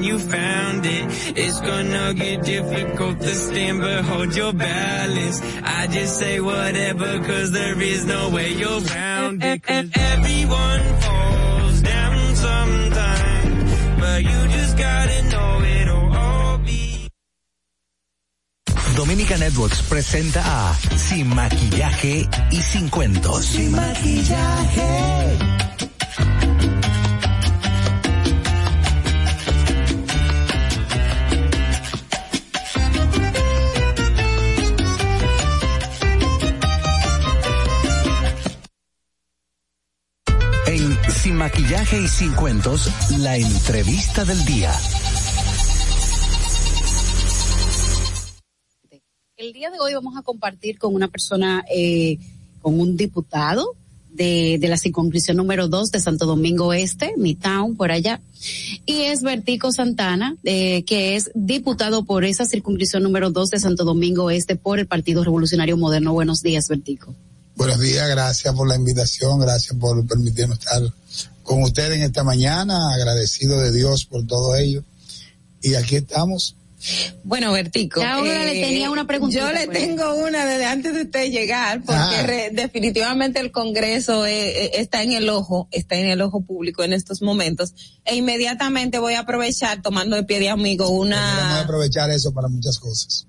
when you found it. It's gonna get difficult to stand, but hold your balance. I just say whatever, cause there is no way you're around it. Cause everyone falls down sometime, but you just gotta know it'll all be. Dominica Networks presenta a Sin Maquillaje y Sin Cuentos. Sin maquillaje. Maquillaje y Sin Cuentos, la entrevista del día. El día de hoy vamos a compartir con una persona, eh, con un diputado de, de la circunscripción número 2 de Santo Domingo Este, mi town, por allá. Y es Vertico Santana, eh, que es diputado por esa circunscripción número 2 de Santo Domingo Este por el Partido Revolucionario Moderno. Buenos días, Vertico. Buenos días, gracias por la invitación, gracias por permitirnos estar con ustedes en esta mañana, agradecido de Dios por todo ello. Y aquí estamos. Bueno, Vertico. Ahora le tenía una preguntita Yo le ahí. tengo una desde antes de usted llegar, porque Ah. re- definitivamente el Congreso eh, eh, está en el ojo, está en el ojo público en estos momentos. E inmediatamente voy a aprovechar, tomando de pie de amigo, Vamos a una... aprovechar eso para muchas cosas.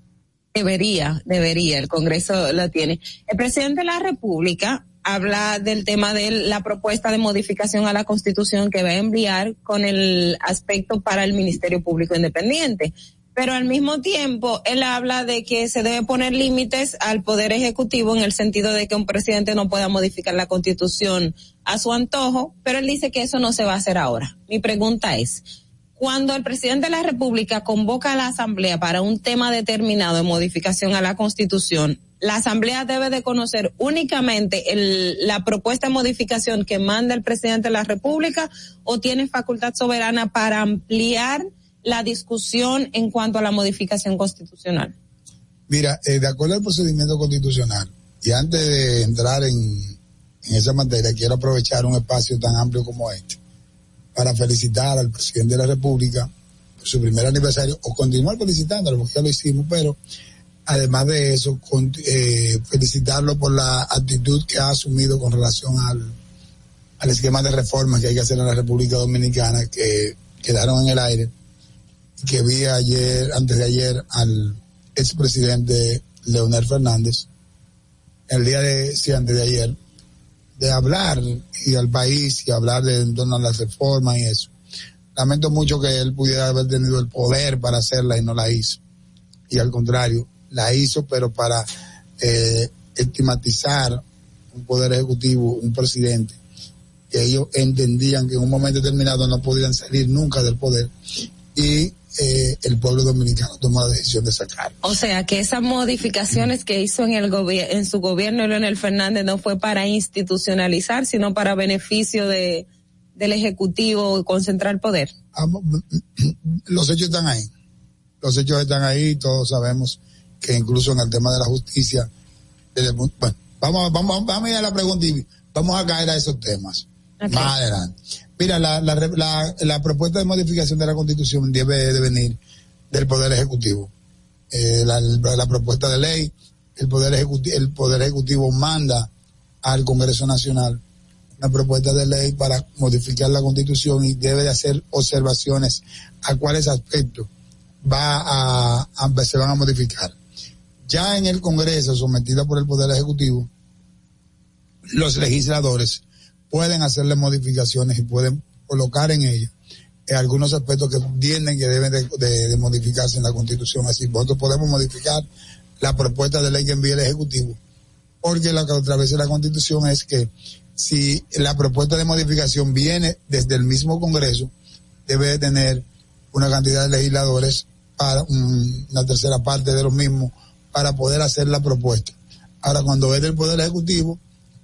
Debería, debería, el Congreso lo tiene. El presidente de la República habla del tema de la propuesta de modificación a la Constitución que va a enviar con el aspecto para el Ministerio Público Independiente. Pero al mismo tiempo, él habla de que se debe poner límites al Poder Ejecutivo en el sentido de que un presidente no pueda modificar la Constitución a su antojo, pero él dice que eso no se va a hacer ahora. Mi pregunta es, cuando el presidente de la República convoca a la Asamblea para un tema determinado de modificación a la Constitución, la Asamblea debe de conocer únicamente el- la propuesta de modificación que manda el presidente de la República o tiene facultad soberana para ampliar la discusión en cuanto a la modificación constitucional. Mira, eh, de acuerdo al procedimiento constitucional, y antes de entrar en, esa materia, quiero aprovechar un espacio tan amplio como este para felicitar al presidente de la República por su primer aniversario, o continuar felicitándolo, porque ya lo hicimos, pero además de eso, eh, felicitarlo por la actitud que ha asumido con relación al, al esquema de reformas que hay que hacer en la República Dominicana, que quedaron en el aire, que vi ayer, antes de ayer, al expresidente Leonel Fernández, el día de, sí, antes de ayer, de hablar y al país y hablar de, en torno a las reformas y eso. Lamento mucho que él pudiera haber tenido el poder para hacerla y no la hizo. Y al contrario, la hizo, pero para eh, estigmatizar un poder ejecutivo, un presidente, que ellos entendían que en un momento determinado no podían salir nunca del poder y eh, el pueblo dominicano tomó la decisión de sacarlo. O sea, que esas modificaciones que hizo en el en su gobierno Leonel Fernández no fue para institucionalizar, sino para beneficio de del ejecutivo y concentrar poder. Amo- Los hechos están ahí. Los hechos están ahí, todos sabemos que incluso en el tema de la justicia, desde bueno, vamos, vamos, vamos a ir a la pregunta y vamos a caer a esos temas. Ok. Más adelante. Mira, la, la, la, la propuesta de modificación de la constitución debe de venir del Poder Ejecutivo. Eh, la, la propuesta de ley, el Poder Ejecutivo, el Poder Ejecutivo manda al Congreso Nacional una propuesta de ley para modificar la constitución y debe de hacer observaciones a cuáles aspectos va a, a- se van a modificar. Ya en el Congreso, sometida por el Poder Ejecutivo, los legisladores pueden hacerle modificaciones y pueden colocar en ella eh, algunos aspectos que entienden que deben de, modificarse en la Constitución. Así, nosotros podemos modificar la propuesta de ley que envíe el Ejecutivo, porque lo que establece la Constitución es que si la propuesta de modificación viene desde el mismo Congreso, debe de tener una cantidad de legisladores para un- una tercera parte de los mismos para poder hacer la propuesta. Ahora, cuando es del Poder Ejecutivo,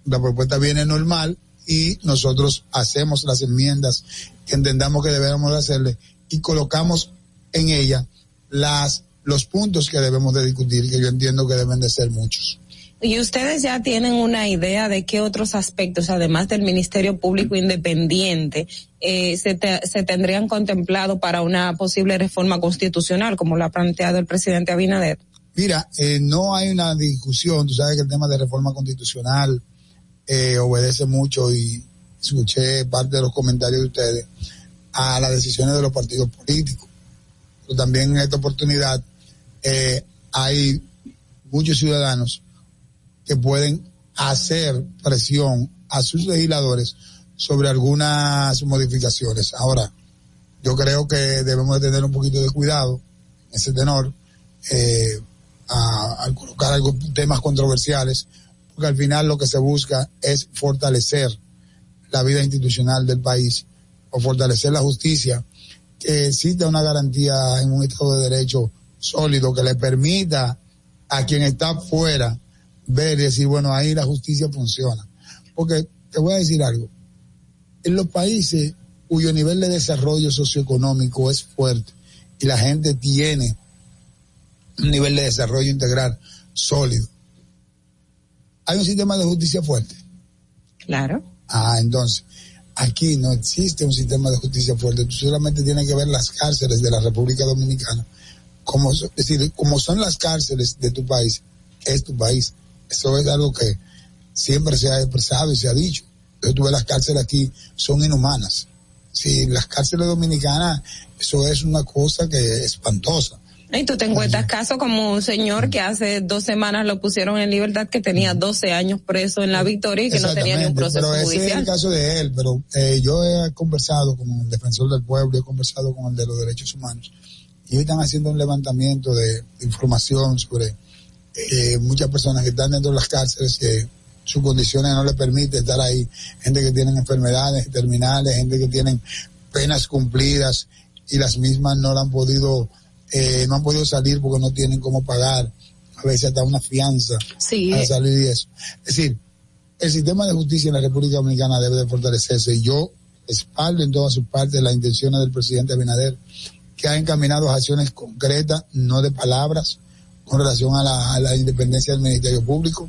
la propuesta viene normal y nosotros hacemos las enmiendas que entendamos que debemos de hacerle y colocamos en ella las los puntos que debemos de discutir, que yo entiendo que deben de ser muchos. ¿Y ustedes ya tienen una idea de qué otros aspectos, además del Ministerio Público Independiente, eh, se, se tendrían contemplado para una posible reforma constitucional, como lo ha planteado el presidente Abinader? Mira, eh, no hay una discusión, tú sabes que el tema de reforma constitucional eh, obedece mucho y escuché parte de los comentarios de ustedes a las decisiones de los partidos políticos. Pero también en esta oportunidad eh, hay muchos ciudadanos que pueden hacer presión a sus legisladores sobre algunas modificaciones. Ahora, yo creo que debemos de tener un poquito de cuidado en ese tenor eh, al colocar algunos temas controversiales, porque al final lo que se busca es fortalecer la vida institucional del país o fortalecer la justicia, que exista una garantía en un Estado de Derecho sólido que le permita a quien está fuera ver y decir, bueno, ahí la justicia funciona. Porque te voy a decir algo, en los países cuyo nivel de desarrollo socioeconómico es fuerte y la gente tiene un nivel de desarrollo integral sólido, hay un sistema de justicia fuerte. Claro. Ah, entonces, aquí no existe un sistema de justicia fuerte. Tú solamente tienes que ver las cárceles de la República Dominicana. Como, es decir, como son las cárceles de tu país, es tu país. Eso es algo que siempre se ha expresado y se ha dicho. Entonces tú ves las cárceles aquí, son inhumanas. Si las cárceles dominicanas, eso es una cosa que es espantosa. Y tú te encuentras caso como un señor que hace dos semanas lo pusieron en libertad que tenía 12 años preso en la victoria y que no tenía ni un proceso pero ese es el caso de él, pero eh, yo he conversado con el defensor del pueblo, he conversado con el de los derechos humanos y hoy están haciendo un levantamiento de, información sobre eh, muchas personas que están dentro de las cárceles que sus condiciones no les permiten estar ahí, gente que tienen enfermedades terminales, gente que tienen penas cumplidas y las mismas no la han podido eh, no han podido salir porque no tienen cómo pagar, a veces hasta una fianza sí. para salir y eso. Es decir, el sistema de justicia en la República Dominicana debe de fortalecerse y yo espaldo en todas sus partes las intenciones del presidente Abinader, que ha encaminado acciones concretas, no de palabras, con relación a la, a la independencia del Ministerio Público.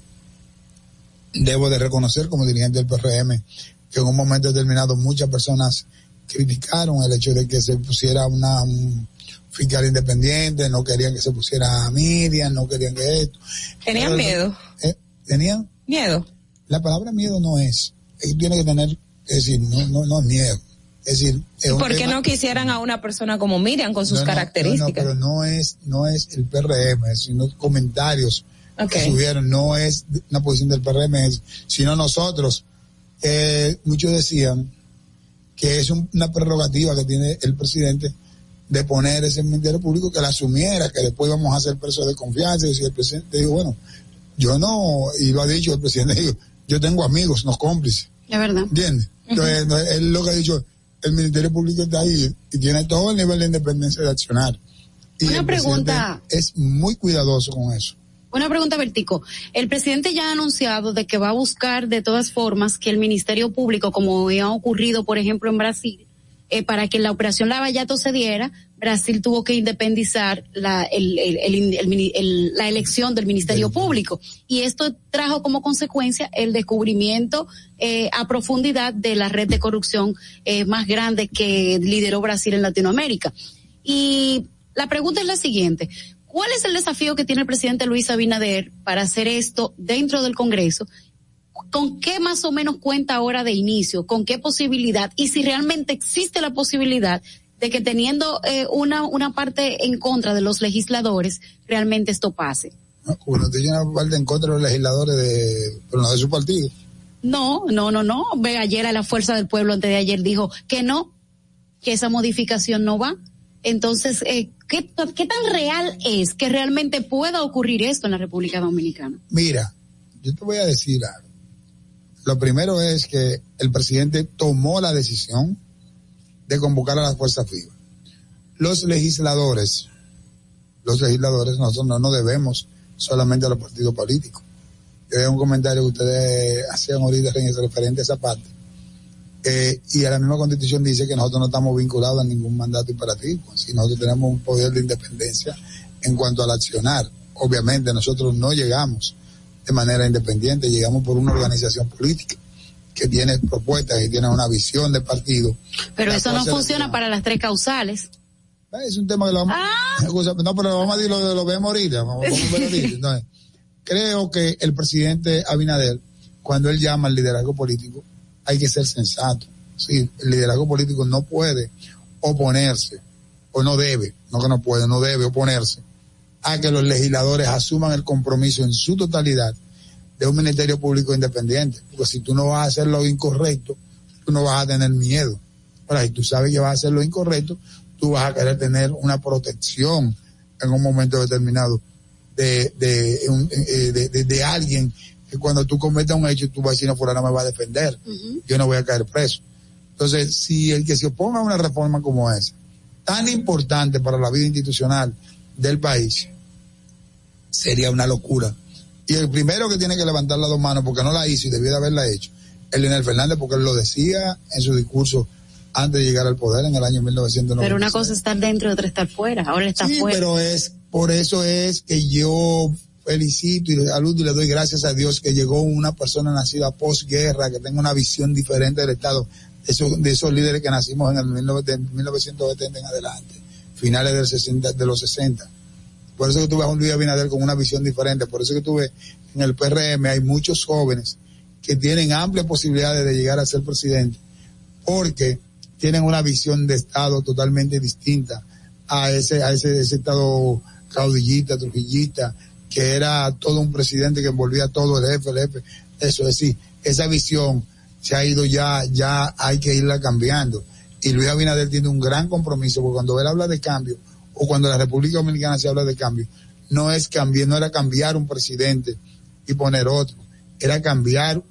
Debo de reconocer como dirigente del PRM que en un momento determinado muchas personas criticaron el hecho de que se pusiera una, un, fiscal independiente, no querían que se pusiera a Miriam, no querían que esto. ¿Tenían miedo? Eh, ¿Tenían? Miedo. La palabra miedo no es. tiene que tener, es decir, no, no, no es miedo. Es decir, es ¿por qué no quisieran a una persona como Miriam con sus no, características? No, pero no es, no es el PRM, sino comentarios okay. que subieron, no es una posición del PRM, sino nosotros. Eh, muchos decían que es un, una prerrogativa que tiene el presidente de poner ese Ministerio Público que la asumiera, que después íbamos a hacer presos de confianza. Y el presidente dijo, bueno, yo no, y lo ha dicho el presidente, dijo, yo tengo amigos, no cómplices. Es verdad. ¿Entiendes? Entonces, uh -huh. él lo que ha dicho, el Ministerio Público está ahí y tiene todo el nivel de independencia de accionar. Y Una pregunta. Es muy cuidadoso con eso. Una pregunta, Vertico. El presidente ya ha anunciado de que va a buscar de todas formas que el Ministerio Público, como ha ocurrido, por ejemplo, en Brasil, eh, para que la operación Lavallato se diera, Brasil tuvo que independizar la, el, el, el, la elección del Ministerio Público. Y esto trajo como consecuencia el descubrimiento eh, a profundidad de la red de corrupción eh, más grande que lideró Brasil en Latinoamérica. Y la pregunta es la siguiente. ¿Cuál es el desafío que tiene el presidente Luis Abinader para hacer esto dentro del Congreso con qué más o menos cuenta ahora de inicio, con qué posibilidad y si realmente existe la posibilidad de que teniendo eh, una, una parte en contra de los legisladores, realmente esto pase. No, bueno, tiene una parte en contra de los legisladores, de, pero no de su partido. No, no, no, no. Ve ayer a la Fuerza del Pueblo antes de ayer dijo que no, que esa modificación no va. Entonces, eh, ¿qué, ¿qué tan real es que realmente pueda ocurrir esto en la República Dominicana? Mira, yo te voy a decir algo. Lo primero es que el presidente tomó la decisión de convocar a las fuerzas vivas. Los legisladores, los legisladores, nosotros no nos debemos solamente a los partidos políticos. Yo un comentario que ustedes hacían ahorita referente a esa parte. Eh, y a la misma constitución dice que nosotros no estamos vinculados a ningún mandato imperativo, si nosotros tenemos un poder de independencia en cuanto al accionar. Obviamente nosotros no llegamos de manera independiente, llegamos por una organización política que tiene propuestas, y tiene una visión de partido. Pero eso no funciona para las tres causales. Es un tema que lo vamos, ah. no, pero vamos a decir lo, lo vemos ahorita, vamos, Entonces, creo que el presidente Abinader, cuando él llama al liderazgo político, hay que ser sensato. Sí, el liderazgo político no puede oponerse, o no debe, no que no puede, no debe oponerse a que los legisladores asuman el compromiso en su totalidad de un ministerio público independiente. Porque si tú no vas a hacer lo incorrecto, tú no vas a tener miedo. Ahora, si tú sabes que vas a hacer lo incorrecto, tú vas a querer tener una protección en un momento determinado de, de, eh, de, de, alguien que cuando tú cometas un hecho, tú vas a decir, no, fulano me va a defender. Yo no voy a caer preso. Entonces, si el que se oponga a una reforma como esa, tan importante para la vida institucional del país, sería una locura. Y el primero que tiene que levantar las dos manos porque no la hizo y debió de haberla hecho, es Leonel Fernández porque él lo decía en su discurso antes de llegar al poder en el año 1990. Pero una cosa es estar dentro y otra estar fuera. Ahora está sí, fuera. pero es, por eso es que yo felicito y saludo y le doy gracias a Dios que llegó una persona nacida posguerra, que tenga una visión diferente del Estado, de esos, de esos líderes que nacimos en el 1970 en adelante, finales del 60, de los 60 por eso que tuve a un Luis Abinader con una visión diferente. Por eso que tuve en el PRM hay muchos jóvenes que tienen amplias posibilidades de llegar a ser presidente porque tienen una visión de Estado totalmente distinta a ese, a ese, ese Estado caudillita, trujillita, que era todo un presidente que envolvía todo el F, el F. Eso es decir, esa visión se ha ido ya, ya hay que irla cambiando. Y Luis Abinader tiene un gran compromiso, porque cuando él habla de cambio, o cuando la República Dominicana se habla de cambio, no es cambiar, no era cambiar un presidente y poner otro, era cambiar,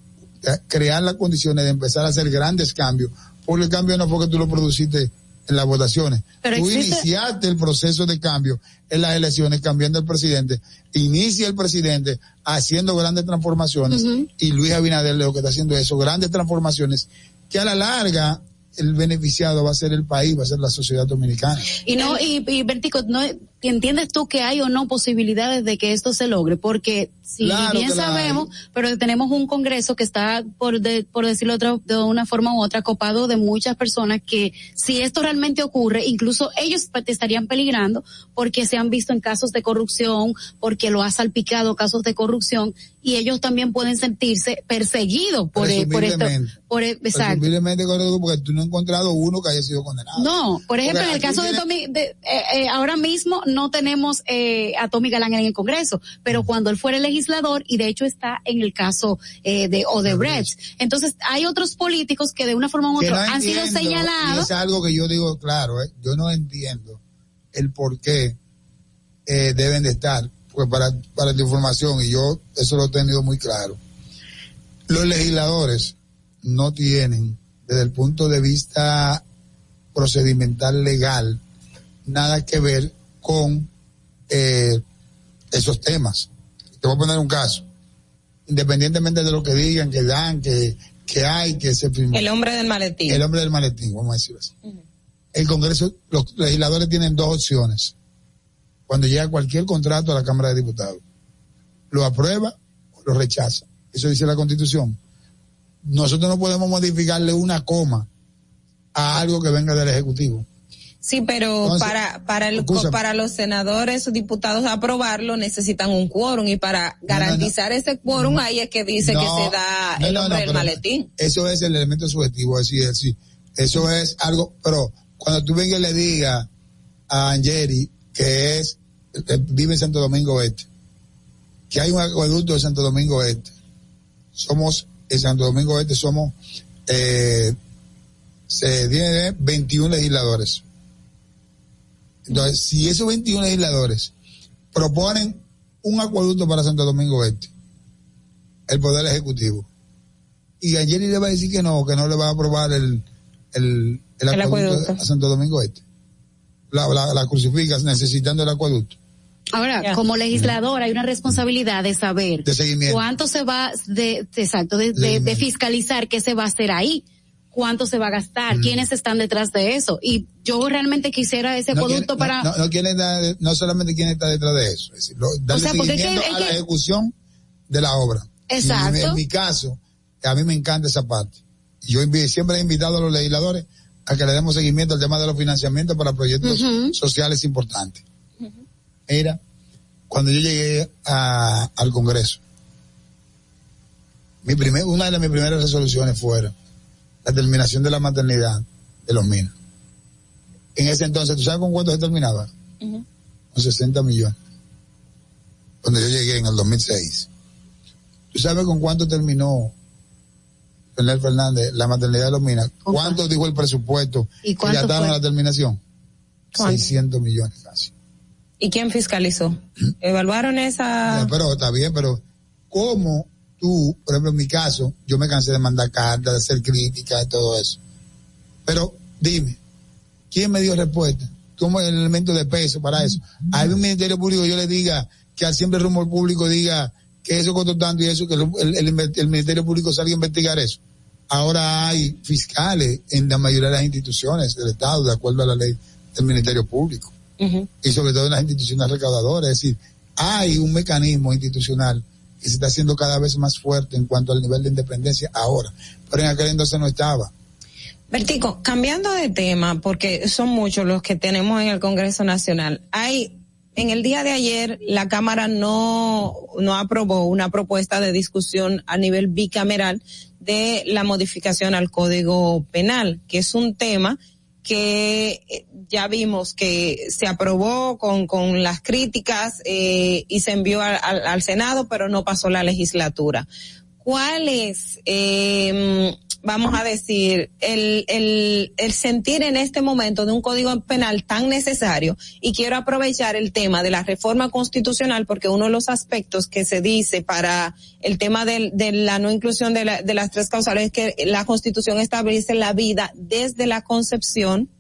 eh, crear las condiciones de empezar a hacer grandes cambios, porque el cambio no fue que tú lo produciste en las votaciones. tú iniciaste el proceso de cambio en las elecciones cambiando el presidente, inicia el presidente haciendo grandes transformaciones y Luis Abinader lo que está haciendo es eso, grandes transformaciones que a la larga el beneficiado va a ser el país, va a ser la sociedad dominicana. Y no, y, y Vertico, ¿no, ¿entiendes tú que hay o no posibilidades de que esto se logre? Porque si bien sabemos, pero tenemos un congreso que está, por, por decirlo otra, de una forma u otra, copado de muchas personas que si esto realmente ocurre, incluso ellos estarían peligrando porque se han visto en casos de corrupción, porque lo ha salpicado casos de corrupción y ellos también pueden sentirse perseguidos por, eh, por esto. Por, e, exacto. porque tú no has encontrado uno que haya sido condenado. No, por ejemplo, en el caso de Tommy, de, eh, eh, ahora mismo no tenemos eh, a Tommy Galán en el Congreso, pero cuando él fuera legislador, y de hecho está en el caso eh, de Odebrecht. Entonces, hay otros políticos que de una forma u otra han sido señalados. es algo que yo digo claro, ¿eh? yo no entiendo el por qué eh, deben de estar, pues para, para tu información, y yo eso lo he tenido muy claro. Los legisladores no tienen, desde el punto de vista procedimental legal, nada que ver con eh, esos temas. Te voy a poner un caso. Independientemente de lo que digan, que dan, que, que hay, que se firmó. El hombre del maletín. El hombre del maletín, vamos a decirlo así. El Congreso, los legisladores tienen dos opciones. Cuando llega cualquier contrato a la Cámara de Diputados. Lo aprueba o lo rechaza. Eso dice la Constitución. Nosotros no podemos modificarle una coma a algo que venga del Ejecutivo. Sí, pero para para el, para los senadores o diputados aprobarlo necesitan un quórum y para garantizar ese quórum ahí es que dice que se da el nombre del maletín. Eso es el elemento subjetivo, así es, sí. Eso es algo, pero cuando tú vengas y le digas a Angeri que es vive en Santo Domingo Este, que hay un acueducto de Santo Domingo Este. Somos en Santo Domingo Este somos eh, se tiene 21 legisladores entonces, si esos 21 legisladores proponen un acueducto para Santo Domingo Este, el Poder Ejecutivo, y ayer le va a decir que no, que no le va a aprobar el, el, acueducto, a Santo Domingo Este. La, la, la crucificas necesitando el acueducto. Ahora, como legislador hay una responsabilidad de saber cuánto se va de, exacto, de, de, fiscalizar qué se va a hacer ahí cuánto se va a gastar, mm. quiénes están detrás de eso. Y yo realmente quisiera ese producto para... No, no, no, no, solamente quién está detrás de eso, es decir, darle o sea, seguimiento a la ejecución de la obra. Exacto. en, mi caso, a mí me encanta esa parte. Yo siempre he invitado a los legisladores a que le demos seguimiento al tema de los financiamientos para proyectos sociales importantes. Mira, cuando yo llegué al Congreso, mi primer, una de mis primeras resoluciones fue la terminación de la maternidad de los minas. En ese entonces, ¿tú sabes con cuánto se terminaba? Con 60 millones. Cuando yo llegué en el 2006. ¿Tú sabes con cuánto terminó Fernando Fernández la maternidad de los minas? ¿Cuánto dijo el presupuesto ¿Y ya fue? la terminación? 600 millones casi. ¿Y quién fiscalizó? ¿Evaluaron esa...? pero está bien, pero ¿cómo tú, por ejemplo, en mi caso, yo me cansé de mandar cartas, de hacer críticas, y todo eso. Pero dime, ¿quién me dio respuesta? ¿Cómo el elemento de peso para eso? Hay un ministerio público yo le diga que al siempre rumor público diga que eso costó tanto y eso, que el, el, Ministerio Público salga a investigar eso. Ahora hay fiscales en la mayoría de las instituciones del Estado, de acuerdo a la ley del Ministerio Público. Y sobre todo en las instituciones recaudadoras. Es decir, hay un mecanismo institucional que se está haciendo cada vez más fuerte en cuanto al nivel de independencia ahora, pero en aquel entonces no estaba. Vertico, cambiando de tema, porque son muchos los que tenemos en el Congreso Nacional, hay en el día de ayer la Cámara no, no aprobó una propuesta de discusión a nivel bicameral de la modificación al Código Penal, que es un tema que eh, ya vimos que se aprobó con, con las críticas eh, y se envió al, al, Senado, pero no pasó la legislatura. ¿Cuál es, eh, vamos a decir, el, el, el sentir en este momento de un código penal tan necesario? Y quiero aprovechar el tema de la reforma constitucional porque uno de los aspectos que se dice para el tema de, de la no inclusión de, la, de las tres causales es que la constitución establece la vida desde la concepción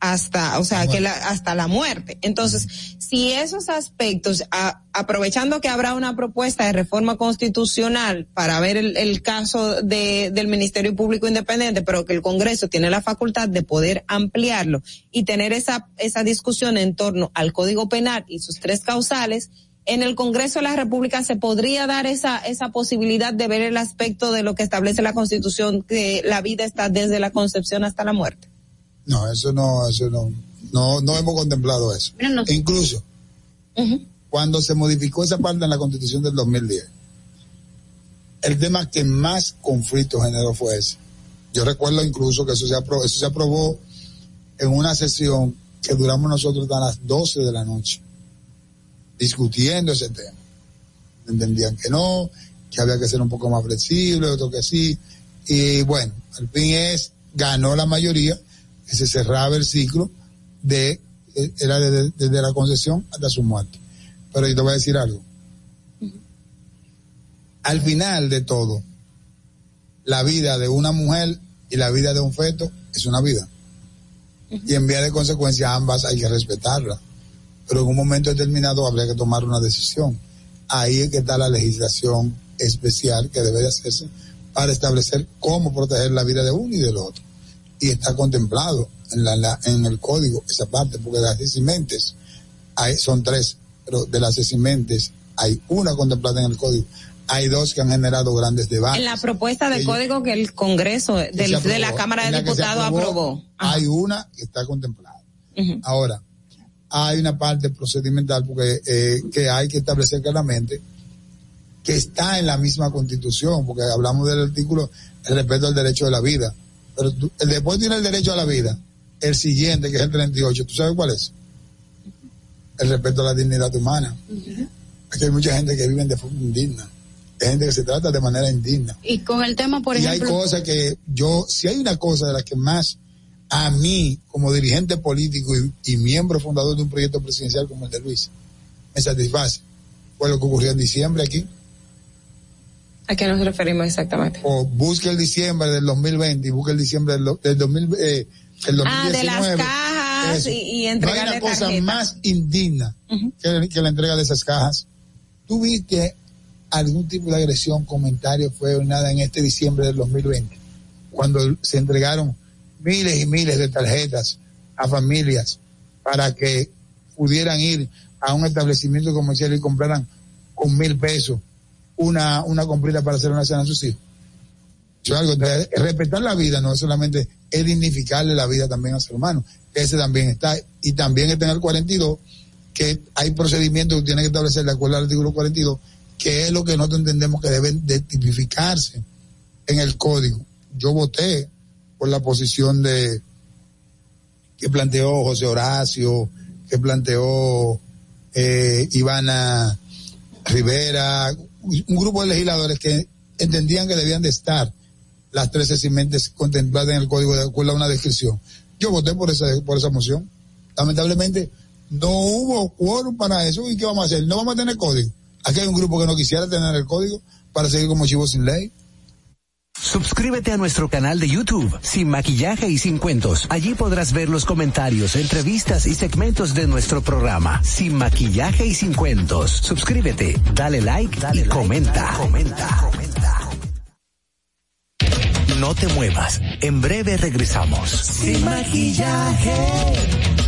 hasta, o sea, que la, hasta la muerte. Entonces, si esos aspectos, a, aprovechando que habrá una propuesta de reforma constitucional para ver el, el caso de, del Ministerio Público Independiente, pero que el Congreso tiene la facultad de poder ampliarlo y tener esa, esa discusión en torno al Código Penal y sus tres causales, en el Congreso de la República se podría dar esa, esa posibilidad de ver el aspecto de lo que establece la Constitución, que la vida está desde la concepción hasta la muerte. No, eso no, eso no, no, no hemos contemplado eso. No. E incluso, uh -huh. cuando se modificó esa parte en la constitución del 2010, el tema que más conflicto generó fue ese. Yo recuerdo incluso que eso se aprobó, eso se aprobó en una sesión que duramos nosotros hasta las 12 de la noche, discutiendo ese tema. Entendían que no, que había que ser un poco más flexible, otro que sí. Y bueno, al fin es, ganó la mayoría, se cerraba el ciclo de, era desde, desde la concesión hasta su muerte. Pero yo te voy a decir algo. Al final de todo, la vida de una mujer y la vida de un feto es una vida. Uh -huh. Y en vía de consecuencia ambas hay que respetarla. Pero en un momento determinado habría que tomar una decisión. Ahí es que está la legislación especial que debe de hacerse para establecer cómo proteger la vida de uno y del otro y está contemplado en, la, la, en el código esa parte, porque las eximentes hay, son tres, pero de las eximentes hay una contemplada en el código. Hay dos que han generado grandes debates. En la propuesta de Ellos, código que el Congreso del, aprobó, de la Cámara de Diputados aprobó, aprobó. Hay una que está contemplada. Uh -huh. Ahora, hay una parte procedimental porque eh, que hay que establecer claramente que está en la misma constitución, porque hablamos del artículo el respeto al derecho de la vida pero tú, el después tiene el derecho a la vida. El siguiente, que es el 38, ¿tú sabes cuál es? El respeto a la dignidad humana. Uh -huh. Aquí hay mucha gente que vive de forma indigna. Hay gente que se trata de manera indigna. Y con el tema, por y ejemplo. Y hay cosas que yo, si hay una cosa de las que más a mí, como dirigente político y, y miembro fundador de un proyecto presidencial como el de Luis, me satisface, fue lo que ocurrió en diciembre aquí. ¿A qué nos referimos exactamente? O busque el diciembre del 2020 y busque el diciembre del, del 2000, eh, el 2019. Ah, de las cajas y, y entregarle No hay una cosa tarjeta. más indigna uh -huh. que, que, la entrega de esas cajas. ¿Tú viste algún tipo de agresión, comentario, fue o nada en este diciembre del 2020? Cuando se entregaron miles y miles de tarjetas a familias para que pudieran ir a un establecimiento comercial y compraran con mil pesos una, una comprita para hacer una cena a sus hijos. algo, respetar la vida no es solamente es dignificarle la vida también al ser humano. Ese también está. Y también está en el 42 que hay procedimientos que tiene que establecer de acuerdo al artículo 42, que es lo que nosotros entendemos que deben de tipificarse en el código. Yo voté por la posición de que planteó José Horacio, que planteó eh, Ivana Rivera, un grupo de legisladores que entendían que debían de estar las tres cimentes contempladas en el código de acuerdo a una descripción. Yo voté por esa, por esa moción. Lamentablemente no hubo quórum para eso y ¿qué vamos a hacer? No vamos a tener código. Aquí hay un grupo que no quisiera tener el código para seguir como chivo sin ley. Suscríbete a nuestro canal de YouTube, Sin Maquillaje y Sin Cuentos. Allí podrás ver los comentarios, entrevistas y segmentos de nuestro programa, Sin Maquillaje y Sin Cuentos. Suscríbete, dale like, dale y comenta. comenta. comenta. No te muevas, en breve regresamos. Sin Maquillaje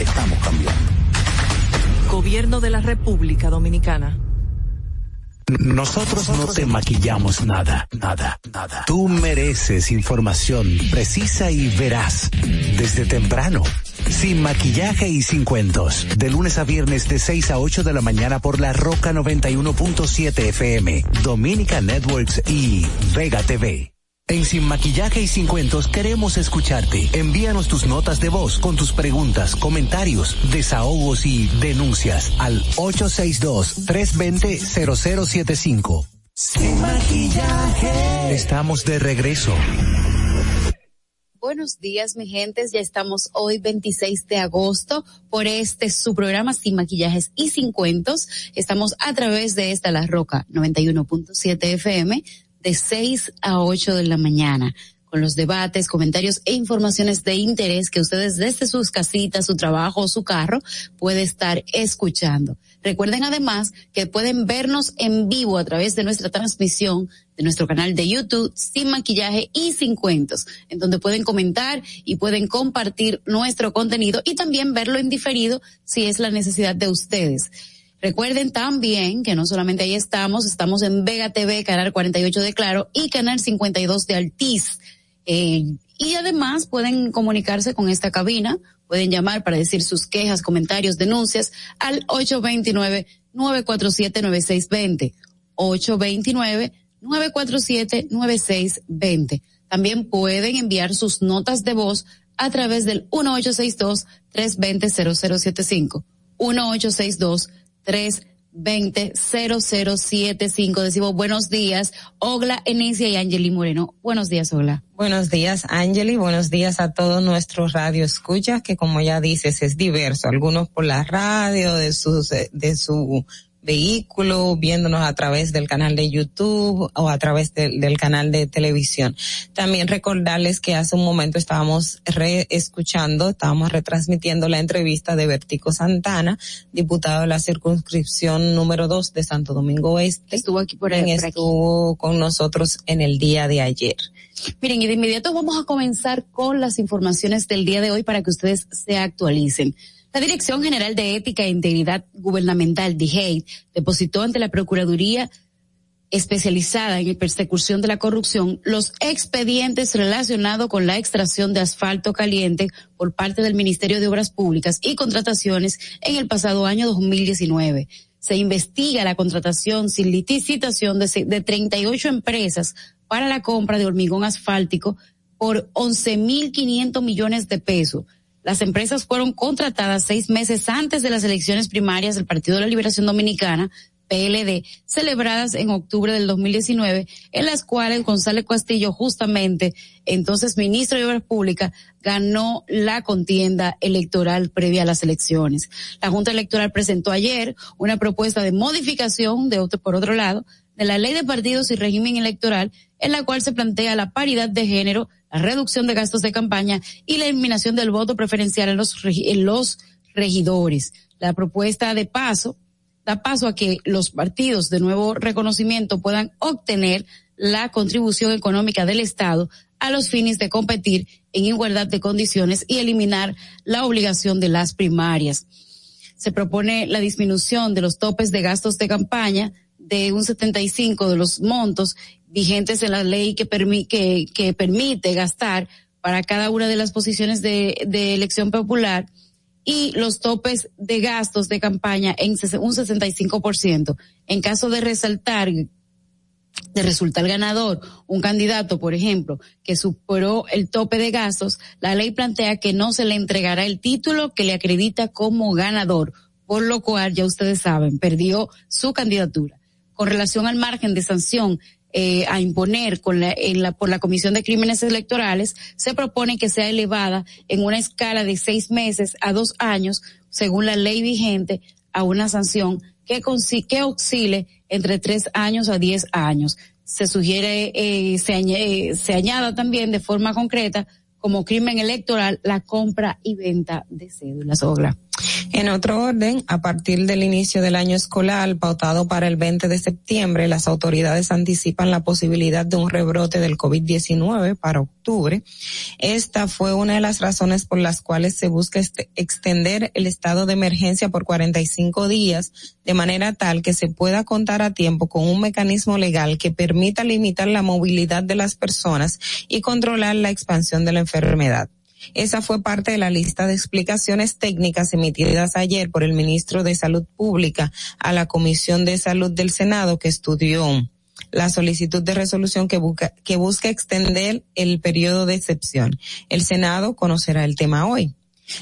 Estamos cambiando. Gobierno de la República Dominicana. Nosotros no te maquillamos nada, nada, nada. Tú mereces información precisa y veraz desde temprano. Sin maquillaje y sin cuentos. De lunes a viernes de 6 a 8 de la mañana por la Roca 91.7 FM, Dominica Networks y Vega TV. En Sin Maquillaje y Sin Cuentos queremos escucharte. Envíanos tus notas de voz con tus preguntas, comentarios, desahogos y denuncias al 862-320-0075. Sin Maquillaje. Estamos de regreso. Buenos días, mi gentes. Ya estamos hoy 26 de agosto por este su programa Sin Maquillajes y Sin Cuentos. Estamos a través de esta La Roca 91.7 FM de 6 a 8 de la mañana con los debates, comentarios e informaciones de interés que ustedes desde sus casitas, su trabajo o su carro puede estar escuchando. Recuerden además que pueden vernos en vivo a través de nuestra transmisión de nuestro canal de YouTube sin maquillaje y sin cuentos, en donde pueden comentar y pueden compartir nuestro contenido y también verlo en diferido si es la necesidad de ustedes. Recuerden también que no solamente ahí estamos, estamos en Vega TV, Canal 48 de Claro y Canal 52 de Altiz. Eh, Y además pueden comunicarse con esta cabina, pueden llamar para decir sus quejas, comentarios, denuncias al 829-947-9620. 829-947-9620. También pueden enviar sus notas de voz a través del 1862-320-0075. 1862-320-0075. Decimos buenos días, Ogla, Enicia y Angeli Moreno. Buenos días, Ogla. Buenos días, Angeli. Buenos días a todos nuestros radio escuchas, que como ya dices, es diverso. Algunos por la radio, de sus, de su vehículo, viéndonos a través del canal de YouTube o a través del canal de televisión. También recordarles que hace un momento estábamos reescuchando, estábamos retransmitiendo la entrevista de Vertico Santana, diputado de la circunscripción número dos de Santo Domingo Oeste. Estuvo aquí por, ahí, estuvo con nosotros en el día de ayer. Miren, y de inmediato vamos a comenzar con las informaciones del día de hoy para que ustedes se actualicen. La Dirección General de Ética e Integridad Gubernamental, DIGEI, depositó ante la Procuraduría especializada en persecución de la corrupción los expedientes relacionados con la extracción de asfalto caliente por parte del Ministerio de Obras Públicas y contrataciones en el pasado año 2019. Se investiga la contratación sin licitación de, de 38 empresas para la compra de hormigón asfáltico por 11.500 millones de pesos las empresas fueron contratadas seis meses antes de las elecciones primarias del Partido de la Liberación Dominicana, PLD, celebradas en octubre del 2019, en las cuales González Castillo, justamente entonces ministro de Obras Públicas, ganó la contienda electoral previa a las elecciones. La Junta Electoral presentó ayer una propuesta de modificación, de otro, por otro lado, de la ley de partidos y régimen electoral, en la cual se plantea la paridad de género la reducción de gastos de campaña y la eliminación del voto preferencial en los, regidores. La propuesta de paso da paso a que los partidos de nuevo reconocimiento puedan obtener la contribución económica del Estado a los fines de competir en igualdad de condiciones y eliminar la obligación de las primarias. Se propone la disminución de los topes de gastos de campaña de un 75 de los montos vigentes en la ley que, que, que permite gastar para cada una de las posiciones de, de elección popular y los topes de gastos de campaña en un 65%. En caso de resaltar, de resultar ganador un candidato, por ejemplo, que superó el tope de gastos, la ley plantea que no se le entregará el título que le acredita como ganador, por lo cual, ya ustedes saben, perdió su candidatura. Con relación al margen de sanción eh, a imponer con la, en la, por la Comisión de Crímenes Electorales, se propone que sea elevada en una escala de seis meses a dos años, según la ley vigente, a una sanción que, que oscile entre tres años a diez años. Se sugiere, eh, se, añade, se añada también de forma concreta como crimen electoral la compra y venta de cédulas. Ogla. En otro orden, a partir del inicio del año escolar, pautado para el 20 de septiembre, las autoridades anticipan la posibilidad de un rebrote del COVID-19 para octubre. Esta fue una de las razones por las cuales se busca este, extender el estado de emergencia por 45 días, de manera tal que se pueda contar a tiempo con un mecanismo legal que permita limitar la movilidad de las personas y controlar la expansión de la enfermedad. Esa fue parte de la lista de explicaciones técnicas emitidas ayer por el ministro de Salud Pública a la Comisión de Salud del Senado que estudió la solicitud de resolución que busca, que busca extender el periodo de excepción. El Senado conocerá el tema hoy.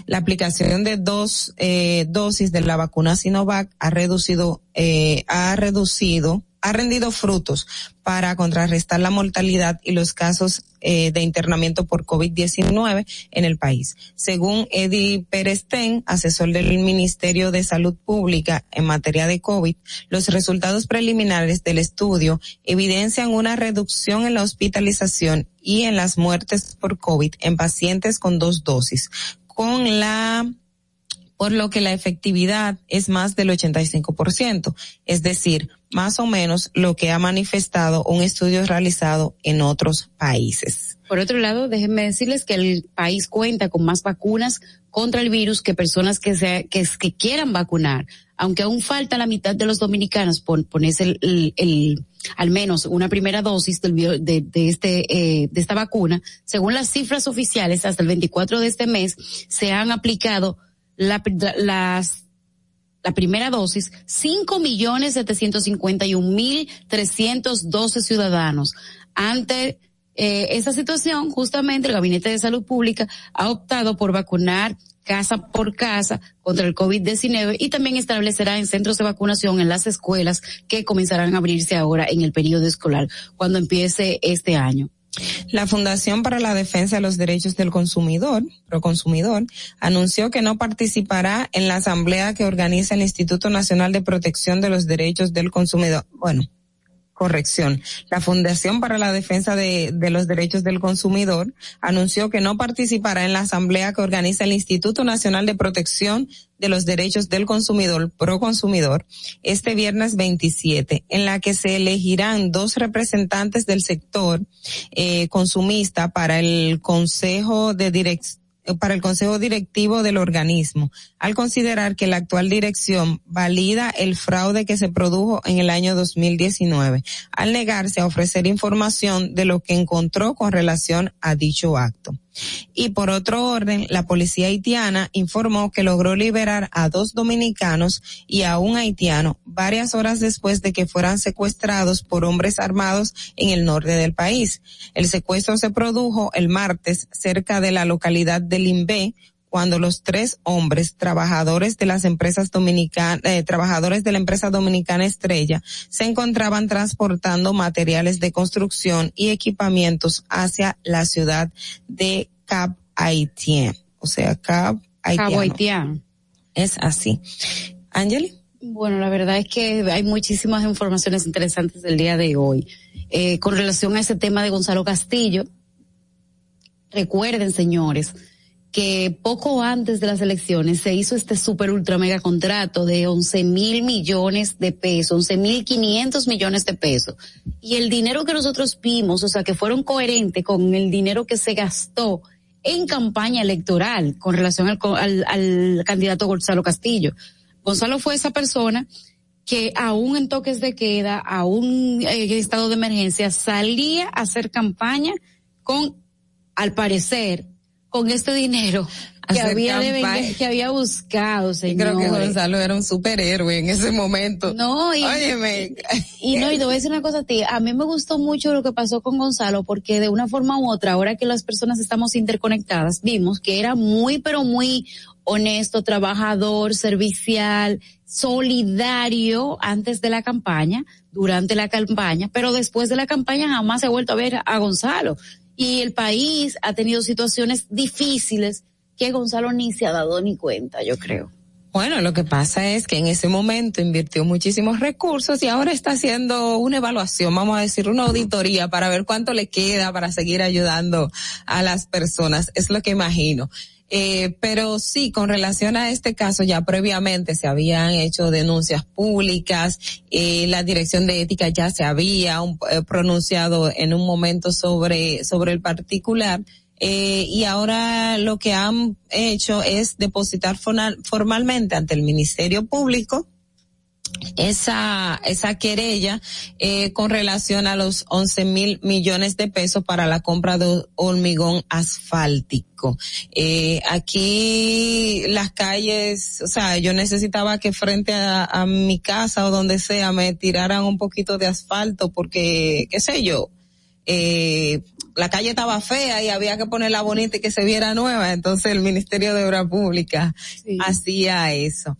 La aplicación de dos eh, dosis de la vacuna Sinovac ha reducido, eh, ha reducido ha rendido frutos para contrarrestar la mortalidad y los casos eh, de internamiento por COVID-19 en el país. Según Eddie Perestén, asesor del Ministerio de Salud Pública en materia de COVID, los resultados preliminares del estudio evidencian una reducción en la hospitalización y en las muertes por COVID en pacientes con dos dosis, con la por lo que la efectividad es más del 85%, es decir, más o menos lo que ha manifestado un estudio realizado en otros países. Por otro lado, déjenme decirles que el país cuenta con más vacunas contra el virus que personas que, se, que, que quieran vacunar. Aunque aún falta la mitad de los dominicanos por ponerse el, el, el, al menos una primera dosis del, de, de, este, eh, de esta vacuna, según las cifras oficiales, hasta el 24 de este mes se han aplicado la, las la primera dosis, cinco millones setecientos cincuenta y un mil trescientos doce ciudadanos. Ante eh, esa situación, justamente el Gabinete de Salud Pública ha optado por vacunar casa por casa contra el COVID-19 y también establecerá en centros de vacunación en las escuelas que comenzarán a abrirse ahora en el periodo escolar, cuando empiece este año. La Fundación para la Defensa de los Derechos del Consumidor, Proconsumidor, anunció que no participará en la asamblea que organiza el Instituto Nacional de Protección de los Derechos del Consumidor. Bueno, corrección. La Fundación para la Defensa de, los Derechos del Consumidor anunció que no participará en la asamblea que organiza el Instituto Nacional de Protección de los Derechos del Consumidor, Proconsumidor, este viernes 27, en la que se elegirán dos representantes del sector eh, consumista para el Consejo de Dirección para el Consejo Directivo del organismo, al considerar que la actual dirección valida el fraude que se produjo en el año 2019, al negarse a ofrecer información de lo que encontró con relación a dicho acto. Y por otro orden, la policía haitiana informó que logró liberar a dos dominicanos y a un haitiano varias horas después de que fueran secuestrados por hombres armados en el norte del país. El secuestro se produjo el martes cerca de la localidad de Limbé, cuando los tres hombres trabajadores de las empresas dominicanas, eh, trabajadores de la empresa dominicana Estrella, se encontraban transportando materiales de construcción y equipamientos hacia la ciudad de Cap Haitien. O sea, Cap Haitien. Es así. Angeli. Bueno, la verdad es que hay muchísimas informaciones interesantes del día de hoy. Eh, con relación a ese tema de Gonzalo Castillo, recuerden, señores, que poco antes de las elecciones se hizo este super ultra mega contrato de 11 mil millones de pesos, 11 mil 500 millones de pesos. Y el dinero que nosotros vimos, o sea, que fueron coherentes con el dinero que se gastó en campaña electoral con relación al, al, al candidato Gonzalo Castillo. Gonzalo fue esa persona que aún en toques de queda, aún en estado de emergencia, salía a hacer campaña con, al parecer, con este dinero que había, de, que había buscado, señor. Creo que Gonzalo era un superhéroe en ese momento. No, y, Óyeme. y, no, y te voy a decir una cosa a ti, a mí me gustó mucho lo que pasó con Gonzalo porque de una forma u otra, ahora que las personas estamos interconectadas, vimos que era muy, pero muy honesto, trabajador, servicial, solidario antes de la campaña, durante la campaña, pero después de la campaña jamás se ha vuelto a ver a Gonzalo y el país ha tenido situaciones difíciles que Gonzalo ni se ha dado ni cuenta, yo creo. Bueno, lo que pasa es que en ese momento invirtió muchísimos recursos y ahora está haciendo una evaluación, vamos a decir, una auditoría para ver cuánto le queda para seguir ayudando a las personas. Es lo que imagino. Eh, pero sí, con relación a este caso, ya previamente se habían hecho denuncias públicas, eh, la dirección de ética ya se había eh, pronunciado en un momento sobre, sobre el particular. Eh, y ahora lo que han hecho es depositar formalmente ante el Ministerio Público esa, esa querella eh, con relación a los 11 mil millones de pesos para la compra de hormigón asfáltico. Eh, aquí las calles, o sea, yo necesitaba que frente a, a mi casa o donde sea me tiraran un poquito de asfalto porque, qué sé yo, eh, la calle estaba fea y había que ponerla bonita y que se viera nueva, entonces el Ministerio de Obra Pública sí. hacía eso.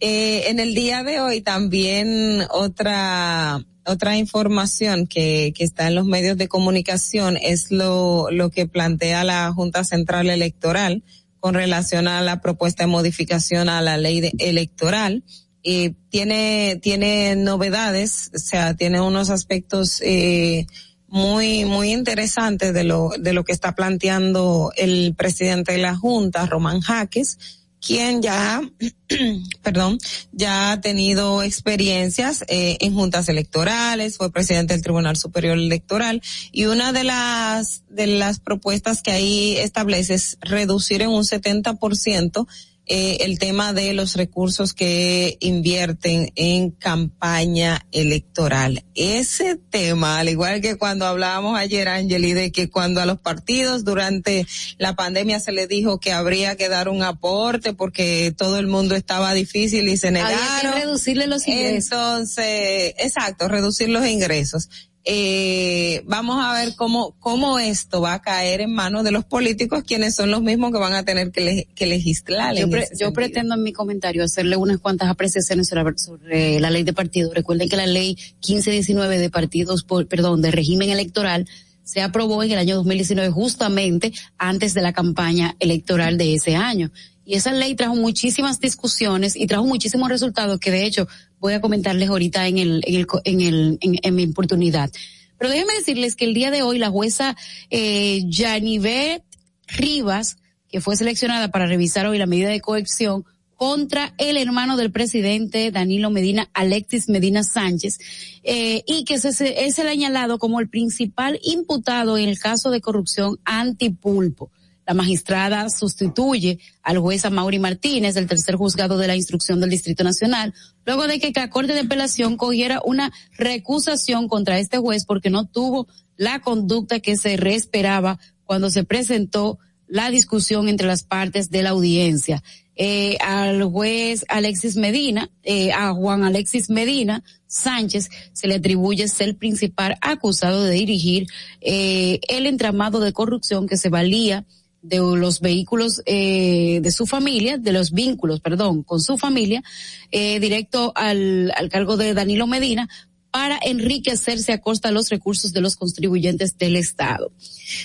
Eh, en el día de hoy también otra otra información que, que está en los medios de comunicación es lo, lo que plantea la Junta Central Electoral con relación a la propuesta de modificación a la ley de, electoral. Eh, tiene, tiene novedades, o sea, tiene unos aspectos eh, muy, muy interesante de lo, de lo que está planteando el presidente de la Junta, Román Jaques, quien ya, perdón, ya ha tenido experiencias eh, en juntas electorales, fue presidente del Tribunal Superior Electoral y una de las de las propuestas que ahí establece es reducir en un 70% eh, el tema de los recursos que invierten en campaña electoral. Ese tema, al igual que cuando hablábamos ayer, Angeli, de que cuando a los partidos durante la pandemia se les dijo que habría que dar un aporte porque todo el mundo estaba difícil y se negaron. Había que reducirle los ingresos. Entonces, exacto, reducir los ingresos eh, vamos a ver cómo, cómo esto va a caer en manos de los políticos, quienes son los mismos que van a tener que, que legislar. Yo, yo pretendo en mi comentario hacerle unas cuantas apreciaciones sobre, la ley de partidos. Recuerden que la ley 1519 de partidos, por, perdón, de régimen electoral, se aprobó en el año 2019 justamente antes de la campaña electoral de ese año. Y esa ley trajo muchísimas discusiones y trajo muchísimos resultados que de hecho voy a comentarles ahorita en el, en el, en el, en, mi oportunidad. Pero déjenme decirles que el día de hoy la jueza eh, Janivet Rivas, que fue seleccionada para revisar hoy la medida de coerción contra el hermano del presidente Danilo Medina, Alexis Medina Sánchez, eh, y que es, es el señalado como el principal imputado en el caso de corrupción antipulpo. La magistrada sustituye al juez Mauri Martínez del tercer juzgado de la instrucción del Distrito Nacional, luego de que la Corte de Apelación cogiera una recusación contra este juez porque no tuvo la conducta que se reesperaba cuando se presentó la discusión entre las partes de la audiencia. Eh, al juez Alexis Medina, eh, a Juan Alexis Medina Sánchez se le atribuye ser el principal acusado de dirigir eh, el entramado de corrupción que se valía de los vehículos eh, de su familia, de los vínculos, perdón, con su familia, eh, directo al, al cargo de Danilo Medina para enriquecerse a costa de los recursos de los contribuyentes del Estado.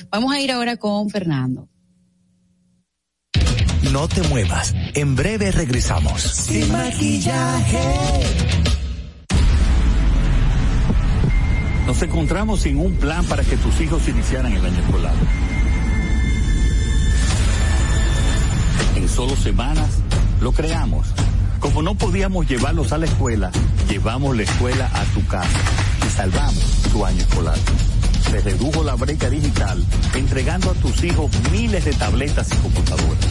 Vamos a ir ahora con Fernando. No te muevas, en breve regresamos. Sin maquillaje. Nos encontramos sin un plan para que tus hijos iniciaran el año escolar en solo semanas lo creamos. Como no podíamos llevarlos a la escuela, llevamos la escuela a tu casa y salvamos tu año escolar. Se redujo la brecha digital entregando a tus hijos miles de tabletas y computadoras.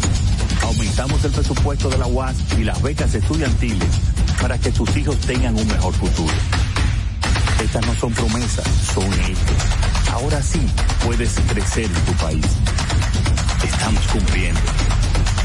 Aumentamos el presupuesto de la UAS y las becas estudiantiles para que tus hijos tengan un mejor futuro. Estas no son promesas, son hechos. Ahora sí puedes crecer en tu país. Estamos cumpliendo.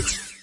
Spirit.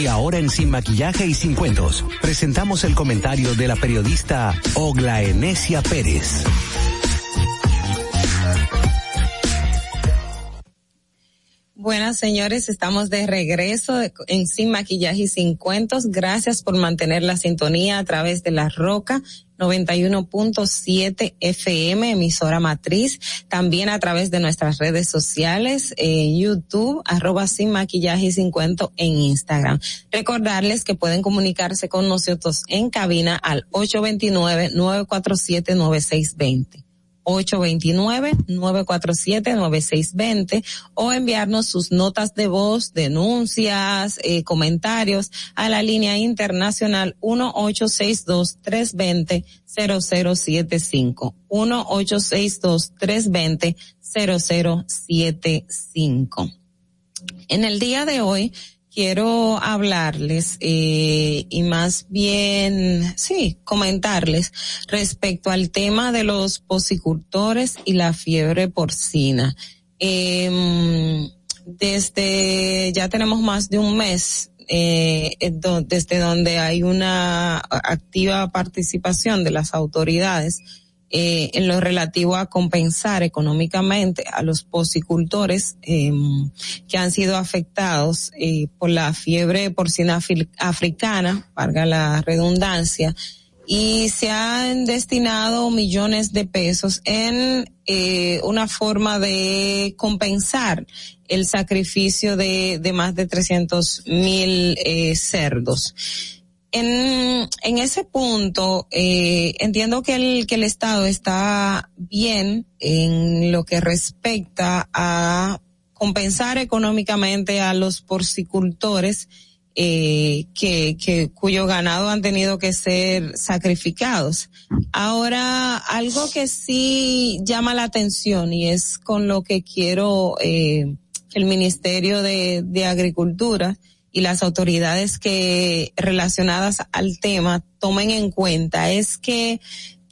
Y ahora en Sin Maquillaje y Sin Cuentos, presentamos el comentario de la periodista Ogla Enesia Pérez. Buenas señores, estamos de regreso en Sin Maquillaje y Sin Cuentos. Gracias por mantener la sintonía a través de la Roca 91.7 FM, emisora matriz. También a través de nuestras redes sociales, eh, YouTube, arroba Sin Maquillaje y Sin Cuento en Instagram. Recordarles que pueden comunicarse con nosotros en cabina al 829-947-9620. 829-947-9620 o enviarnos sus notas de voz, denuncias, eh, comentarios a la línea internacional 1862-320-0075. 1862-320-0075. En el día de hoy quiero hablarles eh, y más bien, sí, comentarles respecto al tema de los posicultores y la fiebre porcina. Eh, desde ya tenemos más de un mes eh, desde donde hay una activa participación de las autoridades eh, en lo relativo a compensar económicamente a los posicultores eh, que han sido afectados eh, por la fiebre porcina africana, valga la redundancia, y se han destinado millones de pesos en eh, una forma de compensar el sacrificio de, de más de 300 mil eh, cerdos en, en ese punto, eh, entiendo que el, que el Estado está bien en lo que respecta a compensar económicamente a los porcicultores eh, que, que cuyo ganado han tenido que ser sacrificados. Ahora, algo que sí llama la atención y es con lo que quiero eh, el Ministerio de, de Agricultura y las autoridades que relacionadas al tema tomen en cuenta es que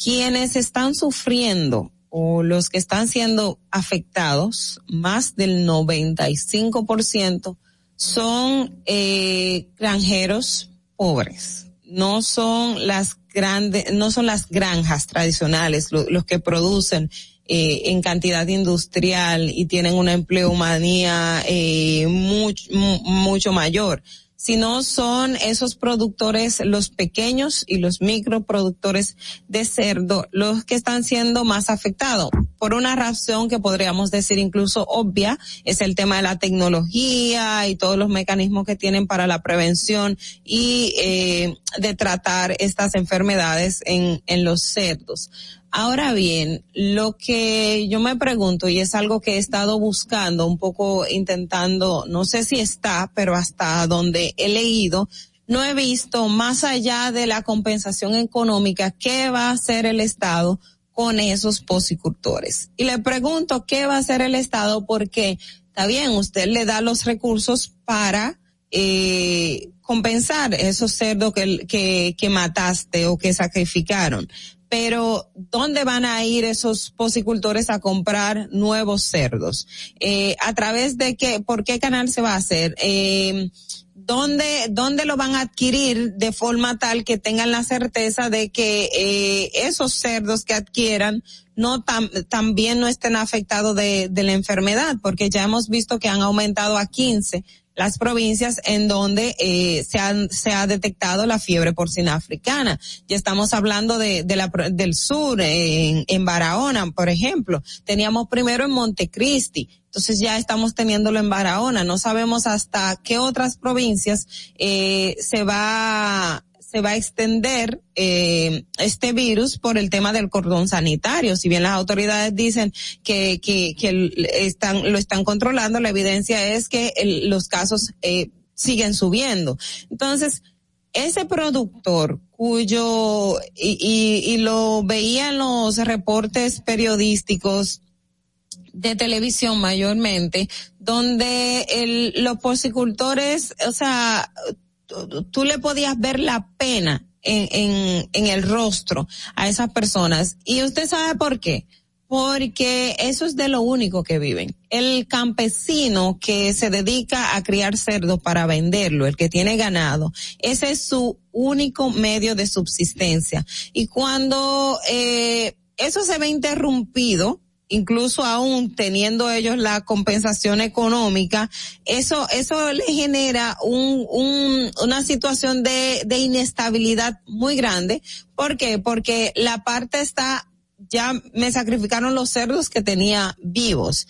quienes están sufriendo o los que están siendo afectados, más del 95% son eh, granjeros pobres. No son las grandes, no son las granjas tradicionales los que producen eh, en cantidad industrial y tienen una empleomanía eh, mucho, mucho mayor sino son esos productores, los pequeños y los microproductores de cerdo, los que están siendo más afectados. Por una razón que podríamos decir incluso obvia, es el tema de la tecnología y todos los mecanismos que tienen para la prevención y eh, de tratar estas enfermedades en, en los cerdos. Ahora bien, lo que yo me pregunto, y es algo que he estado buscando, un poco intentando, no sé si está, pero hasta donde he leído, no he visto más allá de la compensación económica, qué va a hacer el Estado con esos posicultores. Y le pregunto, ¿qué va a hacer el Estado? Porque está bien, usted le da los recursos para eh, compensar esos cerdos que, que, que mataste o que sacrificaron pero ¿dónde van a ir esos posicultores a comprar nuevos cerdos? Eh, ¿A través de qué, por qué canal se va a hacer? Eh, ¿dónde, ¿Dónde lo van a adquirir de forma tal que tengan la certeza de que eh, esos cerdos que adquieran no también no estén afectados de, de la enfermedad? Porque ya hemos visto que han aumentado a 15 las provincias en donde eh, se, han, se ha detectado la fiebre porcina africana. Ya estamos hablando de, de la, del sur, en, en Barahona, por ejemplo. Teníamos primero en Montecristi. Entonces ya estamos teniéndolo en Barahona. No sabemos hasta qué otras provincias eh, se va se va a extender eh, este virus por el tema del cordón sanitario. Si bien las autoridades dicen que, que, que están, lo están controlando, la evidencia es que los casos eh, siguen subiendo. Entonces, ese productor cuyo, y, y, y lo veían los reportes periodísticos, de televisión mayormente, donde el, los porcicultores, o sea, tú, le podías ver la pena en, en, en el rostro a esas personas. Y usted sabe por qué porque eso es de lo único que viven. El campesino que se dedica a criar cerdo para venderlo, el que tiene ganado, ese es su único medio de subsistencia. Y cuando eh, eso se ve interrumpido, incluso aún teniendo ellos la compensación económica, eso, eso le genera un, un, una situación de, de inestabilidad muy grande. ¿Por qué? Porque la parte está ya me sacrificaron los cerdos que tenía vivos.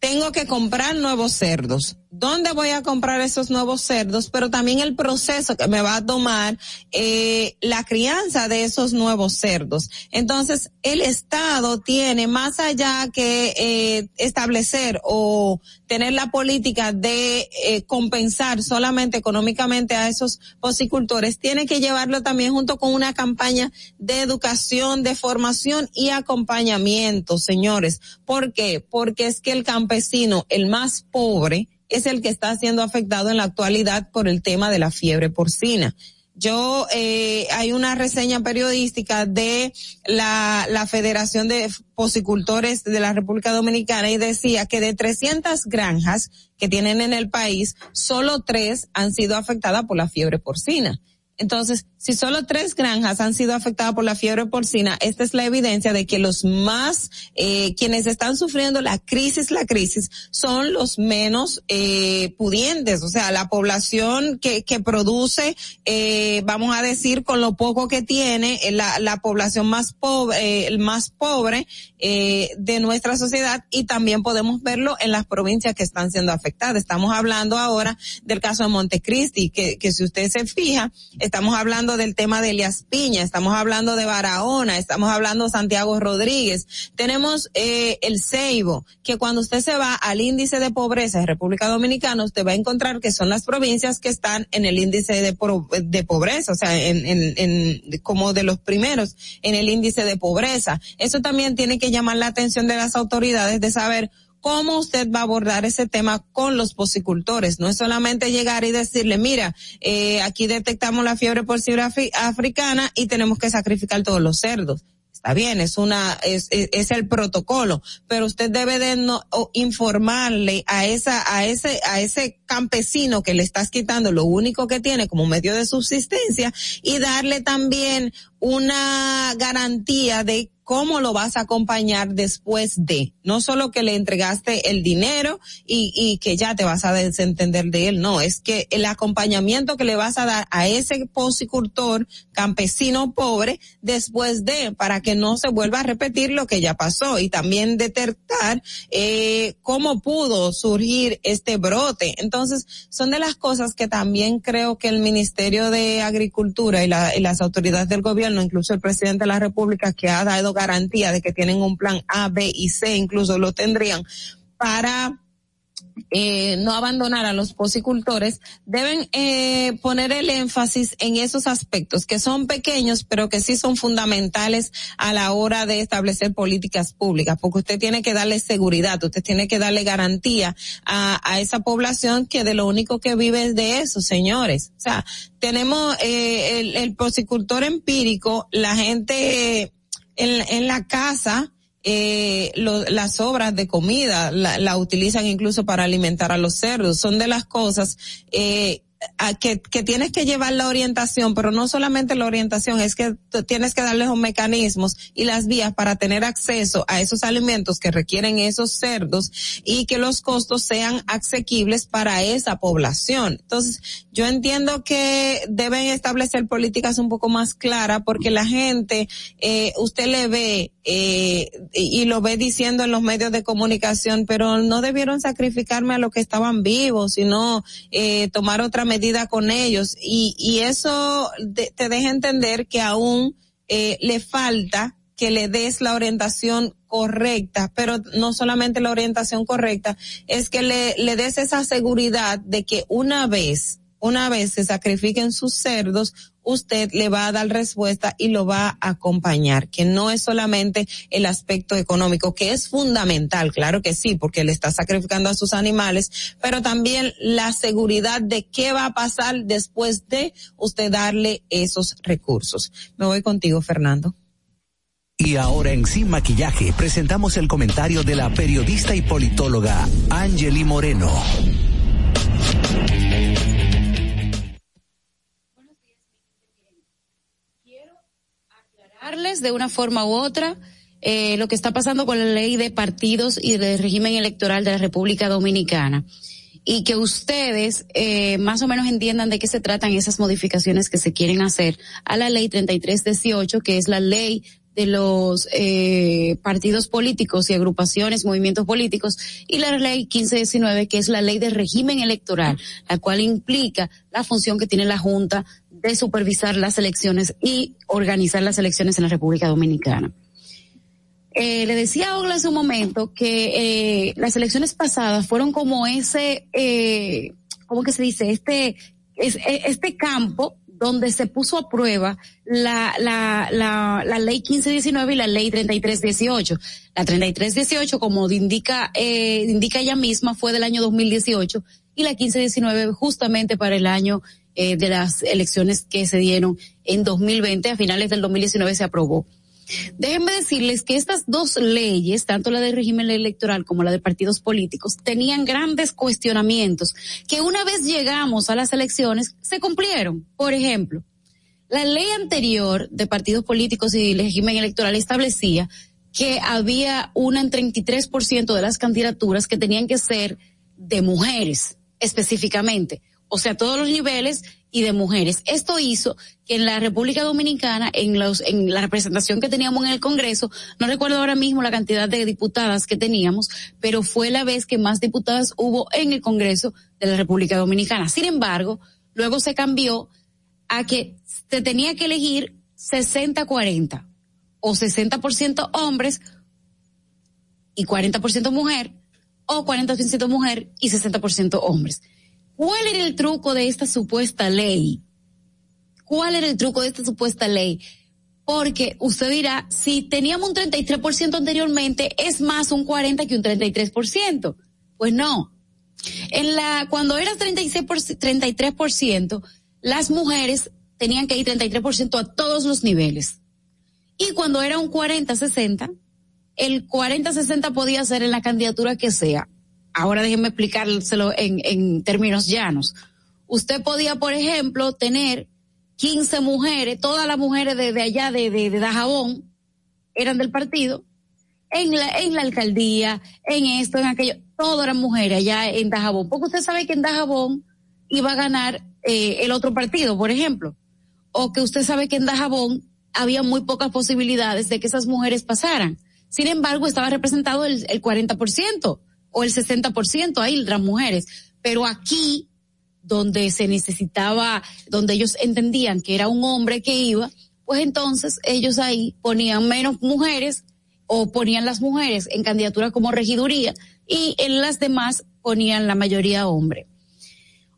Tengo que comprar nuevos cerdos dónde voy a comprar esos nuevos cerdos, pero también el proceso que me va a tomar eh, la crianza de esos nuevos cerdos. Entonces, el Estado tiene más allá que eh, establecer o tener la política de eh, compensar solamente económicamente a esos posicultores, tiene que llevarlo también junto con una campaña de educación, de formación y acompañamiento, señores. ¿Por qué? Porque es que el campesino, el más pobre, es el que está siendo afectado en la actualidad por el tema de la fiebre porcina. Yo, eh, hay una reseña periodística de la, la Federación de Posicultores de la República Dominicana y decía que de 300 granjas que tienen en el país, solo tres han sido afectadas por la fiebre porcina. Entonces, si solo tres granjas han sido afectadas por la fiebre porcina, esta es la evidencia de que los más, eh, quienes están sufriendo la crisis, la crisis, son los menos eh, pudientes, o sea, la población que, que produce, eh, vamos a decir, con lo poco que tiene, eh, la, la población más pobre, eh, más pobre eh, de nuestra sociedad y también podemos verlo en las provincias que están siendo afectadas. Estamos hablando ahora del caso de Montecristi, que, que si usted se fija, estamos hablando del tema de Elias Piña, estamos hablando de Barahona, estamos hablando de Santiago Rodríguez, tenemos eh, el Ceibo, que cuando usted se va al índice de pobreza de República Dominicana, usted va a encontrar que son las provincias que están en el índice de, de pobreza, o sea, en, en, en, como de los primeros en el índice de pobreza. Eso también tiene que llamar la atención de las autoridades de saber cómo usted va a abordar ese tema con los posicultores. No es solamente llegar y decirle, mira, eh, aquí detectamos la fiebre porcina africana y tenemos que sacrificar todos los cerdos. Está bien, es una, es, es, el protocolo, pero usted debe de no, informarle a esa, a ese, a ese campesino que le estás quitando lo único que tiene como medio de subsistencia y darle también una garantía de cómo lo vas a acompañar después de, no solo que le entregaste el dinero y, y que ya te vas a desentender de él, no, es que el acompañamiento que le vas a dar a ese posicultor campesino pobre después de, para que no se vuelva a repetir lo que ya pasó y también detectar eh, cómo pudo surgir este brote. Entonces, son de las cosas que también creo que el Ministerio de Agricultura y, la, y las autoridades del gobierno, incluso el presidente de la República, que ha dado garantía de que tienen un plan A, B y C, incluso lo tendrían para eh, no abandonar a los posicultores, deben eh, poner el énfasis en esos aspectos que son pequeños, pero que sí son fundamentales a la hora de establecer políticas públicas, porque usted tiene que darle seguridad, usted tiene que darle garantía a, a esa población que de lo único que vive es de eso, señores. O sea, tenemos eh, el, el posicultor empírico, la gente en, en la casa, eh, lo, las obras de comida la, la, utilizan incluso para alimentar a los cerdos. Son de las cosas eh, que, que tienes que llevar la orientación, pero no solamente la orientación, es que tienes que darles los mecanismos y las vías para tener acceso a esos alimentos que requieren esos cerdos y que los costos sean asequibles para esa población. Entonces, yo entiendo que deben establecer políticas un poco más claras porque la gente, eh, usted le ve eh, y lo ve diciendo en los medios de comunicación, pero no debieron sacrificarme a los que estaban vivos, sino eh, tomar otra medida con ellos. Y, y eso te deja entender que aún eh, le falta que le des la orientación correcta, pero no solamente la orientación correcta, es que le, le des esa seguridad de que una vez una vez se sacrifiquen sus cerdos, usted le va a dar respuesta y lo va a acompañar, que no es solamente el aspecto económico, que es fundamental, claro que sí, porque le está sacrificando a sus animales, pero también la seguridad de qué va a pasar después de usted darle esos recursos. Me voy contigo, Fernando. Y ahora en Sin Maquillaje presentamos el comentario de la periodista y politóloga Angeli Moreno. Aclararles de una forma u otra eh, lo que está pasando con la ley de partidos y del régimen electoral de la República Dominicana. Y que ustedes eh, más o menos entiendan de qué se tratan esas modificaciones que se quieren hacer a la ley 3318, que es la ley de los eh, partidos políticos y agrupaciones, movimientos políticos, y la ley 1519, que es la ley de régimen electoral, la cual implica la función que tiene la Junta de supervisar las elecciones y organizar las elecciones en la República Dominicana. Eh, le decía a Ogla hace un momento que eh, las elecciones pasadas fueron como ese, eh, ¿cómo que se dice? Este, es, e, este campo donde se puso a prueba la, la, la, la ley 1519 y la ley 3318. La 3318, como indica, eh, indica ella misma, fue del año 2018 y la 1519 justamente para el año eh, de las elecciones que se dieron en 2020. A finales del 2019 se aprobó. Déjenme decirles que estas dos leyes, tanto la del régimen electoral como la de partidos políticos, tenían grandes cuestionamientos que una vez llegamos a las elecciones se cumplieron. Por ejemplo, la ley anterior de partidos políticos y régimen electoral establecía que había una en 33% de las candidaturas que tenían que ser de mujeres específicamente. O sea, todos los niveles y de mujeres. Esto hizo que en la República Dominicana, en los, en la representación que teníamos en el Congreso, no recuerdo ahora mismo la cantidad de diputadas que teníamos, pero fue la vez que más diputadas hubo en el Congreso de la República Dominicana. Sin embargo, luego se cambió a que se tenía que elegir 60-40 o 60% hombres y 40% mujer o 40% mujer y 60% hombres. ¿Cuál era el truco de esta supuesta ley? ¿Cuál era el truco de esta supuesta ley? Porque usted dirá, si teníamos un 33% anteriormente, es más un 40 que un 33%. Pues no. En la, cuando era 36 33%, las mujeres tenían que ir 33% a todos los niveles. Y cuando era un 40-60, el 40-60 podía ser en la candidatura que sea ahora déjenme explicárselo en, en términos llanos. Usted podía, por ejemplo, tener 15 mujeres, todas las mujeres de, allá de, de, de, Dajabón eran del partido, en la, en la alcaldía, en esto, en aquello, todas eran mujeres allá en Dajabón. Porque usted sabe que en Dajabón iba a ganar eh, el otro partido, por ejemplo. O que usted sabe que en Dajabón había muy pocas posibilidades de que esas mujeres pasaran. Sin embargo, estaba representado el, el 40% o el 60% ahí las mujeres. Pero aquí, donde se necesitaba, donde ellos entendían que era un hombre que iba, pues entonces ellos ahí ponían menos mujeres o ponían las mujeres en candidatura como regiduría y en las demás ponían la mayoría hombre.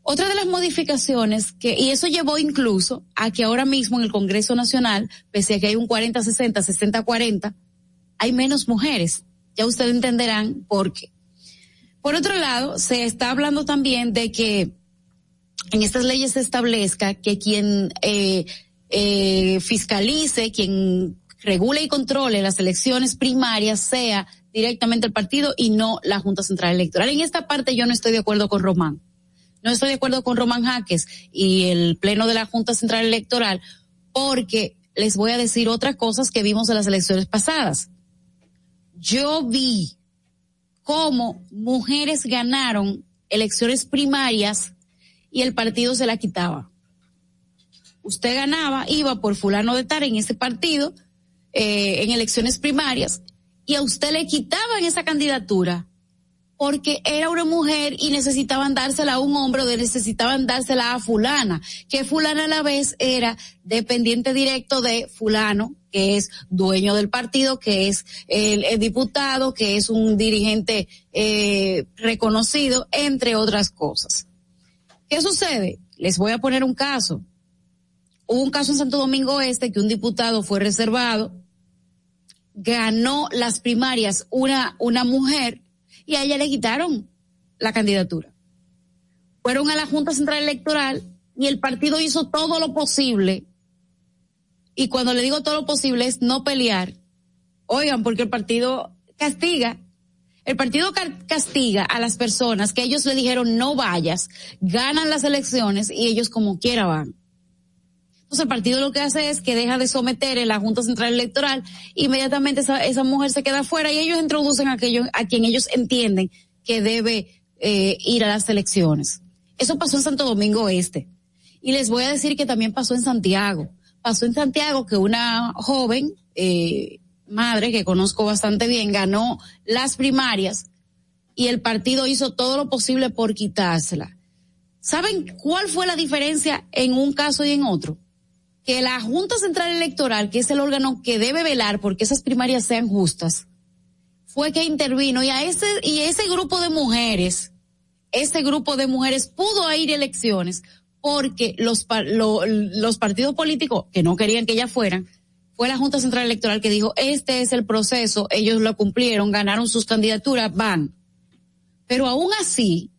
Otra de las modificaciones que, y eso llevó incluso a que ahora mismo en el Congreso Nacional, pese a que hay un 40-60, 60-40, hay menos mujeres. Ya ustedes entenderán por qué. Por otro lado, se está hablando también de que en estas leyes se establezca que quien eh, eh, fiscalice, quien regule y controle las elecciones primarias sea directamente el partido y no la Junta Central Electoral. En esta parte yo no estoy de acuerdo con Román. No estoy de acuerdo con Román Jaques y el Pleno de la Junta Central Electoral porque les voy a decir otras cosas que vimos en las elecciones pasadas. Yo vi cómo mujeres ganaron elecciones primarias y el partido se la quitaba. Usted ganaba, iba por fulano de tal en ese partido, eh, en elecciones primarias, y a usted le quitaban esa candidatura porque era una mujer y necesitaban dársela a un hombre o necesitaban dársela a fulana, que fulana a la vez era dependiente directo de fulano, que es dueño del partido, que es el, diputado, que es un dirigente eh, reconocido, entre otras cosas. ¿Qué sucede? Les voy a poner un caso. Hubo un caso en Santo Domingo Este que un diputado fue reservado, ganó las primarias una, una mujer, y a ella le quitaron la candidatura. Fueron a la Junta Central Electoral y el partido hizo todo lo posible. Y cuando le digo todo lo posible es no pelear Oigan, porque el partido castiga. El partido castiga a las personas que ellos le dijeron no vayas, ganan las elecciones y ellos como quiera van. Entonces el partido lo que hace es que deja de someter en la Junta Central Electoral, inmediatamente esa, mujer se queda fuera y ellos introducen a, aquellos, a quien ellos entienden que debe eh, ir a las elecciones. Eso pasó en Santo Domingo Este. Y les voy a decir que también pasó en Santiago. Pasó en Santiago que una joven, eh, madre que conozco bastante bien, ganó las primarias y el partido hizo todo lo posible por quitársela. ¿Saben cuál fue la diferencia en un caso y en otro? Que la Junta Central Electoral, que es el órgano que debe velar porque esas primarias sean justas, fue que intervino y a ese, y ese grupo de mujeres, ese grupo de mujeres pudo ir a elecciones porque los, los partidos políticos que no querían que ella fueran, fue la Junta Central Electoral que dijo, este es el proceso, ellos lo cumplieron, ganaron sus candidaturas, van. Pero aún así,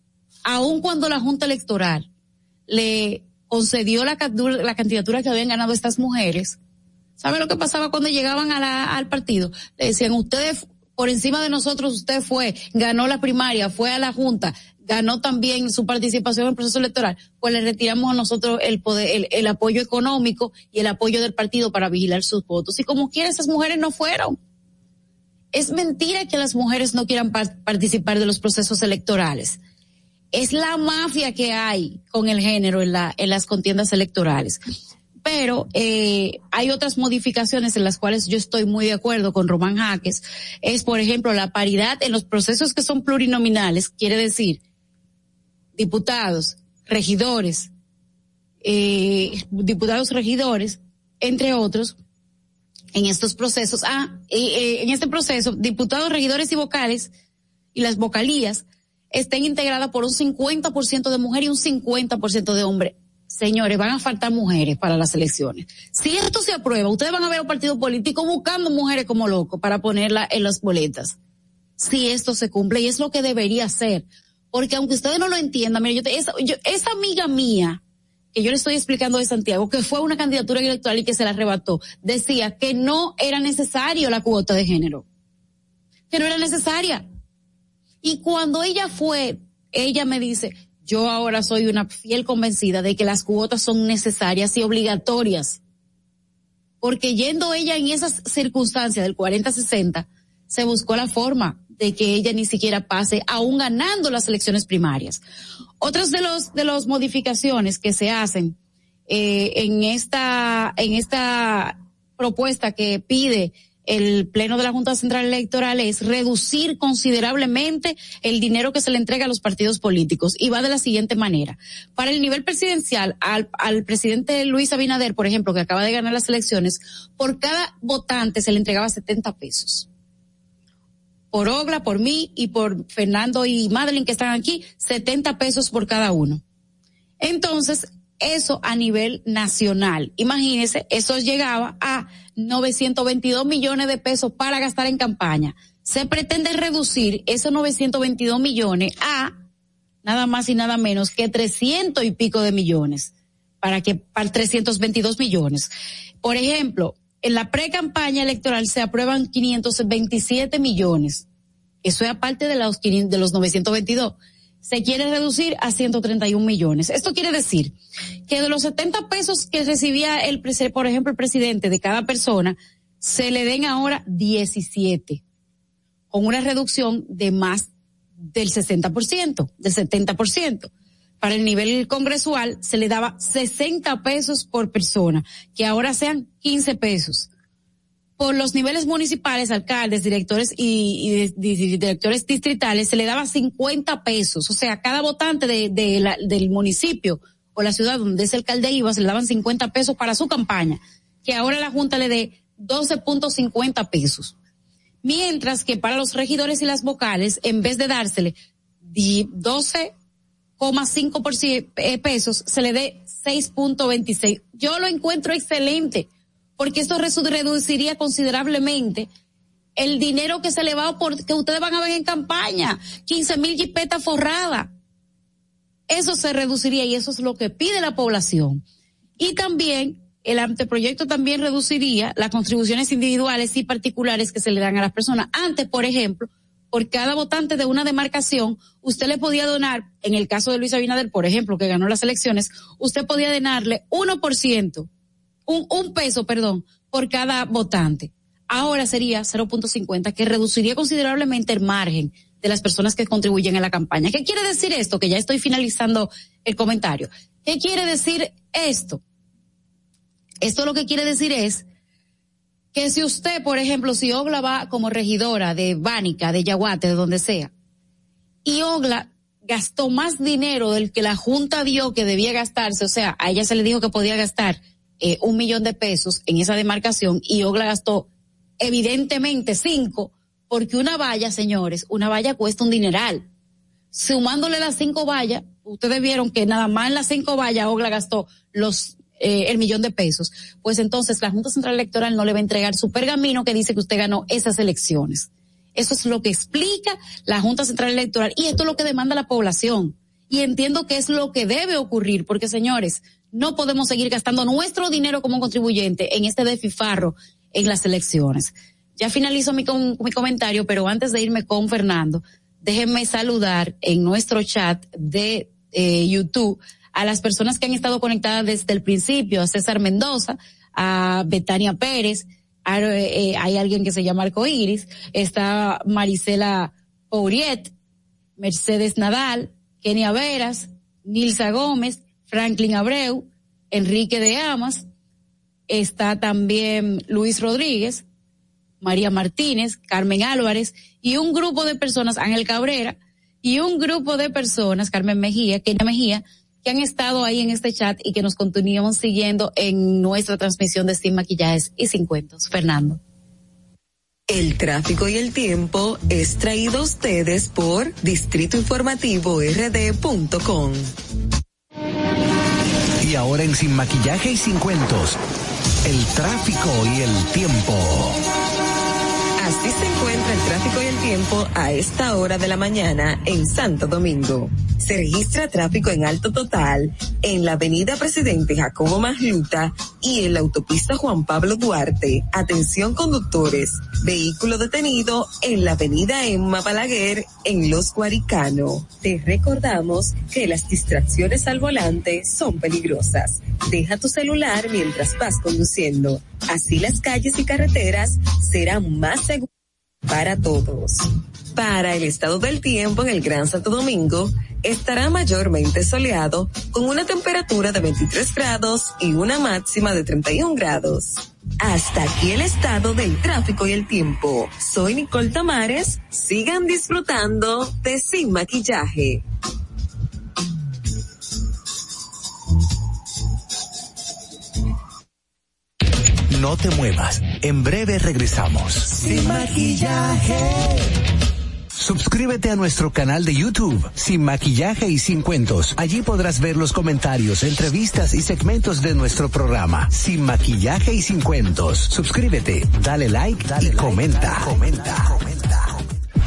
aún cuando la Junta Electoral le concedió la, candidatura que habían ganado estas mujeres, ¿sabe lo que pasaba cuando llegaban al partido? Le decían, ustedes, por encima de nosotros, usted fue, ganó la primaria, fue a la Junta, ganó también su participación en el proceso electoral, pues le retiramos a nosotros el poder, el, apoyo económico y el apoyo del partido para vigilar sus votos. Y como quiera, esas mujeres no fueron. Es mentira que las mujeres no quieran participar de los procesos electorales. Es la mafia que hay con el género en, la, en las contiendas electorales. Pero eh, hay otras modificaciones en las cuales yo estoy muy de acuerdo con Román Jaques. Es, por ejemplo, la paridad en los procesos que son plurinominales, quiere decir diputados, regidores, eh, diputados regidores, entre otros, en estos procesos. Ah, eh, en este proceso, diputados, regidores y vocales y las vocalías estén integradas por un 50% de mujer y un 50% de hombre. Señores, van a faltar mujeres para las elecciones. Si esto se aprueba, ustedes van a ver a un partido político buscando mujeres como locos para ponerla en las boletas. Si esto se cumple, y es lo que debería ser porque aunque ustedes no lo entiendan, mire, yo, esa, esa amiga mía, que yo le estoy explicando de Santiago, que fue una candidatura electoral y que se la arrebató, decía que no era necesario la cuota de género, que no era necesaria. Y cuando ella fue, ella me dice, yo ahora soy una fiel convencida de que las cuotas son necesarias y obligatorias. Porque yendo ella en esas circunstancias del 40-60, se buscó la forma de que ella ni siquiera pase, aún ganando las elecciones primarias. Otras de los de las modificaciones que se hacen eh, en esta en esta propuesta que pide el Pleno de la Junta Central Electoral es reducir considerablemente el dinero que se le entrega a los partidos políticos y va de la siguiente manera. Para el nivel presidencial, al, presidente Luis Abinader, por ejemplo, que acaba de ganar las elecciones, por cada votante se le entregaba 70 pesos por Ogla, por mí y por Fernando y Madeline que están aquí, 70 pesos por cada uno. Entonces, eso a nivel nacional. Imagínense, eso llegaba a 922 millones de pesos para gastar en campaña. Se pretende reducir esos 922 millones a nada más y nada menos que 300 y pico de millones para que para 322 millones. Por ejemplo, en la pre-campaña electoral se aprueban 527 millones. Eso es aparte de los, de los 922. Se quiere reducir a 131 millones. Esto quiere decir que de los 70 pesos que recibía el, por ejemplo, el presidente de cada persona, se le den ahora 17, con una reducción de más del 60%, del 70% para el nivel congresual se le daba 60 pesos por persona, que ahora sean 15 pesos. Por los niveles municipales, alcaldes, directores y, directores distritales se le daba 50 pesos. O sea, cada votante de, del municipio o la ciudad donde ese alcalde iba se le daban 50 pesos para su campaña, que ahora la Junta le dé 12.50 pesos. Mientras que para los regidores y las vocales, en vez de dársele 12 cinco eh, pesos se le dé 6.26. Yo lo encuentro excelente porque esto reduciría considerablemente el dinero que se le va por que ustedes van a ver en campaña, 15 mil jipetas forradas. Eso se reduciría y eso es lo que pide la población. Y también el anteproyecto también reduciría las contribuciones individuales y particulares que se le dan a las personas. Antes, por ejemplo, por cada votante de una demarcación, usted le podía donar, en el caso de Luis Abinader, por ejemplo, que ganó las elecciones, usted podía donarle 1%, un, un peso, perdón, por cada votante. Ahora sería 0.50, que reduciría considerablemente el margen de las personas que contribuyen a la campaña. ¿Qué quiere decir esto? Que ya estoy finalizando el comentario. ¿Qué quiere decir esto? Esto lo que quiere decir es que si usted, por ejemplo, si Ogla va como regidora de Bánica, de Yaguate, de donde sea, y Ogla gastó más dinero del que la Junta vio que debía gastarse, o sea, a ella se le dijo que podía gastar eh, un millón de pesos en esa demarcación y Ogla gastó evidentemente cinco, porque una valla, señores, una valla cuesta un dineral. Sumándole las cinco vallas, ustedes vieron que nada más en las cinco vallas Ogla gastó los eh, el millón de pesos, pues entonces la Junta Central Electoral no le va a entregar su pergamino que dice que usted ganó esas elecciones. Eso es lo que explica la Junta Central Electoral y esto es lo que demanda la población. Y entiendo que es lo que debe ocurrir, porque señores, no podemos seguir gastando nuestro dinero como contribuyente en este defifarro en las elecciones. Ya finalizo mi, mi comentario, pero antes de irme con Fernando, déjenme saludar en nuestro chat de eh, YouTube a las personas que han estado conectadas desde el principio, a César Mendoza, a Betania Pérez, eh, hay alguien que se llama Arcoiris, está Marisela Pouriet, Mercedes Nadal, Kenia Veras, Nilsa Gómez, Franklin Abreu, Enrique de Amas, está también Luis Rodríguez, María Martínez, Carmen Álvarez y un grupo de personas, Ángel Cabrera, y un grupo de personas, Carmen Mejía, Kenia Mejía, que han estado ahí en este chat y que nos continuamos siguiendo en nuestra transmisión de Sin Maquillajes y Sin Cuentos. Fernando. El tráfico y el tiempo es traído a ustedes por Distrito Informativo RD.com. Y ahora en Sin Maquillaje y Sin Cuentos, el tráfico y el tiempo. Así se el tráfico y el tiempo a esta hora de la mañana en Santo Domingo. Se registra tráfico en alto total en la avenida Presidente Jacobo Magluta y en la autopista Juan Pablo Duarte. Atención conductores, vehículo detenido en la avenida Emma Balaguer en Los Guaricano. Te recordamos que las distracciones al volante son peligrosas. Deja tu celular mientras vas conduciendo. Así las calles y carreteras serán más seguras para todos. Para el estado del tiempo en el Gran Santo Domingo, estará mayormente soleado con una temperatura de 23 grados y una máxima de 31 grados. Hasta aquí el estado del tráfico y el tiempo. Soy Nicole Tamares. Sigan disfrutando de Sin Maquillaje. No te muevas. En breve regresamos. Sin maquillaje. Suscríbete a nuestro canal de YouTube, Sin Maquillaje y Sin Cuentos. Allí podrás ver los comentarios, entrevistas y segmentos de nuestro programa, Sin Maquillaje y Sin Cuentos. Suscríbete, dale like dale y comenta. comenta. comenta.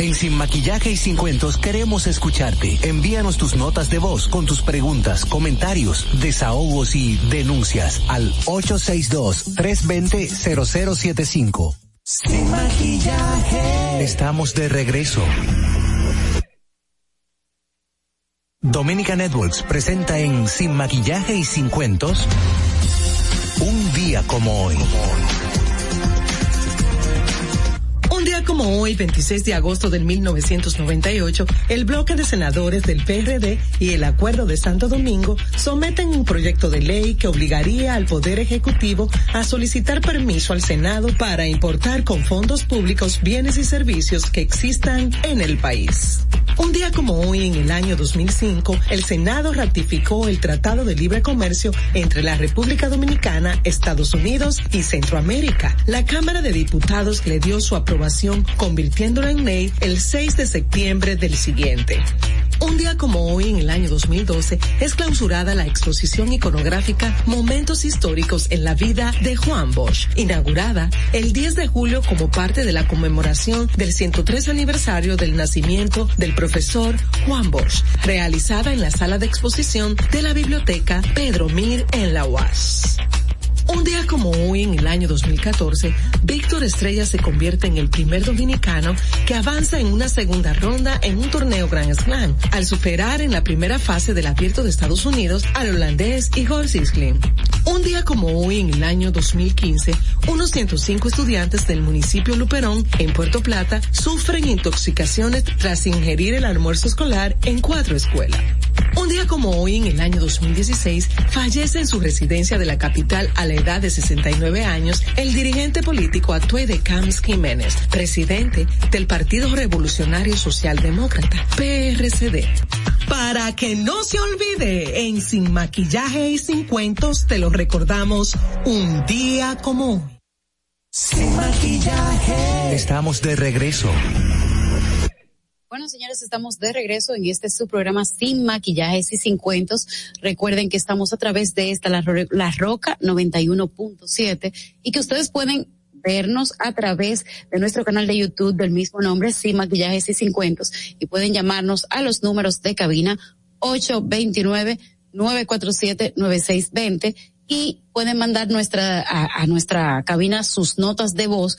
En Sin Maquillaje y Sin Cuentos queremos escucharte. Envíanos tus notas de voz con tus preguntas, comentarios, desahogos y denuncias al 862-320-0075. Sin Maquillaje. Estamos de regreso. Dominica Networks presenta en Sin Maquillaje y Sin Cuentos un día como hoy. Como hoy, 26 de agosto del 1998, el bloque de senadores del PRD y el Acuerdo de Santo Domingo someten un proyecto de ley que obligaría al Poder Ejecutivo a solicitar permiso al Senado para importar con fondos públicos bienes y servicios que existan en el país. Un día como hoy, en el año 2005, el Senado ratificó el Tratado de Libre Comercio entre la República Dominicana, Estados Unidos y Centroamérica. La Cámara de Diputados le dio su aprobación, convirtiéndola en ley el 6 de septiembre del siguiente. Un día como hoy, en el año 2012, es clausurada la exposición iconográfica Momentos Históricos en la Vida de Juan Bosch, inaugurada el 10 de julio como parte de la conmemoración del 103 aniversario del nacimiento del profesor Juan Bosch, realizada en la sala de exposición de la Biblioteca Pedro Mir en la UAS. Un día como hoy, en el año 2014, Víctor Estrella se convierte en el primer dominicano que avanza en una segunda ronda en un torneo Grand Slam, al superar en la primera fase del abierto de Estados Unidos al holandés Igor Sisling. Un día como hoy, en el año 2015, unos 105 estudiantes del municipio Luperón, en Puerto Plata, sufren intoxicaciones tras ingerir el almuerzo escolar en cuatro escuelas. Un día como hoy, en el año 2016, fallece en su residencia de la capital a la edad de 69 años el dirigente político Atue de Camps Jiménez, presidente del Partido Revolucionario Socialdemócrata, PRCD. Para que no se olvide, en Sin Maquillaje y Sin Cuentos te lo recordamos un día como hoy. Sin Maquillaje. Estamos de regreso. Bueno, señores, estamos de regreso en este su programa sin maquillajes y sin cuentos. Recuerden que estamos a través de esta La, la Roca 91.7 y que ustedes pueden vernos a través de nuestro canal de YouTube del mismo nombre, sin maquillajes y sin y pueden llamarnos a los números de cabina 829-947-9620 y pueden mandar nuestra, a, a nuestra cabina sus notas de voz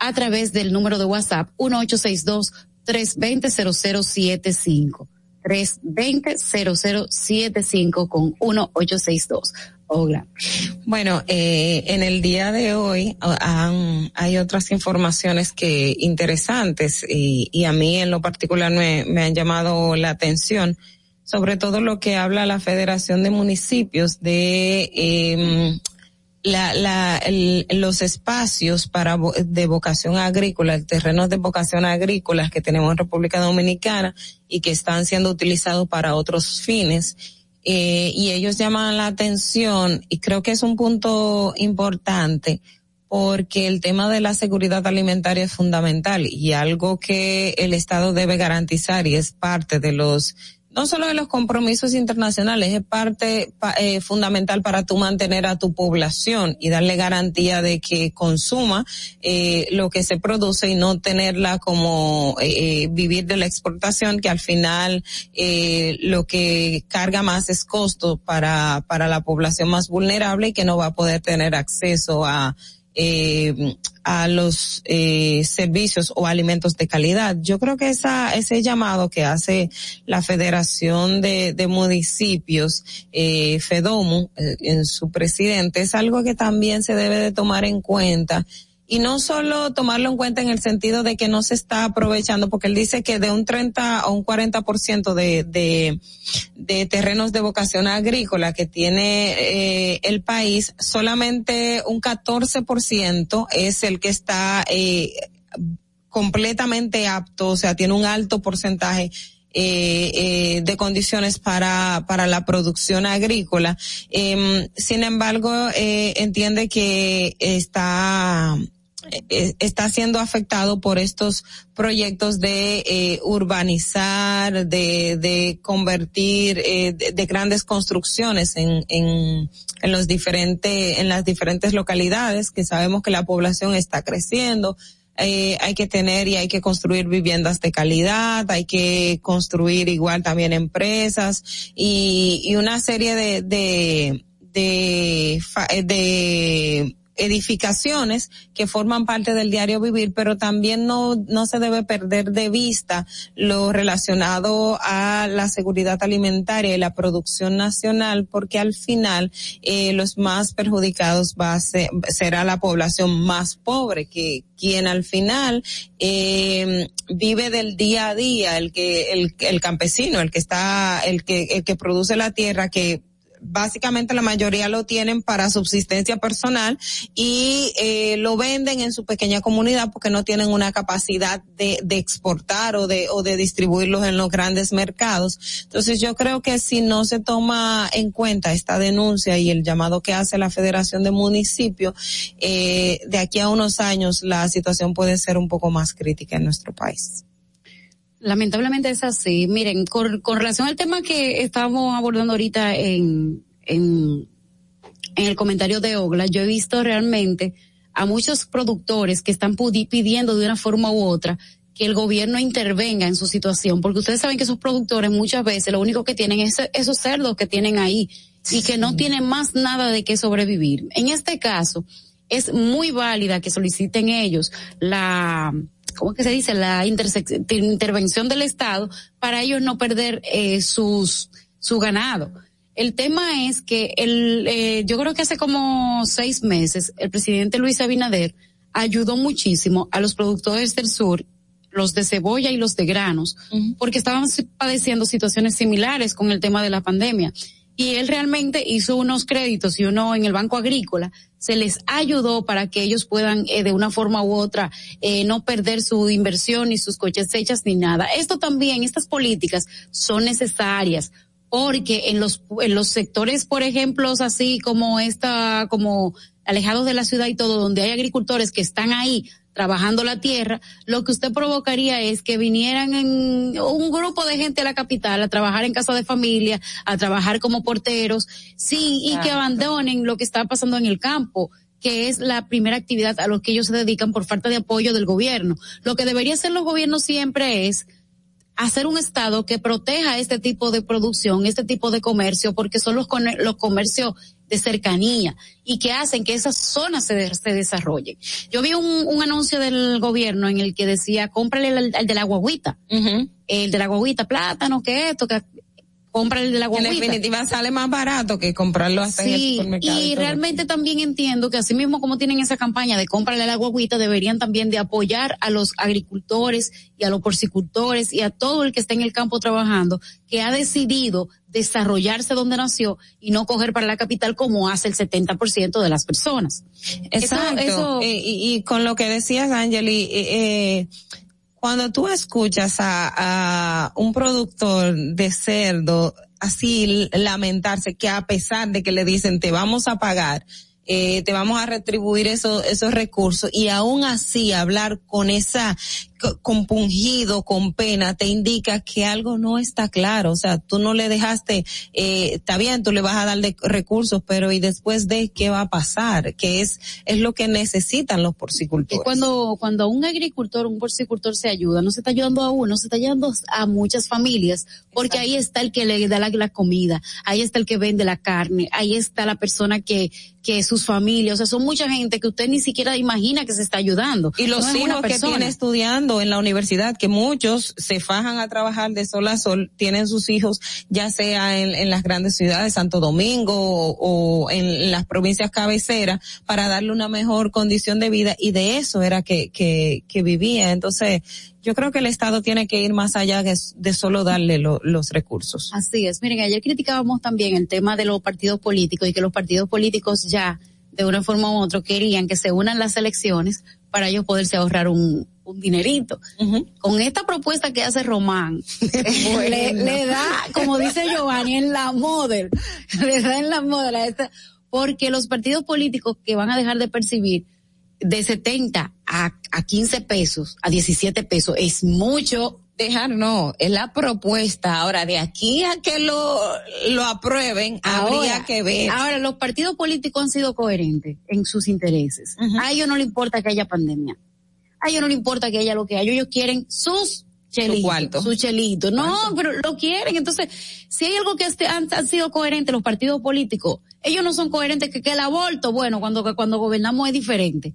a través del número de WhatsApp 1862 320-0075. 320-0075 con 1862. Hola. Bueno, eh, en el día de hoy um, hay otras informaciones que interesantes y, a mí en lo particular me, han llamado la atención, sobre todo lo que habla la Federación de Municipios de eh, la, la, el, los espacios para de vocación agrícola, el terreno de vocación agrícola que tenemos en República Dominicana y que están siendo utilizados para otros fines. Eh, y ellos llaman la atención y creo que es un punto importante porque el tema de la seguridad alimentaria es fundamental y algo que el Estado debe garantizar y es parte de los no solo de los compromisos internacionales, es parte eh, fundamental para tú mantener a tu población y darle garantía de que consuma eh, lo que se produce y no tenerla como eh, vivir de la exportación, que al final lo que carga más es costo para, para la población más vulnerable y que no va a poder tener acceso a eh, a los eh, servicios o alimentos de calidad. Yo creo que esa, ese llamado que hace la Federación de, de Municipios, eh, FEDOMU, eh, en su presidente, es algo que también se debe de tomar en cuenta y no solo tomarlo en cuenta en el sentido de que no se está aprovechando, porque él dice que de un 30 a un 40% de, de, de terrenos de vocación agrícola que tiene eh, el país, solamente un 14% es el que está eh, completamente apto, o sea, tiene un alto porcentaje eh, eh, de condiciones para, para la producción agrícola. Eh, sin embargo, eh, entiende que está eh, está siendo afectado por estos proyectos de eh, urbanizar, de, de convertir, de, de, grandes construcciones en, en, en los diferentes, en las diferentes localidades que sabemos que la población está creciendo. Eh, hay que tener y hay que construir viviendas de calidad, hay que construir igual también empresas y, y una serie de, de, de, de edificaciones que forman parte del diario vivir, pero también no, no se debe perder de vista lo relacionado a la seguridad alimentaria y la producción nacional, porque al final eh, los más perjudicados va a ser, será la población más pobre, que quien al final eh, vive del día a día, el que el, el campesino, el que está, el que el que produce la tierra, que básicamente la mayoría lo tienen para subsistencia personal y eh, lo venden en su pequeña comunidad porque no tienen una capacidad de, exportar o de, o de distribuirlos en los grandes mercados. Entonces yo creo que si no se toma en cuenta esta denuncia y el llamado que hace la Federación de Municipios, eh, de aquí a unos años la situación puede ser un poco más crítica en nuestro país. Lamentablemente es así. Miren, con, con, relación al tema que estábamos abordando ahorita en, en, en el comentario de Ogla, yo he visto realmente a muchos productores que están pidiendo de una forma u otra que el gobierno intervenga en su situación, porque ustedes saben que esos productores muchas veces lo único que tienen es esos cerdos que tienen ahí y que no tienen más nada de qué sobrevivir. En este caso, es muy válida que soliciten ellos la, ¿cómo que se dice? La intervención del Estado para ellos no perder eh, sus, su ganado. El tema es que el, eh, yo creo que hace como seis meses el presidente Luis Abinader ayudó muchísimo a los productores del sur, los de cebolla y los de granos, uh -huh. porque estaban padeciendo situaciones similares con el tema de la pandemia y él realmente hizo unos créditos y uno en el Banco Agrícola, se les ayudó para que ellos puedan eh, de una forma u otra eh, no perder su inversión ni sus cosechas ni nada. Esto también, estas políticas son necesarias porque en los en los sectores, por ejemplo, así como esta, como alejados de la ciudad y todo, donde hay agricultores que están ahí trabajando la tierra, lo que usted provocaría es que vinieran en un grupo de gente a la capital a trabajar en casa de familia, a trabajar como porteros, sí, y que abandonen lo que está pasando en el campo que es la primera actividad a lo que ellos se dedican por falta de apoyo del gobierno. Lo que debería hacer los gobiernos siempre es hacer un estado que proteja este tipo de producción, este tipo de comercio, porque son los, los comercios de cercanía y que hacen que esas zonas se, se desarrollen. Yo vi un, un, anuncio del gobierno en el que decía, cómprale el, el de la guaguita, uh -huh. el de la guaguita, plátano, que esto, que compra el de la guaguita. En definitiva sale más barato que comprarlo hasta sí, en el supermercado. Y realmente también entiendo que así mismo como tienen esa campaña de cómprale la guaguita, deberían también de apoyar a los agricultores y a los porcicultores y a todo el que está en el campo trabajando, que ha decidido desarrollarse donde nació y no coger para la capital como hace el 70% de las personas. Exacto. Eso, eso... Eh, y, y, con lo que decías, Angeli, eh, eh cuando tú escuchas a, a, un productor de cerdo así lamentarse que a pesar de que le dicen te vamos a pagar, eh, te vamos a retribuir eso, esos recursos y aún así hablar con esa compungido, con pena, te indica que algo no está claro. O sea, tú no le dejaste, eh, está bien, tú le vas a dar de recursos, pero y después de qué va a pasar, que es, es lo que necesitan los porcicultores. Y cuando, cuando un agricultor, un porcicultor se ayuda, no se está ayudando a uno, se está ayudando a muchas familias, porque Exacto. ahí está el que le da la, la comida, ahí está el que vende la carne, ahí está la persona que, que sus familias, o sea, son mucha gente que usted ni siquiera imagina que se está ayudando. Y los no hijos que tiene estudiando en la universidad, que muchos se fajan a trabajar de sol a sol, tienen sus hijos ya sea en, las grandes ciudades, Santo Domingo o, en las provincias cabeceras, para darle una mejor condición de vida y de eso era que, que, que vivía. Entonces, yo creo que el Estado tiene que ir más allá de, solo darle los recursos. Así es. Miren, ayer criticábamos también el tema de los partidos políticos y que los partidos políticos ya, de una forma u otra, querían que se unan las elecciones para ellos poderse ahorrar un, un dinerito. Con esta propuesta que hace Román, le, da, como dice Giovanni, en la model, le da en la model a esta, porque los partidos políticos que van a dejar de percibir de 70 a, a 15 pesos, a 17 pesos, es mucho. Dejar no, es la propuesta. Ahora, de aquí a que lo, lo aprueben, habría que ver. Ahora, los partidos políticos han sido coherentes en sus intereses. A ellos no le importa que haya pandemia. A ellos no le importa que haya lo que haya. Ellos quieren sus chelitos. Su chelito. No, pero lo quieren. Entonces, si hay algo que han, sido coherentes los partidos políticos, ellos no son coherentes que, que el aborto, bueno, cuando, cuando gobernamos es diferente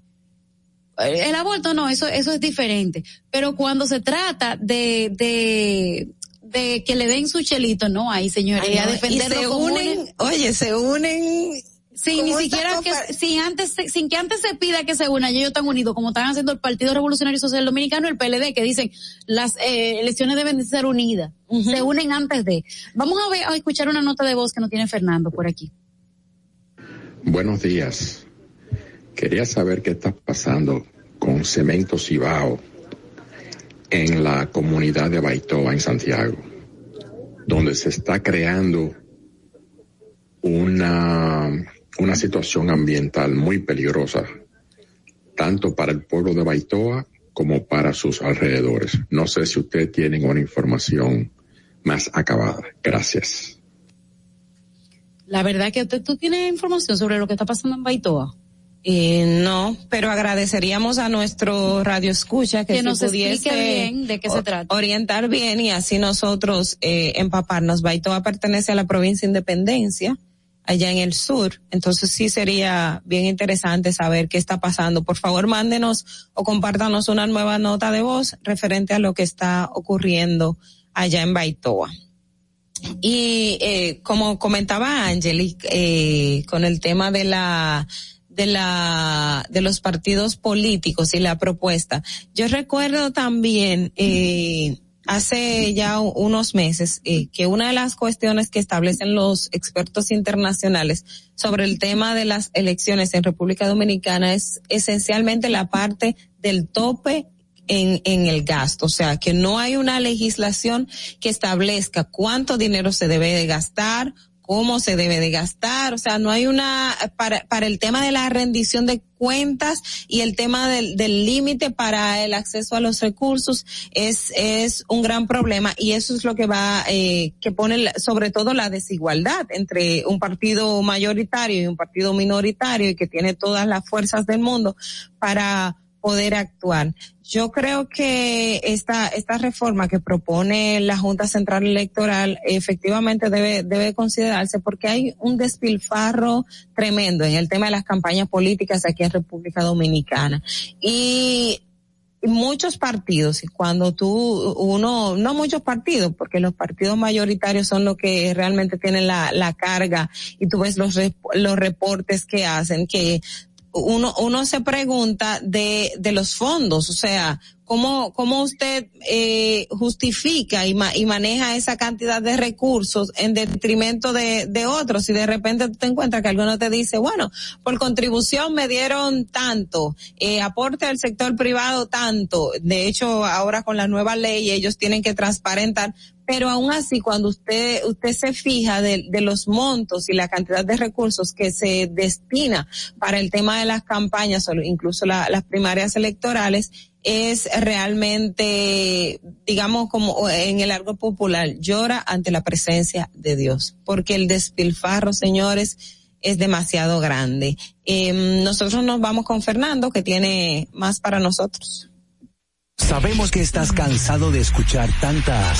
el aborto no, eso, eso es diferente. Pero cuando se trata de, de, de que le den su chelito, no hay, señores, a defender se unen, oye, se unen sin ni siquiera que sin antes sin que antes se pida que se unan ellos están unidos como están haciendo el Partido Revolucionario Social Dominicano y el PLD que dicen las eh, elecciones deben de ser unidas se unen antes de. Vamos a ver a escuchar una nota de voz que no tiene Fernando por aquí. Buenos días Quería saber qué está pasando con Cemento Cibao en la comunidad de Baitoa, en Santiago, donde se está creando una, una situación ambiental muy peligrosa, tanto para el pueblo de Baitoa como para sus alrededores. No sé si ustedes tienen una información más acabada. Gracias. La verdad que tú tienes información sobre lo que está pasando en Baitoa. Eh, no, pero agradeceríamos a nuestro radio escucha que, nos pudiese bien de qué se trata. orientar bien y así nosotros eh, empaparnos. Baitoa pertenece a la provincia Independencia, allá en el sur, entonces sí sería bien interesante saber qué está pasando. Por favor, mándenos o compártanos una nueva nota de voz referente a lo que está ocurriendo allá en Baitoa. Y eh, como comentaba Angelic, eh, con el tema de la de la de los partidos políticos y la propuesta. Yo recuerdo también eh, hace ya unos meses eh, que una de las cuestiones que establecen los expertos internacionales sobre el tema de las elecciones en República Dominicana es esencialmente la parte del tope en, en el gasto, o sea, que no hay una legislación que establezca cuánto dinero se debe de gastar, cómo se debe de gastar, o sea, no hay una, para, para el tema de la rendición de cuentas y el tema del límite para el acceso a los recursos es, es un gran problema y eso es lo que va, eh, que pone sobre todo la desigualdad entre un partido mayoritario y un partido minoritario y que tiene todas las fuerzas del mundo para poder actuar. Yo creo que esta, esta reforma que propone la Junta Central Electoral efectivamente debe, debe considerarse porque hay un despilfarro tremendo en el tema de las campañas políticas aquí en República Dominicana. Y muchos partidos, y cuando tú, uno, no muchos partidos, porque los partidos mayoritarios son los que realmente tienen la, la carga, y tú ves los, los reportes que hacen, que uno, uno se pregunta de, de los fondos, o sea, ¿cómo, cómo usted eh, justifica y, y maneja esa cantidad de recursos en detrimento de, de otros? Y de repente te encuentras que alguno te dice, bueno, por contribución me dieron tanto, eh, aporte al sector privado tanto. De hecho, ahora con la nueva ley ellos tienen que transparentar pero aún así cuando usted usted se fija de, de, los montos y la cantidad de recursos que se destina para el tema de las campañas o incluso las primarias electorales es realmente digamos como en el algo popular llora ante la presencia de Dios. Porque el despilfarro señores es demasiado grande. Eh, nosotros nos vamos con Fernando que tiene más para nosotros. Sabemos que estás cansado de escuchar tantas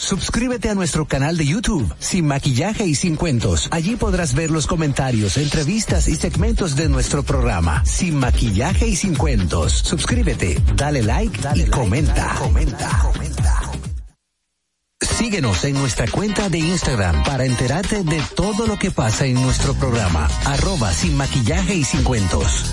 Suscríbete a nuestro canal de YouTube, Sin Maquillaje y Sin Cuentos. Allí podrás ver los comentarios, entrevistas y segmentos de nuestro programa, Sin Maquillaje y Sin Cuentos. Suscríbete, dale like dale y comenta. comenta. comenta. Síguenos en nuestra cuenta de Instagram para enterarte de todo lo que pasa en nuestro programa, arroba Sin Maquillaje y Sin Cuentos.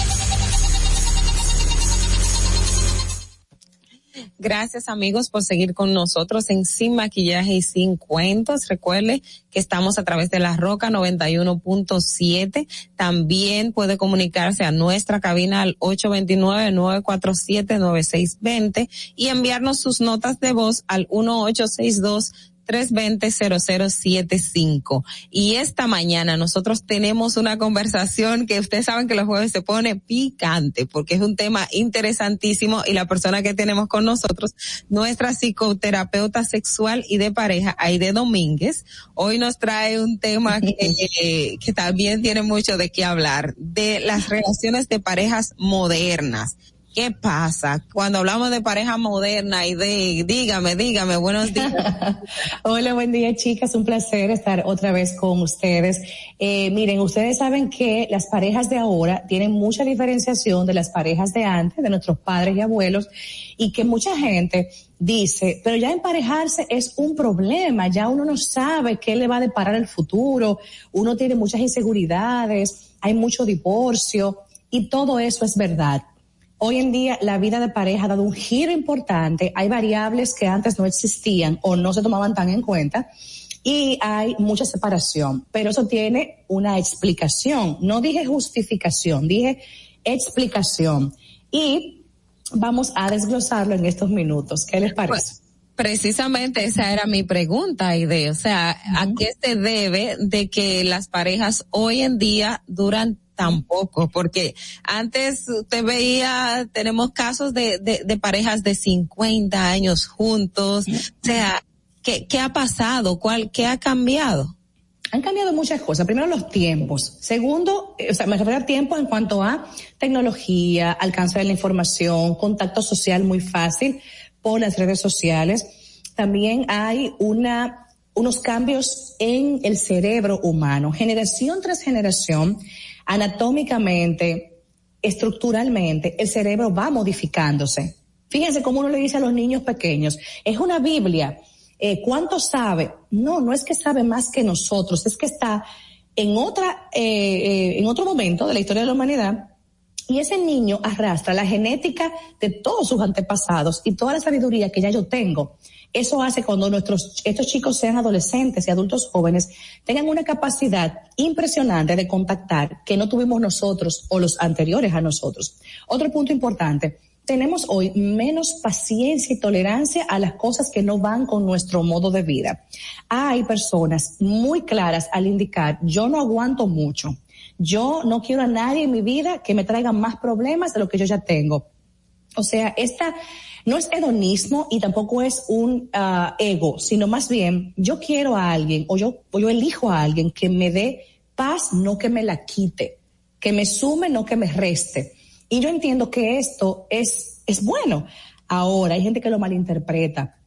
Gracias amigos por seguir con nosotros en Sin Maquillaje y Sin Cuentos. Recuerde que estamos a través de la Roca 91.7. También puede comunicarse a nuestra cabina al 829-947-9620 y enviarnos sus notas de voz al 1862 320-0075. Y esta mañana nosotros tenemos una conversación que ustedes saben que los jueves se pone picante porque es un tema interesantísimo y la persona que tenemos con nosotros, nuestra psicoterapeuta sexual y de pareja, Aide Domínguez, hoy nos trae un tema que, eh, que también tiene mucho de qué hablar, de las relaciones de parejas modernas ¿Qué pasa cuando hablamos de pareja moderna y de, dígame, dígame, buenos días? Hola, buen día chicas, un placer estar otra vez con ustedes. Eh, miren, ustedes saben que las parejas de ahora tienen mucha diferenciación de las parejas de antes, de nuestros padres y abuelos, y que mucha gente dice, pero ya emparejarse es un problema, ya uno no sabe qué le va a deparar el futuro, uno tiene muchas inseguridades, hay mucho divorcio, y todo eso es verdad Hoy en día la vida de pareja ha dado un giro importante. Hay variables que antes no existían o no se tomaban tan en cuenta y hay mucha separación, pero eso tiene una explicación. No dije justificación, dije explicación. Y vamos a desglosarlo en estos minutos. ¿Qué les parece? Pues, precisamente esa era mi pregunta, Ide. O sea, ¿a qué se debe de que las parejas hoy en día duran tampoco, porque antes usted veía, tenemos casos de, de, de parejas de 50 años juntos, o sea, ¿qué, ¿qué ha pasado? ¿Cuál, qué ha cambiado? Han cambiado muchas cosas. Primero, los tiempos. Segundo, eh, o sea, me refiero a tiempo en cuanto a tecnología, alcance de la información, contacto social muy fácil por las redes sociales. También hay una, unos cambios en el cerebro humano. Generación tras generación, anatómicamente, estructuralmente, el cerebro va modificándose. Fíjense cómo uno le dice a los niños pequeños, es una Biblia. Eh, ¿Cuánto sabe? No, no es que sabe más que nosotros, es que está en otra, eh, eh, en otro momento de la historia de la humanidad y ese niño arrastra la genética de todos sus antepasados y toda la sabiduría que ya yo tengo. Eso hace cuando nuestros, estos chicos sean adolescentes y adultos jóvenes, tengan una capacidad impresionante de contactar que no tuvimos nosotros o los anteriores a nosotros. Otro punto importante, tenemos hoy menos paciencia y tolerancia a las cosas que no van con nuestro modo de vida. Hay personas muy claras al indicar, yo no aguanto mucho. Yo no quiero a nadie en mi vida que me traiga más problemas de lo que yo ya tengo. O sea, esta no es hedonismo y tampoco es un uh, ego, sino más bien yo quiero a alguien o yo, o yo elijo a alguien que me dé paz, no que me la quite, que me sume, no que me reste. Y yo entiendo que esto es, es bueno. Ahora hay gente que lo malinterpreta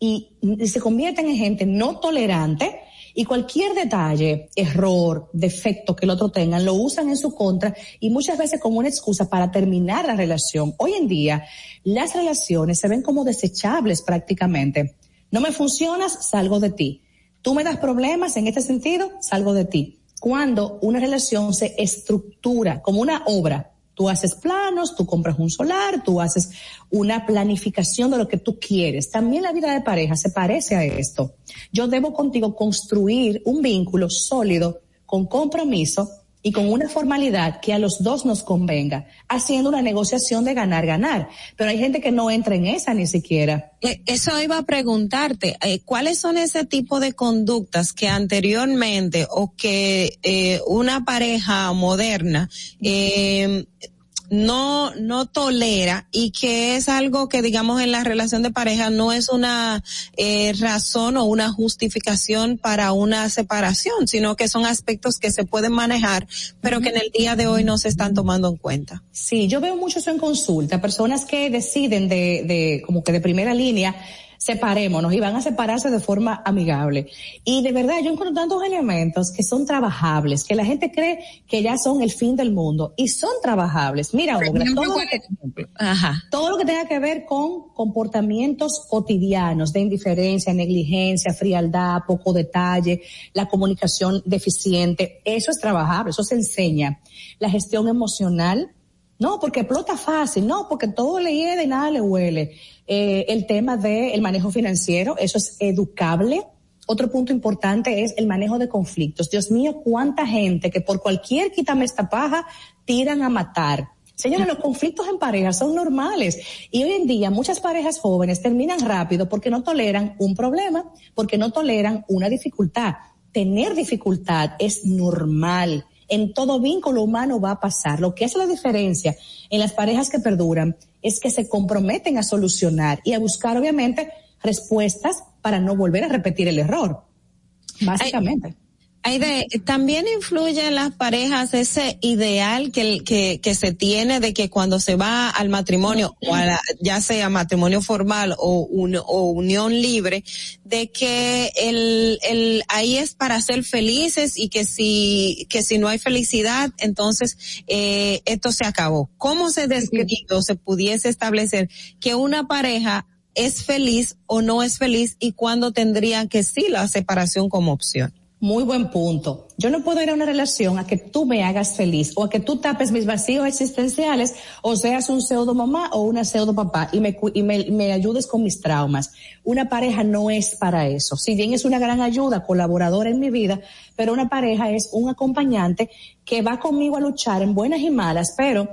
y se convierten en gente no tolerante y cualquier detalle, error, defecto que el otro tenga, lo usan en su contra y muchas veces como una excusa para terminar la relación. Hoy en día, las relaciones se ven como desechables prácticamente. No me funcionas, salgo de ti. Tú me das problemas en este sentido, salgo de ti. Cuando una relación se estructura como una obra, Tú haces planos, tú compras un solar, tú haces una planificación de lo que tú quieres. También la vida de pareja se parece a esto. Yo debo contigo construir un vínculo sólido con compromiso y con una formalidad que a los dos nos convenga, haciendo una negociación de ganar-ganar. Pero hay gente que no entra en esa ni siquiera. Eh, Eso iba a preguntarte, eh, ¿cuáles son ese tipo de conductas que anteriormente o que eh, una pareja moderna eh, no, no tolera y que es algo que digamos en la relación de pareja no es una eh, razón o una justificación para una separación, sino que son aspectos que se pueden manejar, pero que en el día de hoy no se están tomando en cuenta. Sí, yo veo mucho eso en consulta, personas que deciden de, de como que de primera línea separémonos y van a separarse de forma amigable. Y de verdad, yo encuentro tantos elementos que son trabajables, que la gente cree que ya son el fin del mundo y son trabajables. Mira, Olga, todo, lo que, Ajá. todo lo que tenga que ver con comportamientos cotidianos de indiferencia, negligencia, frialdad, poco detalle, la comunicación deficiente, eso es trabajable, eso se enseña. La gestión emocional, no, porque explota fácil, no, porque todo le hiede y nada le huele. Eh, el tema del el manejo financiero, eso es educable. Otro punto importante es el manejo de conflictos. Dios mío, cuánta gente que por cualquier quítame esta paja tiran a matar. Señores, los conflictos en pareja son normales y hoy en día muchas parejas jóvenes terminan rápido porque no toleran un problema, porque no toleran una dificultad. Tener dificultad es normal en todo vínculo humano va a pasar. Lo que hace la diferencia en las parejas que perduran es que se comprometen a solucionar y a buscar, obviamente, respuestas para no volver a repetir el error. Básicamente. Aide, también influye en las parejas ese ideal que, que, que se tiene de que cuando se va al matrimonio, o a la, ya sea matrimonio formal o, un, o unión libre, de que el, el, ahí es para ser felices y que si, que si no hay felicidad, entonces eh, esto se acabó. ¿Cómo se describió, se pudiese establecer que una pareja es feliz o no es feliz y cuándo tendría que sí la separación como opción? Muy buen punto. Yo no puedo ir a una relación a que tú me hagas feliz o a que tú tapes mis vacíos existenciales o seas un pseudo mamá o una pseudo papá y me, y me, me ayudes con mis traumas. Una pareja no es para eso. Si bien es una gran ayuda, colaboradora en mi vida, pero una pareja es un acompañante que va conmigo a luchar en buenas y malas, pero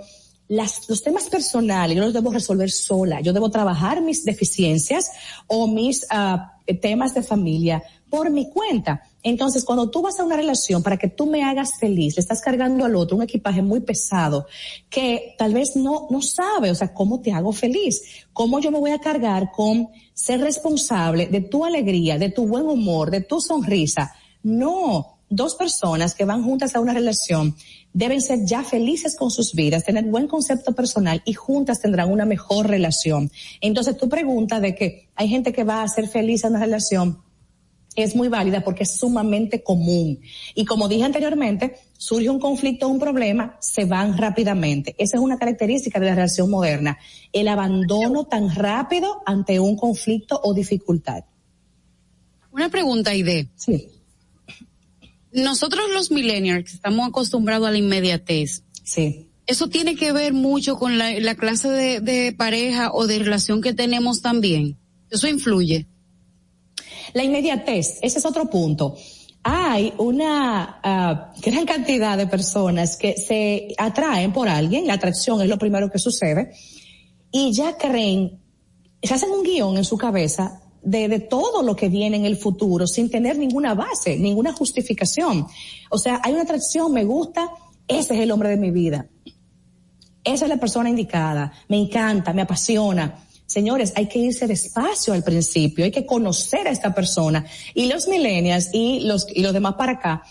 los temas personales yo los debo resolver sola. Yo debo trabajar mis deficiencias o mis uh, temas de familia por mi cuenta. Entonces, cuando tú vas a una relación para que tú me hagas feliz, le estás cargando al otro un equipaje muy pesado que tal vez no, no sabe, o sea, cómo te hago feliz, cómo yo me voy a cargar con ser responsable de tu alegría, de tu buen humor, de tu sonrisa. No, dos personas que van juntas a una relación deben ser ya felices con sus vidas, tener buen concepto personal y juntas tendrán una mejor relación. Entonces, tu pregunta de que hay gente que va a ser feliz en una relación es muy válida porque es sumamente común. Y como dije anteriormente, surge un conflicto, un problema, se van rápidamente. Esa es una característica de la relación moderna, el abandono tan rápido ante un conflicto o dificultad. Una pregunta, Ide. Sí. Nosotros los millennials estamos acostumbrados a la inmediatez. Sí. Eso tiene que ver mucho con la, la clase de, de pareja o de relación que tenemos también. Eso influye. La inmediatez, ese es otro punto. Hay una uh, gran cantidad de personas que se atraen por alguien, la atracción es lo primero que sucede, y ya creen, se hacen un guion en su cabeza de, de, todo lo que viene en el futuro sin tener ninguna base, ninguna justificación. O sea, hay una atracción, me gusta, ese es el hombre de mi vida. Esa es la persona indicada, me encanta, me apasiona. Señores, hay que irse despacio al principio, hay que conocer a esta persona. Y los millennials y los, y los demás para acá,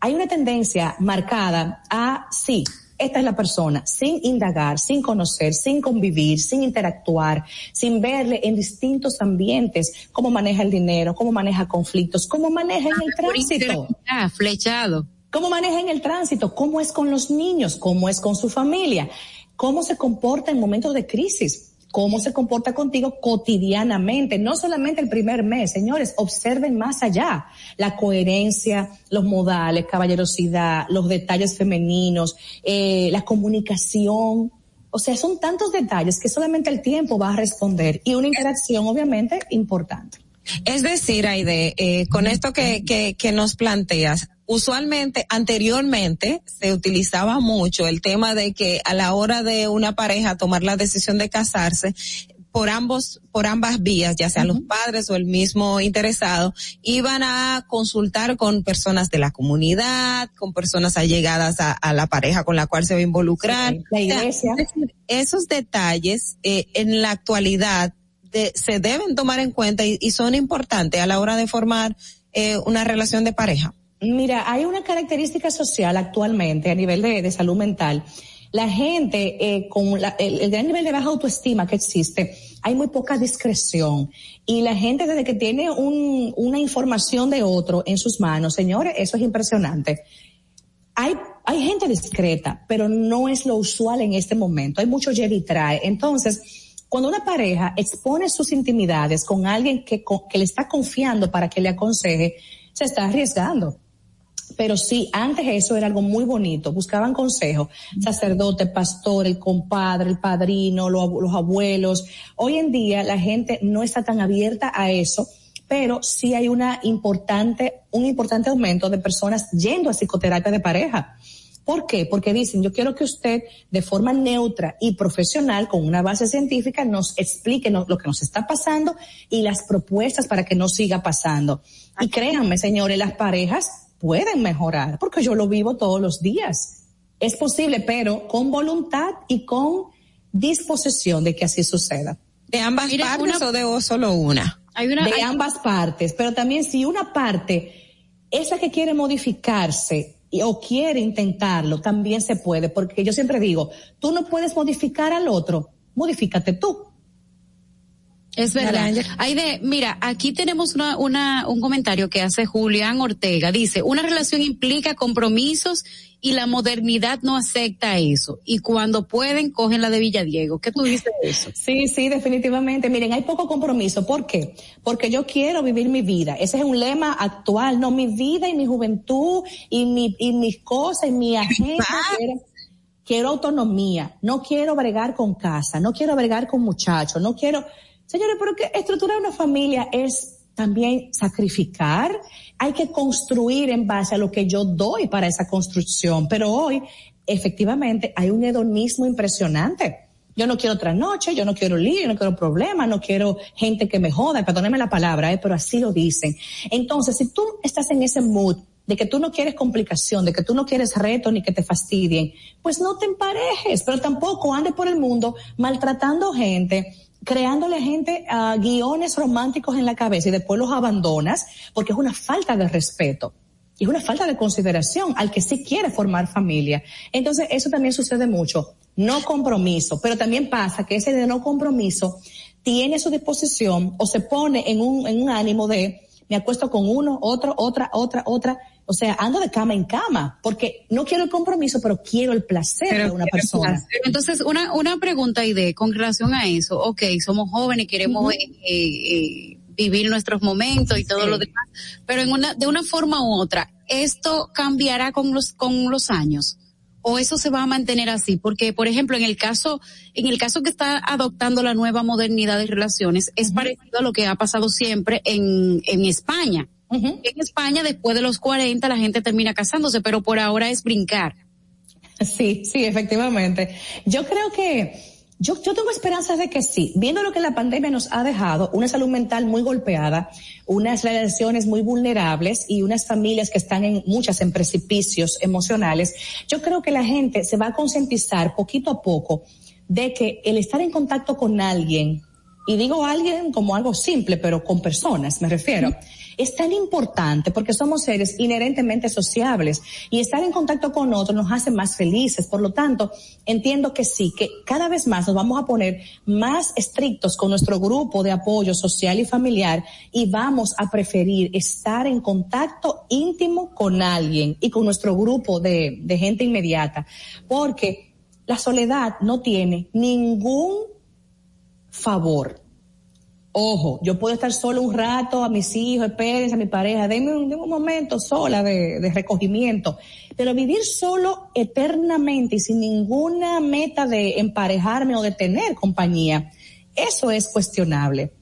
hay una tendencia marcada a, sí, esta es la persona, sin indagar, sin conocer, sin convivir, sin interactuar, sin verle en distintos ambientes, cómo maneja el dinero, cómo maneja conflictos, cómo maneja en el tránsito. Ah, flechado. Cómo maneja en el tránsito, cómo es con los niños, cómo es con su familia, cómo se comporta en momentos de crisis cómo se comporta contigo cotidianamente, no solamente el primer mes, señores, observen más allá la coherencia, los modales, caballerosidad, los detalles femeninos, eh, la comunicación. O sea, son tantos detalles que solamente el tiempo va a responder y una interacción obviamente importante. Es decir, Aide, eh, con esto que, que, que nos planteas, usualmente, anteriormente, se utilizaba mucho el tema de que a la hora de una pareja tomar la decisión de casarse, por ambos, por ambas vías, ya sean los padres o el mismo interesado, iban a consultar con personas de la comunidad, con personas allegadas a, a la pareja con la cual se va a involucrar. la iglesia. esos detalles, eh, en la actualidad, se deben tomar en cuenta y, son importantes a la hora de formar eh, una relación de pareja. Mira, hay una característica social actualmente a nivel de, salud mental. La gente eh, con la, el, nivel de baja autoestima que existe, hay muy poca discreción. Y la gente desde que tiene un, una información de otro en sus manos, señores, eso es impresionante. Hay, hay gente discreta, pero no es lo usual en este momento. Hay mucho lleva y trae. Entonces, cuando una pareja expone sus intimidades con alguien que, que le está confiando para que le aconseje, se está arriesgando pero sí, antes eso era algo muy bonito, buscaban consejo, sacerdote, pastor, el compadre, el padrino, los, los abuelos. Hoy en día la gente no está tan abierta a eso, pero sí hay una importante, un importante aumento de personas yendo a psicoterapia de pareja. ¿Por qué? Porque dicen, yo quiero que usted de forma neutra y profesional, con una base científica, nos explique lo que nos está pasando y las propuestas para que no siga pasando. Y créanme, señores, las parejas pueden mejorar, porque yo lo vivo todos los días. Es posible, pero con voluntad y con disposición de que así suceda. ¿De ambas Mira, partes una, o de solo una? Hay una de hay... ambas partes, pero también si una parte es la que quiere modificarse o quiere intentarlo, también se puede, porque yo siempre digo, tú no puedes modificar al otro, modifícate tú. Es verdad. Aide, mira, aquí tenemos una, una, un comentario que hace Julián Ortega. Dice, una relación implica compromisos y la modernidad no acepta eso. Y cuando pueden, cogen la de Villadiego. ¿Qué tú dices de eso? Sí, sí, definitivamente. Miren, hay poco compromiso. ¿Por qué? Porque yo quiero vivir mi vida. Ese es un lema actual. No, mi vida y mi juventud y mi, y mis cosas y mi agenda. quiero autonomía. No quiero bregar con casa. No quiero bregar con muchachos. No quiero, Señores, porque estructurar una familia es también sacrificar, hay que construir en base a lo que yo doy para esa construcción, pero hoy efectivamente hay un hedonismo impresionante. Yo no quiero otra noche, yo no quiero lío, no quiero problemas, no quiero gente que me joda, perdóneme la palabra, eh, pero así lo dicen. Entonces, si tú estás en ese mood de que tú no quieres complicación, de que tú no quieres reto ni que te fastidien, pues no te emparejes, pero tampoco andes por el mundo maltratando gente, creándole a gente uh, guiones románticos en la cabeza y después los abandonas porque es una falta de respeto. Y es una falta de consideración al que sí quiere formar familia. Entonces, eso también sucede mucho. No compromiso, pero también pasa que ese de no compromiso tiene su disposición o se pone en un, en un ánimo de me acuesto con uno, otro, otra, otra, otra, o sea, ando de cama en cama, porque no quiero el compromiso, pero quiero el placer pero de una persona. Entonces, una, una pregunta y de con relación a eso, ok, somos jóvenes, queremos uh -huh. eh, eh, vivir nuestros momentos y todo sí. lo demás, pero en una, de una forma u otra, ¿esto cambiará con los, con los años? o eso se va a mantener así porque por ejemplo en el caso en el caso que está adoptando la nueva modernidad de relaciones es uh -huh. parecido a lo que ha pasado siempre en en España uh -huh. en España después de los 40 la gente termina casándose pero por ahora es brincar sí sí efectivamente yo creo que yo, yo tengo esperanzas de que sí. Viendo lo que la pandemia nos ha dejado, una salud mental muy golpeada, unas relaciones muy vulnerables y unas familias que están en muchas en precipicios emocionales, yo creo que la gente se va a concientizar poquito a poco de que el estar en contacto con alguien, y digo alguien como algo simple, pero con personas, me refiero. Es tan importante porque somos seres inherentemente sociables y estar en contacto con otros nos hace más felices. Por lo tanto, entiendo que sí, que cada vez más nos vamos a poner más estrictos con nuestro grupo de apoyo social y familiar y vamos a preferir estar en contacto íntimo con alguien y con nuestro grupo de, de gente inmediata porque la soledad no tiene ningún favor. Ojo, yo puedo estar solo un rato a mis hijos, espérense a mi pareja, denme un, denme un momento sola de, de recogimiento. Pero vivir solo eternamente y sin ninguna meta de emparejarme o de tener compañía, eso es cuestionable.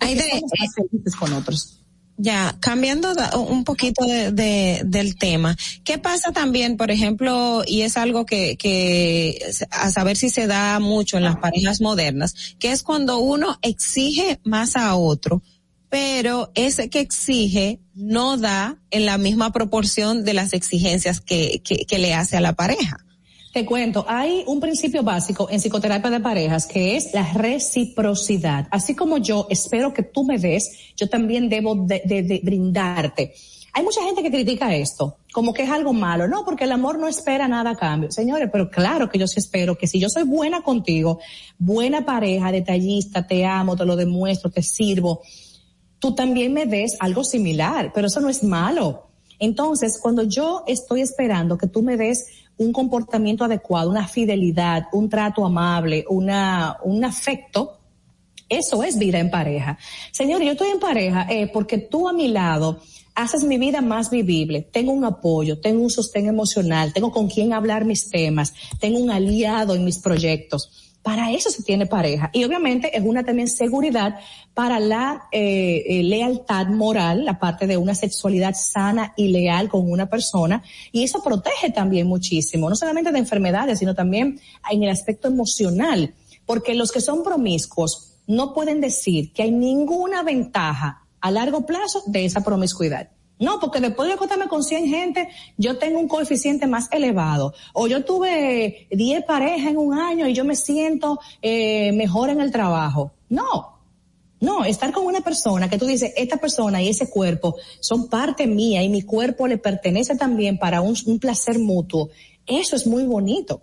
Hay de, Somos felices con otros. Ya, cambiando un poquito de, de- del tema, ¿qué pasa también, por ejemplo, y es algo que, que a saber si se da mucho en las parejas modernas, que es cuando uno exige más a otro, pero ese que exige no da en la misma proporción de las exigencias que le hace a la pareja? Te cuento, hay un principio básico en psicoterapia de parejas que es la reciprocidad. Así como yo espero que tú me des, yo también debo de, de- de brindarte. Hay mucha gente que critica esto, como que es algo malo, no, porque el amor no espera nada a cambio. Señores, pero claro que yo sí espero que si yo soy buena contigo, buena pareja, detallista, te amo, te lo demuestro, te sirvo, tú también me des algo similar, pero eso no es malo. Entonces, cuando yo estoy esperando que tú me des un comportamiento adecuado, una fidelidad, un trato amable, una, un afecto, eso es vida en pareja. Señor, yo estoy en pareja eh, porque tú a mi lado haces mi vida más vivible. Tengo un apoyo, tengo un sostén emocional, tengo con quien hablar mis temas, tengo un aliado en mis proyectos. Para eso se tiene pareja. Y obviamente es una también seguridad para la eh, eh, lealtad moral, la parte de una sexualidad sana y leal con una persona. Y eso protege también muchísimo, no solamente de enfermedades, sino también en el aspecto emocional. Porque los que son promiscuos no pueden decir que hay ninguna ventaja a largo plazo de esa promiscuidad. No, porque después de acostarme con 100 gente, yo tengo un coeficiente más elevado. O yo tuve 10 parejas en un año y yo me siento eh, mejor en el trabajo. No, no, estar con una persona que tú dices, esta persona y ese cuerpo son parte mía y mi cuerpo le pertenece también para un, un placer mutuo. Eso es muy bonito.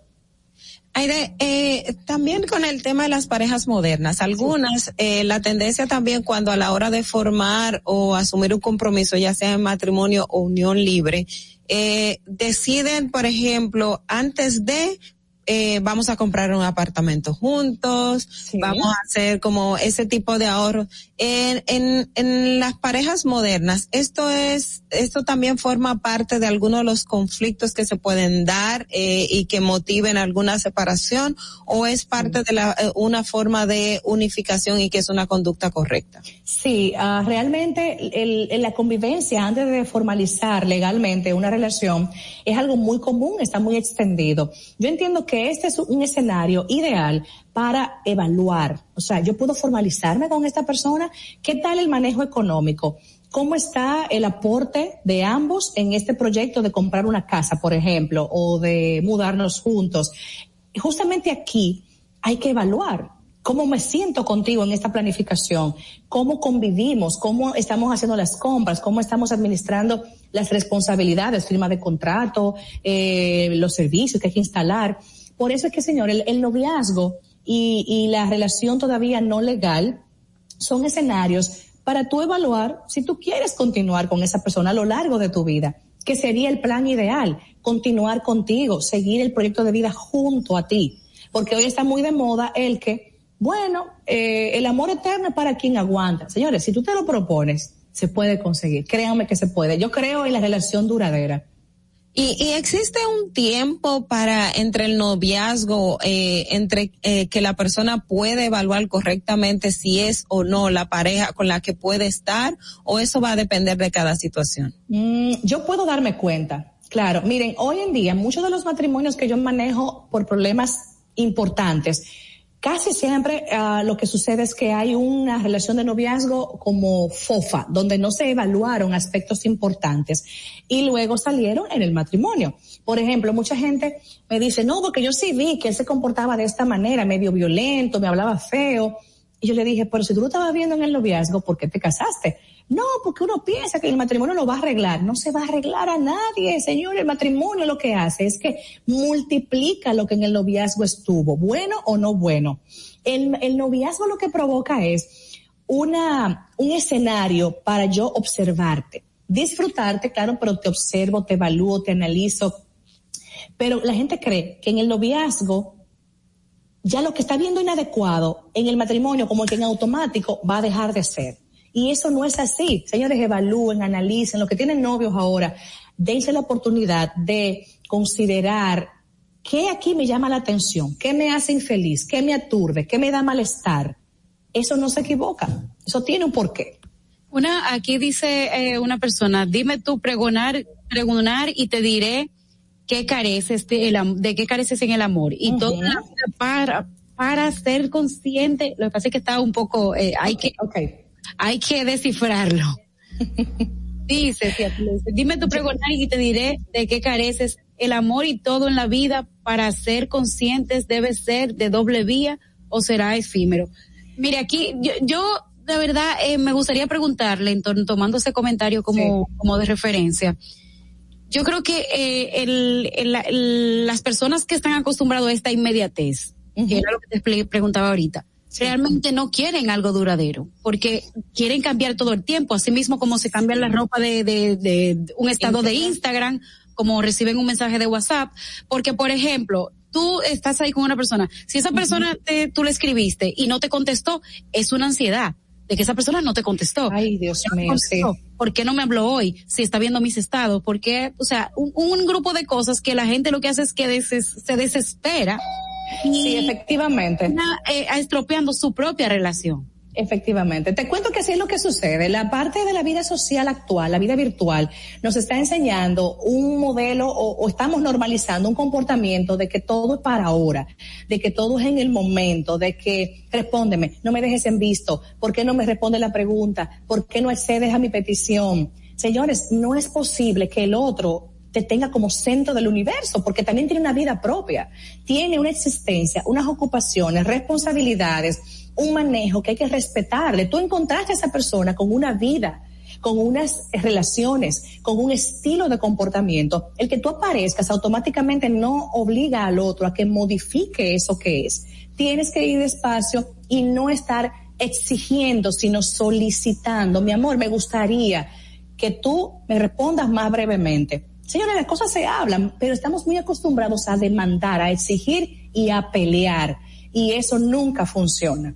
Aire, eh, también con el tema de las parejas modernas, algunas, eh, la tendencia también cuando a la hora de formar o asumir un compromiso, ya sea en matrimonio o unión libre, eh, deciden, por ejemplo, antes de eh, vamos a comprar un apartamento juntos, vamos a hacer como ese tipo de ahorro. En, en, en las parejas modernas, esto es, esto también forma parte de algunos de los conflictos que se pueden dar eh, y que motiven alguna separación o es parte de la, eh, una forma de unificación y que es una conducta correcta. Sí, ah, realmente el, el- la convivencia antes de formalizar legalmente una relación es algo muy común, está muy extendido. Yo entiendo que este es un escenario ideal para evaluar. O sea, yo puedo formalizarme con esta persona. ¿Qué tal el manejo económico? ¿Cómo está el aporte de ambos en este proyecto de comprar una casa, por ejemplo, o de mudarnos juntos? Justamente aquí hay que evaluar cómo me siento contigo en esta planificación, cómo convivimos, cómo estamos haciendo las compras, cómo estamos administrando las responsabilidades, firma de contrato, eh, los servicios que hay que instalar. Por eso es que, señor, el, noviazgo y, y la relación todavía no legal son escenarios para tú evaluar si tú quieres continuar con esa persona a lo largo de tu vida, que sería el plan ideal, continuar contigo, seguir el proyecto de vida junto a ti. Porque hoy está muy de moda el que, bueno, eh, el amor eterno es para quien aguanta. Señores, si tú te lo propones, se puede conseguir. Créanme que se puede. Yo creo en la relación duradera. Y, y existe un tiempo para entre el noviazgo, eh, entre eh, que la persona puede evaluar correctamente si es o no la pareja con la que puede estar, o eso va a depender de cada situación. Mm, yo puedo darme cuenta. Claro, miren, hoy en día muchos de los matrimonios que yo manejo por problemas importantes, casi siempre ah, lo que sucede es que hay una relación de noviazgo como fofa, donde no se evaluaron aspectos importantes y luego salieron en el matrimonio. Por ejemplo, mucha gente me dice, no, porque yo sí vi que él se comportaba de esta manera, medio violento, me hablaba feo. Y yo le dije, pero si tú lo estabas viendo en el noviazgo, ¿por qué te casaste? No, porque uno piensa que el matrimonio lo va a arreglar. No se va a arreglar a nadie, señor. El matrimonio lo que hace es que multiplica lo que en el noviazgo estuvo, bueno o no bueno. El, el noviazgo lo que provoca es una, un escenario para yo observarte, disfrutarte, claro, pero te observo, te evalúo, te analizo. Pero la gente cree que en el noviazgo ya lo que está viendo inadecuado en el matrimonio, como que en automático, va a dejar de ser. Y eso no es así. Señores, evalúen, analicen, los que tienen novios ahora, dense la oportunidad de considerar qué aquí me llama la atención, qué me hace infeliz, qué me aturde, qué me da malestar. Eso no se equivoca. Eso tiene un porqué. Una, aquí dice eh, una persona, dime tú pregonar, pregonar y te diré qué careces de, el, de qué careces en el amor. Y todo para, para ser consciente, lo que pasa es que está un poco, eh, hay que, hay que descifrarlo. dice, dime tu pregonar y te diré de qué careces. El amor y todo en la vida para ser conscientes debe ser de doble vía o será efímero. Mire, aquí yo, yo de verdad eh, me gustaría preguntarle, tomando ese comentario como, como de referencia, yo creo que eh, el, el, las personas que están acostumbrados a esta inmediatez, que era lo que te preguntaba ahorita, realmente no quieren algo duradero, porque quieren cambiar todo el tiempo, así mismo como se cambia la ropa de, de, de un estado de Instagram, como reciben un mensaje de WhatsApp, porque por ejemplo, tú estás ahí con una persona, si esa persona te, tú le escribiste y no te contestó, es una ansiedad de que esa persona no te contestó. Ay, Dios mío, sí. ¿Por qué no me habló hoy? Si está viendo mis estados, ¿por qué? O sea, un, un grupo de cosas que la gente lo que hace es que se desespera. Sí, efectivamente. Eh, estropeando su propia relación. Efectivamente. Te cuento que así es lo que sucede. La parte de la vida social actual, la vida virtual, nos está enseñando un modelo o, o, estamos normalizando un comportamiento de que todo es para ahora, de que todo es en el momento, de que respóndeme, no me dejes en visto, ¿por qué no me responde la pregunta? ¿Por qué no accedes a mi petición? Señores, no es posible que el otro te tenga como centro del universo, porque también tiene una vida propia, tiene una existencia, unas ocupaciones, responsabilidades, un manejo que hay que respetarle. Tú encontraste a esa persona con una vida, con unas relaciones, con un estilo de comportamiento. El que tú aparezcas automáticamente no obliga al otro a que modifique eso que es. Tienes que ir despacio y no estar exigiendo, sino solicitando. Mi amor, me gustaría que tú me respondas más brevemente. Señores, las cosas se hablan, pero estamos muy acostumbrados a demandar, a exigir y a pelear. Y eso nunca funciona.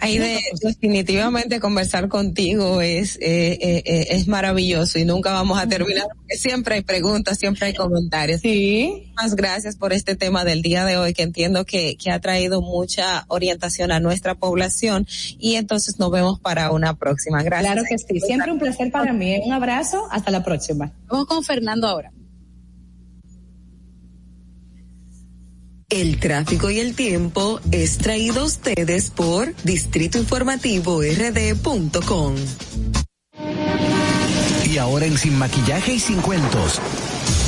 Ahí de, definitivamente conversar contigo es eh, eh, eh, es maravilloso y nunca vamos a terminar porque siempre hay preguntas, siempre hay comentarios. Sí. Más gracias por este tema del día de hoy que entiendo que, que ha traído mucha orientación a nuestra población y entonces nos vemos para una próxima. Gracias. Claro que sí, siempre un placer para mí. Un abrazo, hasta la próxima. Vamos con Fernando ahora. El tráfico y el tiempo es traído a ustedes por Distrito Informativo RD.com. Y ahora en Sin Maquillaje y Sin Cuentos,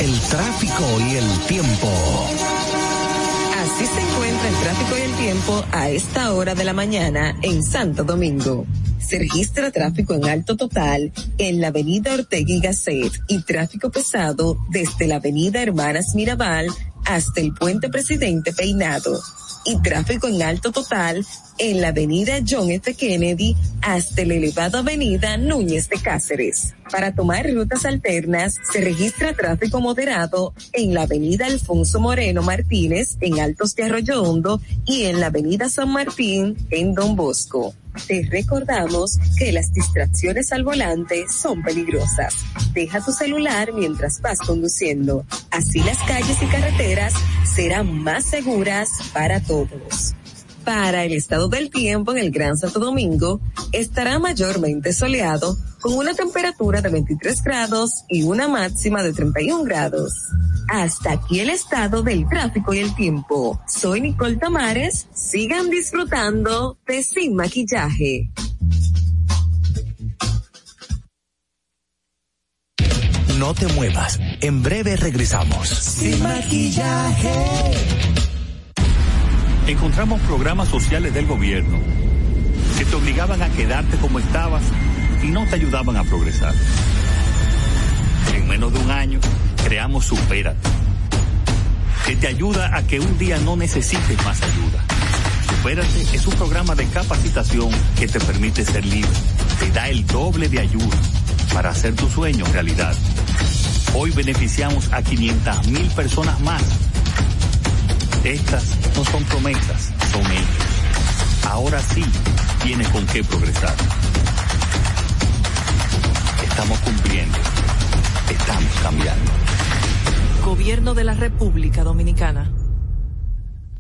el tráfico y el tiempo. Así se encuentra el tráfico y el tiempo a esta hora de la mañana en Santo Domingo. Se registra tráfico en alto total en la avenida Ortega y Gasset y tráfico pesado desde la avenida Hermanas Mirabal hasta el puente Presidente Peinado y tráfico en alto total en la avenida John F. Kennedy hasta la elevada avenida Núñez de Cáceres. Para tomar rutas alternas se registra tráfico moderado en la avenida Alfonso Moreno Martínez en Altos de Arroyo Hondo y en la avenida San Martín en Don Bosco. Te recordamos que las distracciones al volante son peligrosas. Deja tu celular mientras vas conduciendo. Así las calles y carreteras serán más seguras para todos. Para el estado del tiempo en el Gran Santo Domingo, estará mayormente soleado con una temperatura de 23 grados y una máxima de 31 grados. Hasta aquí el estado del tráfico y el tiempo. Soy Nicole Tamares. Sigan disfrutando de Sin Maquillaje. No te muevas. En breve regresamos. Sin Maquillaje. Encontramos programas sociales del gobierno que te obligaban a quedarte como estabas y no te ayudaban a progresar. En menos de un año creamos Supérate, que te ayuda a que un día no necesites más ayuda. Supérate es un programa de capacitación que te permite ser libre, te da el doble de ayuda para hacer tu sueño realidad. Hoy beneficiamos a 500 mil personas más. Estas No son promesas, son hechos. Ahora sí tiene con qué progresar. Estamos cumpliendo. Estamos cambiando. Gobierno de la República Dominicana.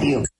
diario.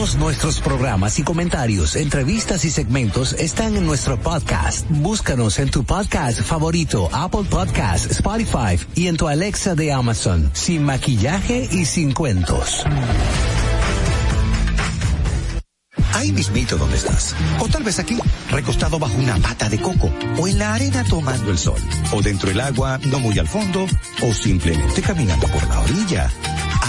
Todos nuestros programas y comentarios, entrevistas y segmentos están en nuestro podcast. Búscanos en tu podcast favorito, Apple Podcast, Spotify y en tu Alexa de Amazon, sin maquillaje y sin cuentos. Ahí mismito donde estás. O tal vez aquí, recostado bajo una pata de coco. O en la arena tomando el sol. O dentro del agua, no muy al fondo. O simplemente caminando por la orilla.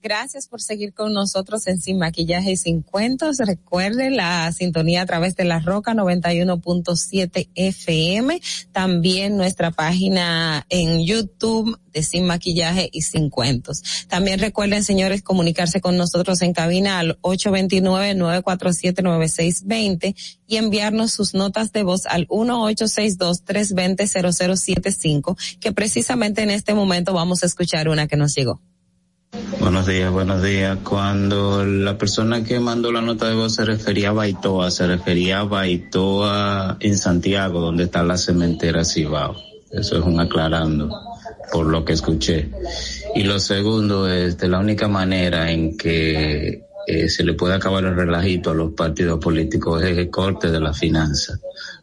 Gracias por seguir con nosotros en Sin Maquillaje y Sin Cuentos. Recuerde la sintonía a través de la Roca 91.7 FM. También nuestra página en YouTube de Sin Maquillaje y Sin Cuentos. También recuerden, señores, comunicarse con nosotros en cabina al 829-947-9620 y enviarnos sus notas de voz al 1862-320-0075, que precisamente en este momento vamos a escuchar una que nos llegó. Buenos días, buenos días. Cuando la persona que mandó la nota de voz se refería a Baitoa, se refería a Baitoa en Santiago, donde está la cementera Cibao. Eso es un aclarando por lo que escuché. Y lo segundo es de la única manera en que eh, se le puede acabar el relajito a los partidos políticos es el corte de la finanza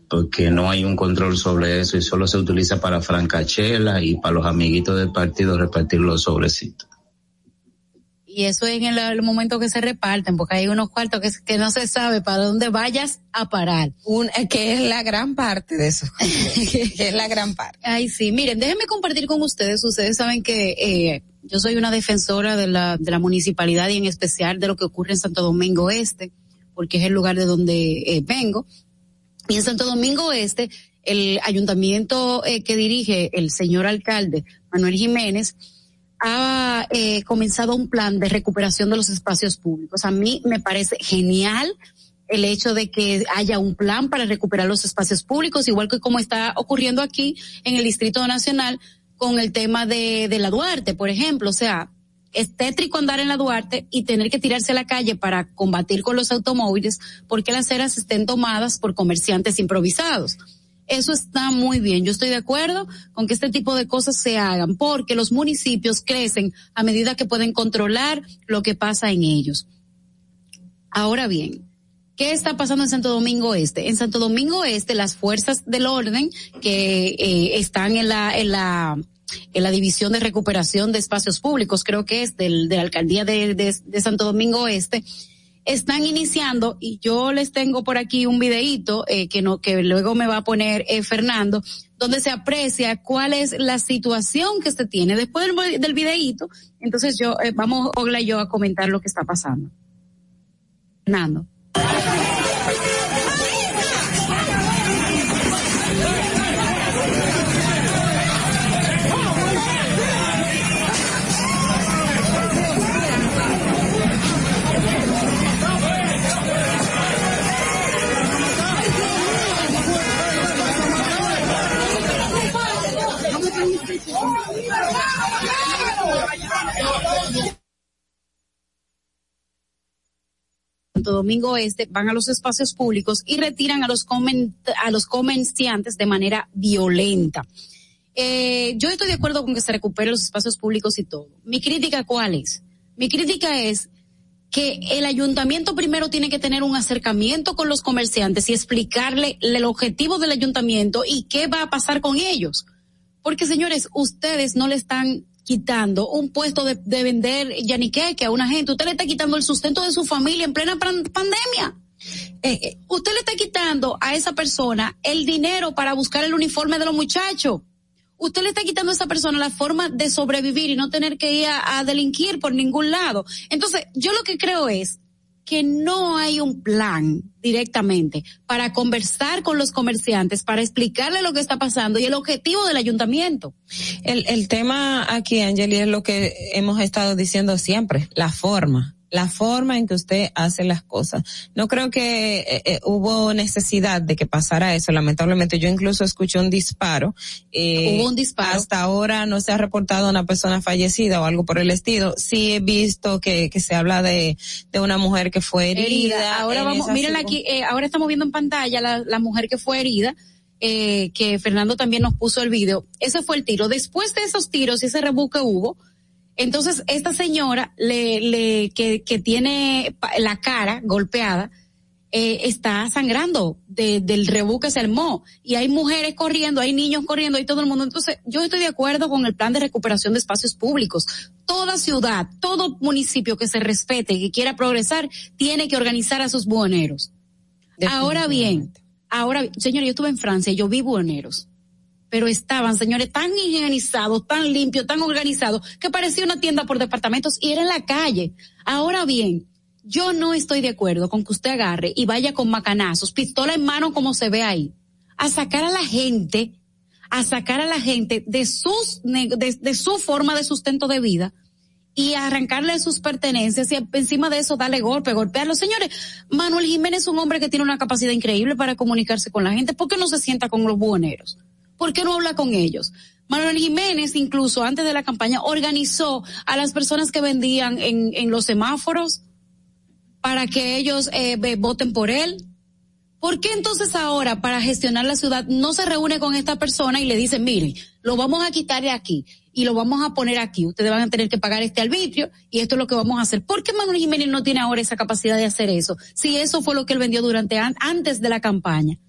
porque no hay un control sobre eso y solo se utiliza para francachela y para los amiguitos del partido repartir los sobrecitos y eso es en el, el, momento que se reparten, porque hay unos cuartos que, que no se sabe para dónde vayas a parar. Un, que es la gran parte de eso. que es la gran parte. Ay, sí. Miren, déjenme compartir con ustedes. Ustedes saben que eh, yo soy una defensora de la, de la municipalidad y en especial de lo que ocurre en Santo Domingo Este, porque es el lugar de donde eh, vengo. Y en Santo Domingo Este, el ayuntamiento eh, que dirige el señor alcalde Manuel Jiménez, ha eh, comenzado un plan de recuperación de los espacios públicos. A mí me parece genial el hecho de que haya un plan para recuperar los espacios públicos, igual que como está ocurriendo aquí en el Distrito Nacional con el tema de, de la Duarte, por ejemplo. O sea, es tétrico andar en la Duarte y tener que tirarse a la calle para combatir con los automóviles porque las aceras estén tomadas por comerciantes improvisados. Eso está muy bien. Yo estoy de acuerdo con que este tipo de cosas se hagan porque los municipios crecen a medida que pueden controlar lo que pasa en ellos. Ahora bien, ¿qué está pasando en Santo Domingo Este? En Santo Domingo Este, las fuerzas del orden que eh, están en la, en la, en la división de recuperación de espacios públicos, creo que es del, de la alcaldía de, de, de Santo Domingo Este, están iniciando y yo les tengo por aquí un videíto eh, que no que luego me va a poner eh, Fernando donde se aprecia cuál es la situación que se tiene después del, del videíto. Entonces yo eh, vamos Ogla y yo a comentar lo que está pasando. Fernando Domingo Este van a los espacios públicos y retiran a los, a los comerciantes de manera violenta. Eh, yo estoy de acuerdo con que se recuperen los espacios públicos y todo. Mi crítica cuál es? Mi crítica es que el ayuntamiento primero tiene que tener un acercamiento con los comerciantes y explicarle el objetivo del ayuntamiento y qué va a pasar con ellos. Porque señores, ustedes no le están quitando un puesto de, vender yaniqueque a una gente, usted le está quitando el sustento de su familia en plena pandemia. Eh, eh, usted le está quitando a esa persona el dinero para buscar el uniforme de los muchachos usted le está quitando a esa persona la forma de sobrevivir y no tener que ir a, delinquir por ningún lado. Entonces, yo lo que creo es que no hay un plan directamente para conversar con los comerciantes, para explicarle lo que está pasando y el objetivo del ayuntamiento. El, el tema aquí, Angeli, es lo que hemos estado diciendo siempre, la forma la forma en que usted hace las cosas. No creo que eh, eh, hubo necesidad de que pasara eso. Lamentablemente, yo incluso escuché un disparo. Eh, hubo un disparo. Hasta ahora no se ha reportado una persona fallecida o algo por el estilo. Sí he visto que, que se habla de, de una mujer que fue herida. Ahora vamos, miren aquí, eh, ahora estamos viendo en pantalla la, la mujer que fue herida. Eh, que Fernando también nos puso el video. Ese fue el tiro. Después de esos tiros y ese rebuque hubo, entonces, esta señora le, le, que, que tiene la cara golpeada, eh, está sangrando de, del rebú que se armó. Y hay mujeres corriendo, hay niños corriendo, hay todo el mundo. Entonces, yo estoy de acuerdo con el plan de recuperación de espacios públicos. Toda ciudad, todo municipio que se respete y que quiera progresar, tiene que organizar a sus buhoneros. Ahora bien, ahora, señor, yo estuve en Francia, yo vi buhoneros pero estaban, señores, tan higienizados, tan limpios, tan organizados, que parecía una tienda por departamentos y era en la calle. Ahora bien, yo no estoy de acuerdo con que usted agarre y vaya con macanazos, pistola en mano como se ve ahí, a sacar a la gente, a sacar a la gente de sus, de, su forma de sustento de vida y arrancarle sus pertenencias y encima de eso darle golpe, golpearlo. Señores, Manuel Jiménez es un hombre que tiene una capacidad increíble para comunicarse con la gente. ¿Por qué no se sienta con los buhoneros? ¿Por qué no habla con ellos? Manuel Jiménez, incluso antes de la campaña, organizó a las personas que vendían en, en los semáforos para que ellos eh, voten por él. ¿Por qué entonces ahora, para gestionar la ciudad, no se reúne con esta persona y le dice, mire, lo vamos a quitar de aquí y lo vamos a poner aquí? Ustedes van a tener que pagar este arbitrio y esto es lo que vamos a hacer. ¿Por qué Manuel Jiménez no tiene ahora esa capacidad de hacer eso? Si eso fue lo que él vendió durante antes de la campaña.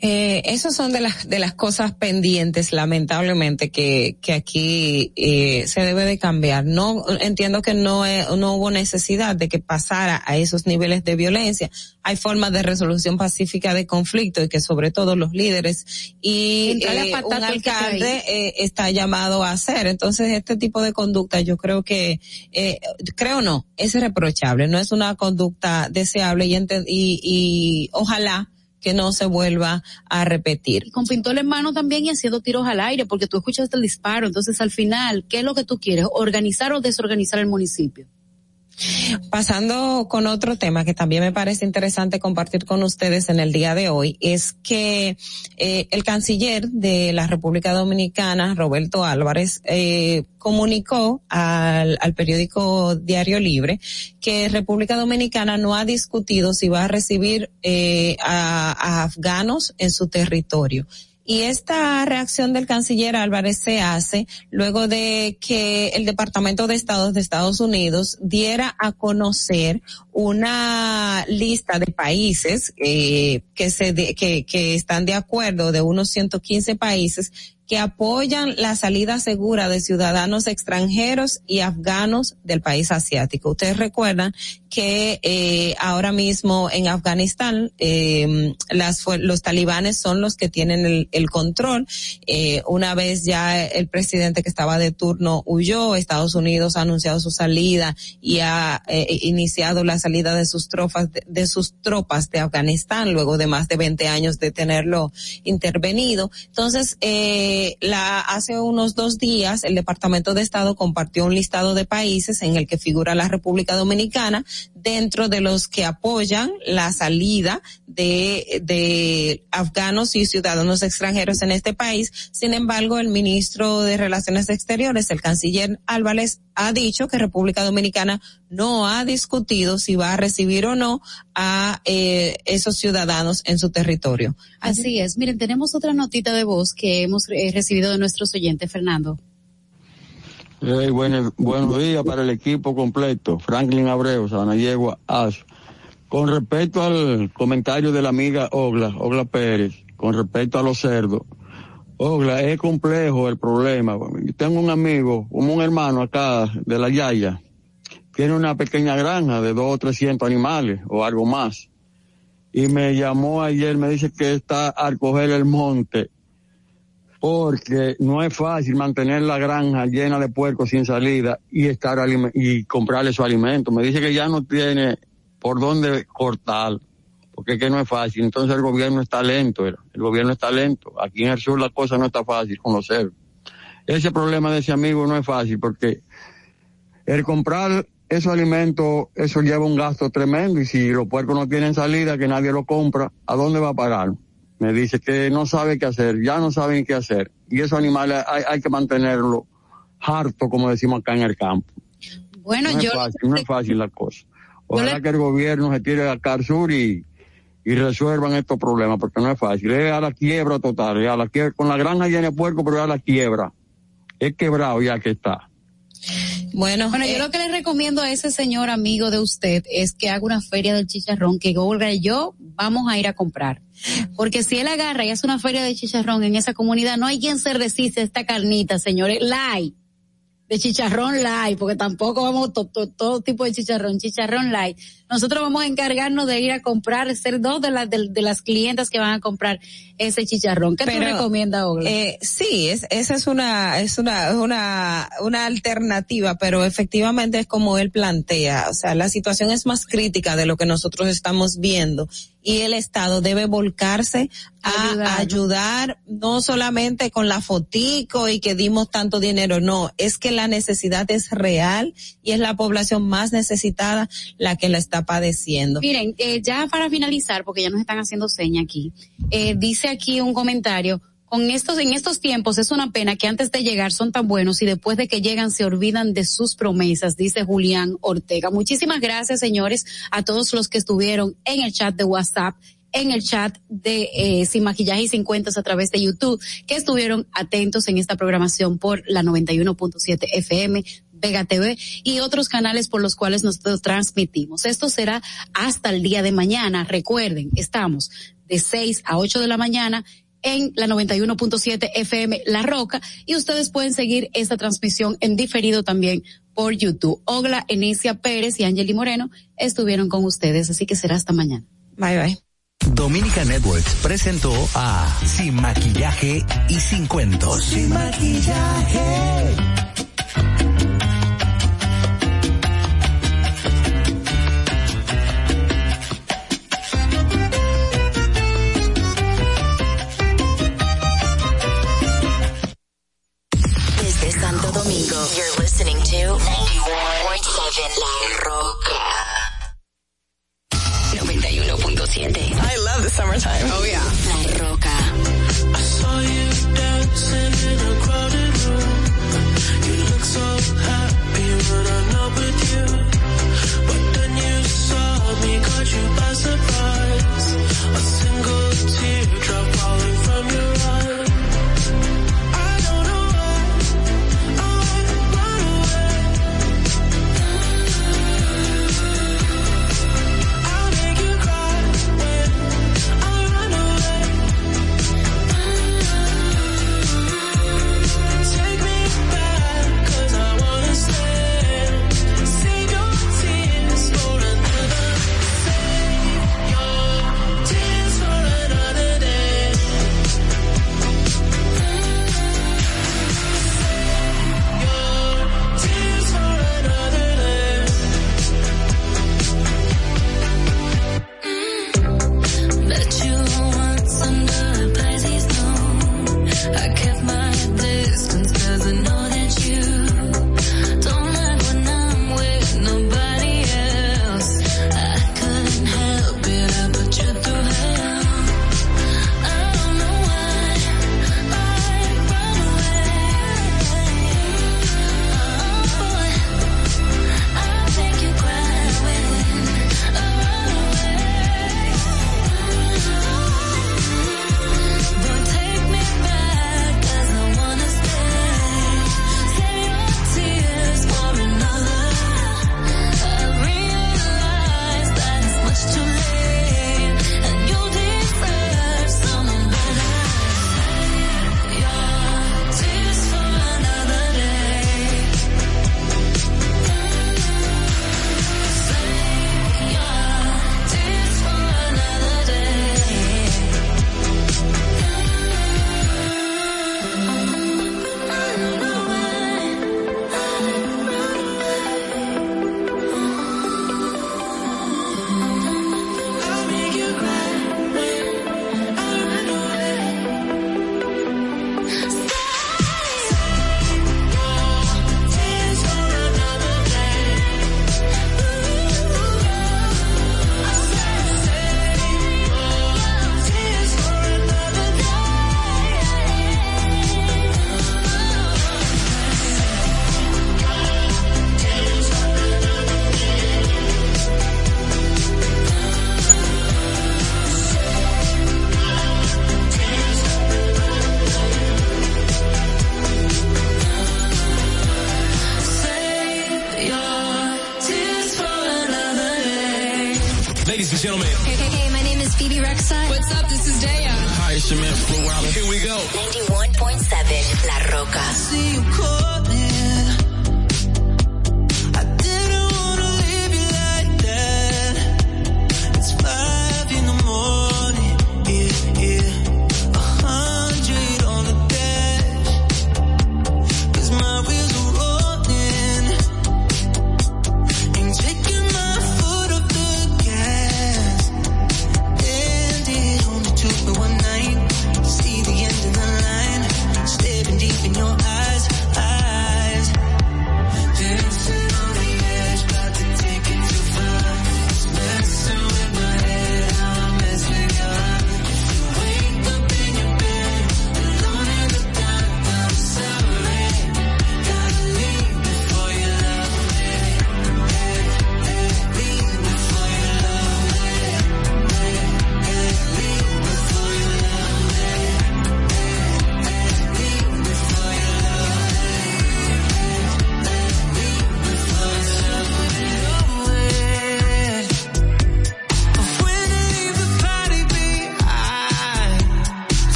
Eh, esas son de las de las cosas pendientes, lamentablemente, que, que aquí eh, se debe de cambiar. No entiendo que no no hubo necesidad de que pasara a esos niveles de violencia. Hay formas de resolución pacífica de conflicto y que sobre todo los líderes y eh, un alcalde eh, está llamado a hacer. Entonces este tipo de conducta yo creo que eh, creo no es reprochable, no es una conducta deseable y, y, y ojalá que no se vuelva a repetir. Y con pintor en mano también y haciendo tiros al aire, porque tú escuchas el disparo, entonces al final, ¿qué es lo que tú quieres? ¿Organizar o desorganizar el municipio? Pasando con otro tema que también me parece interesante compartir con ustedes en el día de hoy, es que eh, el canciller de la República Dominicana, Roberto Álvarez, eh, comunicó al, al periódico Diario Libre que República Dominicana no ha discutido si va a recibir eh, a, a afganos en su territorio. Y esta reacción del canciller Álvarez se hace luego de que el Departamento de Estado de Estados Unidos diera a conocer una lista de países eh, que se que, que están de acuerdo de unos 115 países que apoyan la salida segura de ciudadanos extranjeros y afganos del país asiático. Ustedes recuerdan que eh, ahora mismo en Afganistán eh, las, los talibanes son los que tienen el, control. Eh, una vez ya el presidente que estaba de turno huyó, Estados Unidos ha anunciado su salida y ha eh, iniciado la salida de sus tropas de, de, sus tropas de Afganistán luego de más de 20 años de tenerlo intervenido. Entonces, eh, la hace unos dos días el Departamento de Estado compartió un listado de países en el que figura la República Dominicana dentro de los que apoyan la salida de, de afganos y ciudadanos extranjeros en este país. Sin embargo, el ministro de Relaciones Exteriores, el canciller Álvarez, ha dicho que República Dominicana no ha discutido si va a recibir o no a eh, esos ciudadanos en su territorio. Así es. Miren, tenemos otra notita de voz que hemos eh, recibido de nuestros oyentes, Fernando. Hey, buenos, buenos días para el equipo completo. Franklin Abreu, Sanayegua, Ash. Con respecto al comentario de la amiga Ogla, Ogla Pérez, con respecto a los cerdos, Ogla, es complejo el problema. Yo tengo un amigo, como un hermano acá de la Yaya, tiene una pequeña granja de dos o trescientos animales o algo más. Y me llamó ayer, me dice que está al coger el monte porque no es fácil mantener la granja llena de puercos sin salida y estar y comprarle su alimento. Me dice que ya no tiene por dónde cortar porque es que no es fácil. Entonces el gobierno está lento, el, gobierno está lento. Aquí en el sur la cosa no está fácil con los cerdos. Ese problema de ese amigo no es fácil porque el comprar esos alimentos, eso lleva un gasto tremendo y si los puercos no tienen salida, que nadie lo compra, ¿a dónde va a pagar? Me dice que no sabe qué hacer, ya no saben qué hacer. Y esos animales hay, hay que mantenerlos harto, como decimos acá en el campo. Bueno, no yo... Es fácil, no es fácil la cosa. Ojalá que el gobierno se tire a al sur y, y resuelvan estos problemas, porque no es fácil. Es a la quiebra total, es a la quiebra, con la granja llena de puerco, pero es a la quiebra. Es quebrado ya que está. Bueno, bueno, yo eh, lo que le recomiendo a ese señor amigo de usted es que haga una feria del chicharrón que Olga y yo vamos a ir a comprar. Porque si él agarra y hace una feria de chicharrón en esa comunidad, no hay quien se resiste a esta carnita, señores. La hay de chicharrón light, porque tampoco vamos to, to, todo tipo de chicharrón, chicharrón light. Nosotros vamos a encargarnos de ir a comprar, ser dos de las de, de, las clientas que van a comprar ese chicharrón. ¿Qué Pero, tú recomiendas, Ogla? Eh, sí, es, esa es una, es una, una, una alternativa, pero efectivamente es como él plantea. O sea, la situación es más crítica de lo que nosotros estamos viendo y el Estado debe volcarse a ayudar, ayudar no solamente con la fotico y que dimos tanto dinero, no, es que la necesidad es real y es la población más necesitada la que la está padeciendo. Miren, eh, ya para finalizar, porque ya nos están haciendo seña aquí, eh, dice aquí un comentario, con estos, en estos tiempos es una pena que antes de llegar son tan buenos y después de que llegan se olvidan de sus promesas, dice Julián Ortega. Muchísimas gracias, señores, a todos los que estuvieron en el chat de WhatsApp en el chat de eh, Sin Maquillaje y Sin Cuentas a través de YouTube, que estuvieron atentos en esta programación por la 91.7 FM, Vega TV y otros canales por los cuales nosotros transmitimos. Esto será hasta el día de mañana. Recuerden, estamos de 6 a 8 de la mañana en la 91.7 FM La Roca y ustedes pueden seguir esta transmisión en diferido también por YouTube. Ogla, Enicia Pérez y Angeli Moreno estuvieron con ustedes, así que será hasta mañana. Bye bye. Dominica Networks presentó a Sin Maquillaje y Sin Cuentos. Sin Maquillaje. La Roca. 91.7. I love the summertime. Oh yeah.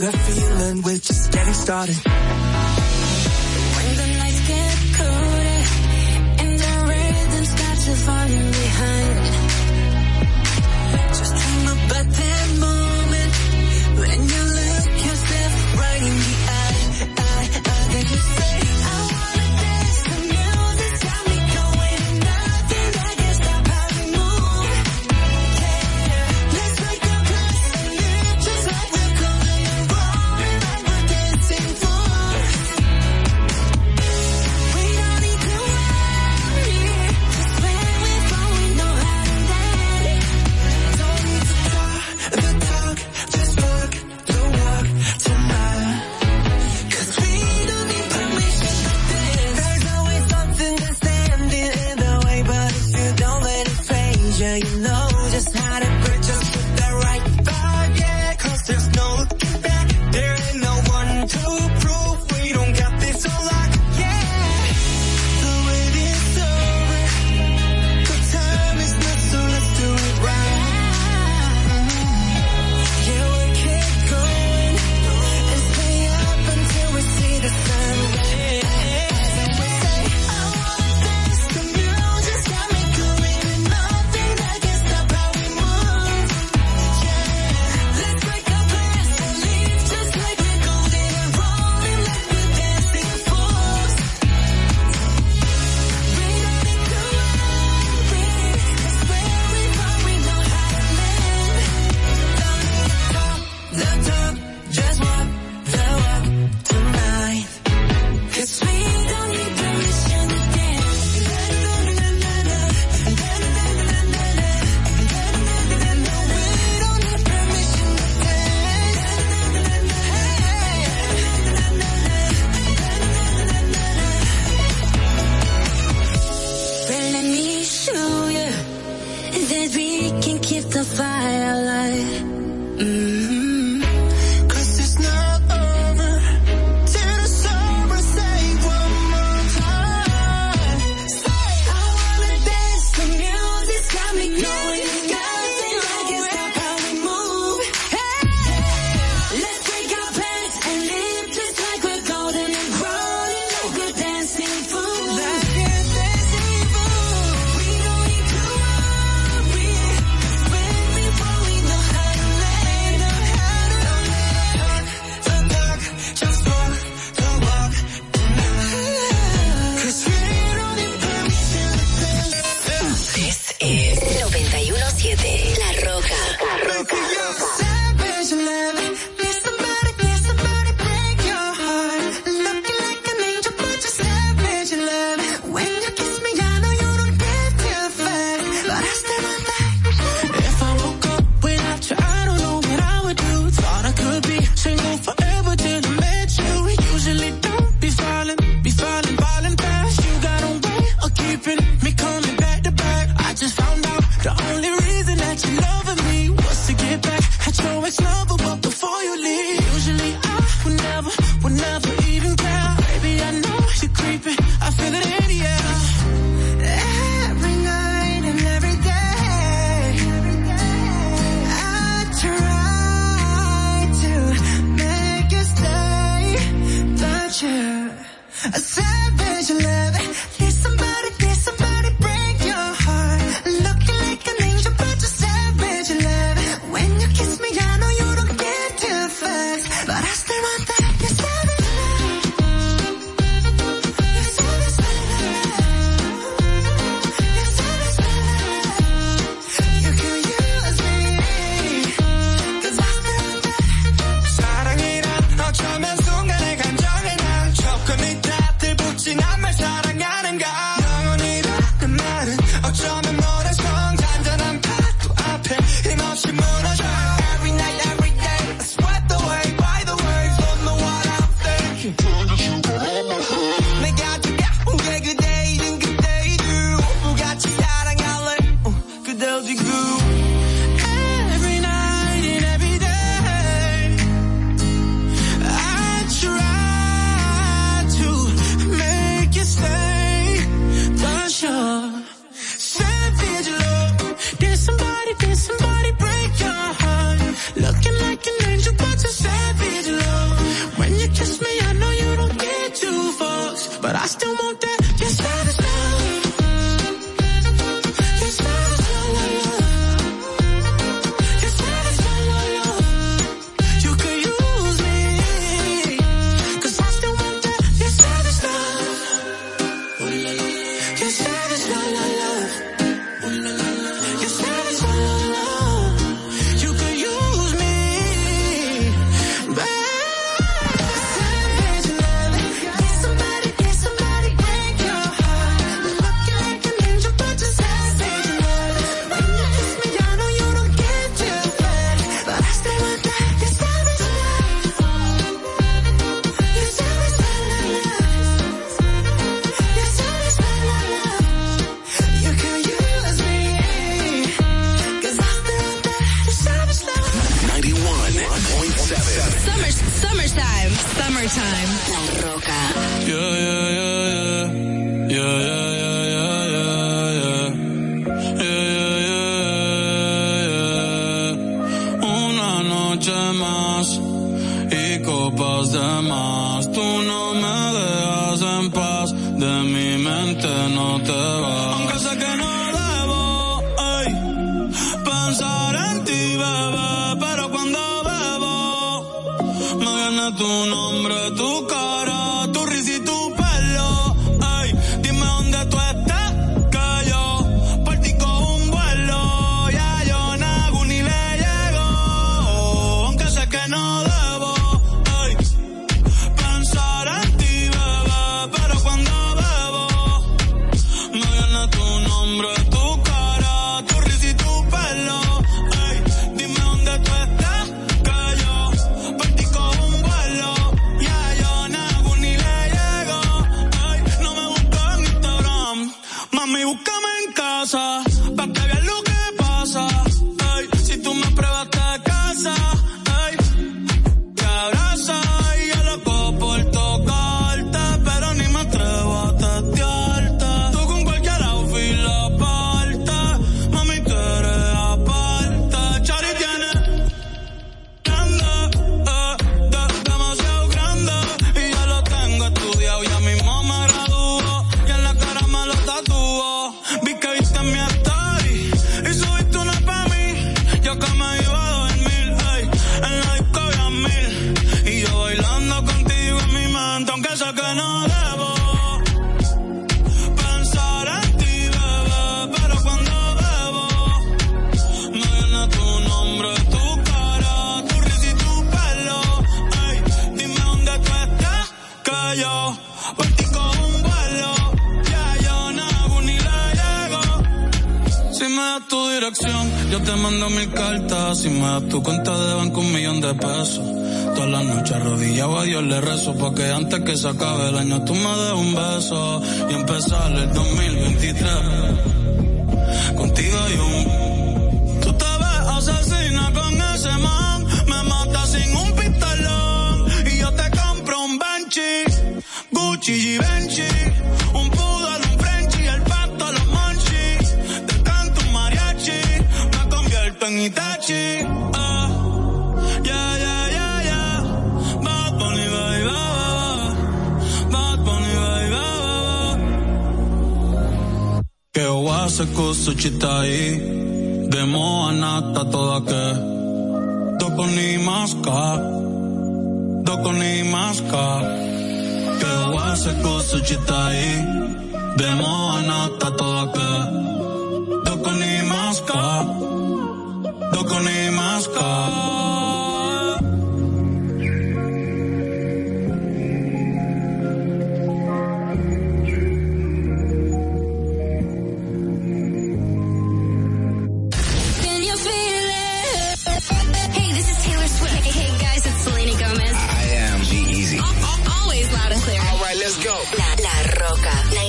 what I we're just getting started.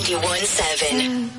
91.7.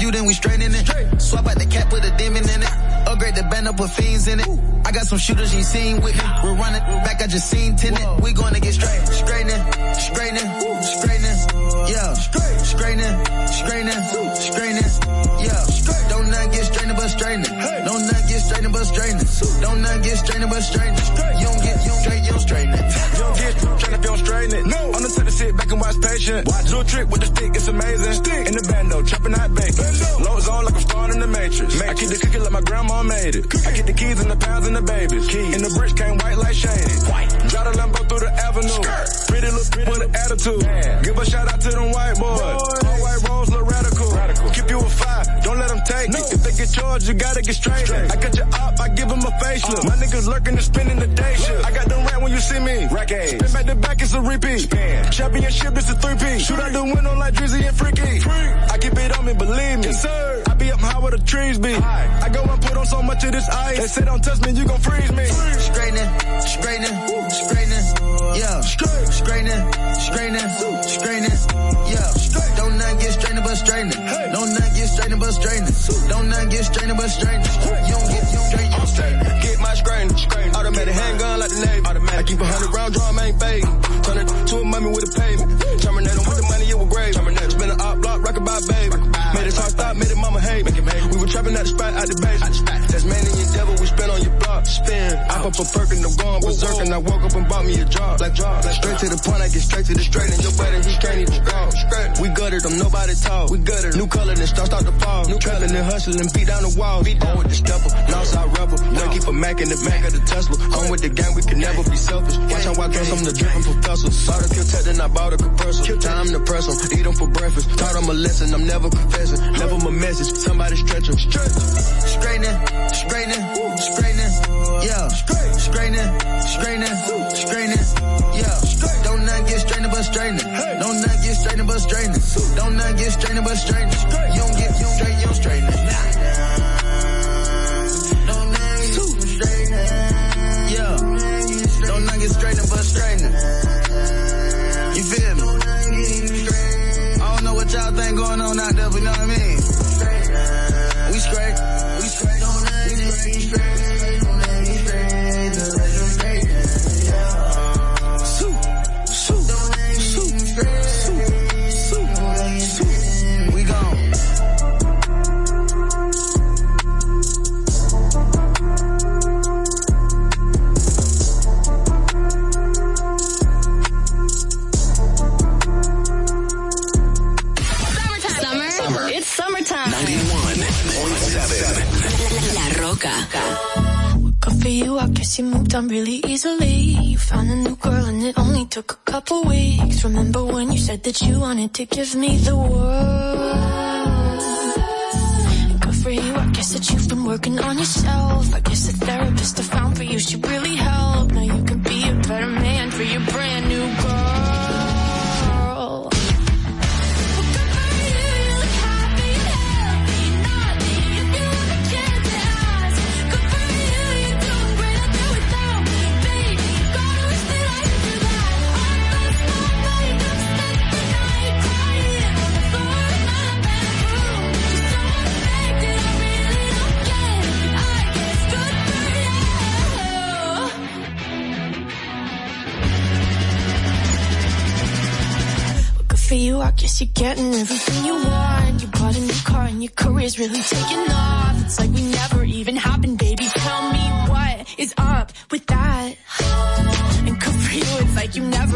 few, then we straighten it. Straight. Swap out the cap with a demon in it. Upgrade the band up with fiends in it. Ooh. I got some shooters you seen with me. We're running back, I just seen tenant. We gonna hustle and beat down the walls. On with the stepper, Northside rebel. No. keep a Mac in the back of the Tesla. On with the gang, we can never be selfish. Watch how I dress, I'm the dripping professor. Bought a kill tech, then I bought a compressor. Time to press them, eat them for breakfast. Taught them a lesson, I'm never confessing. Never my message, somebody stretch them. Stretch Straightening, straightening, straightening. Yeah, straightening, straightening. really easily. You found a new girl and it only took a couple weeks. Remember when you said that you wanted to give me the world? And good for you, I guess that you've been working on yourself. I guess the therapist I found for you, she really for you, I guess you're getting everything you want. You bought a new car and your career's really taking off. It's like we never even happened, baby. Tell me what is up with that. And good for you, it's like you never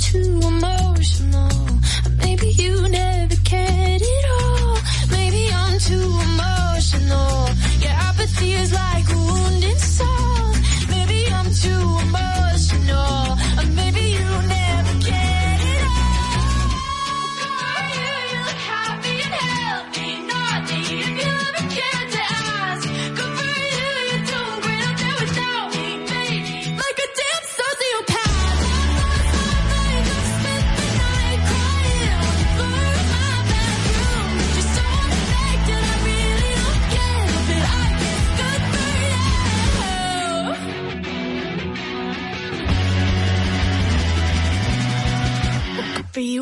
to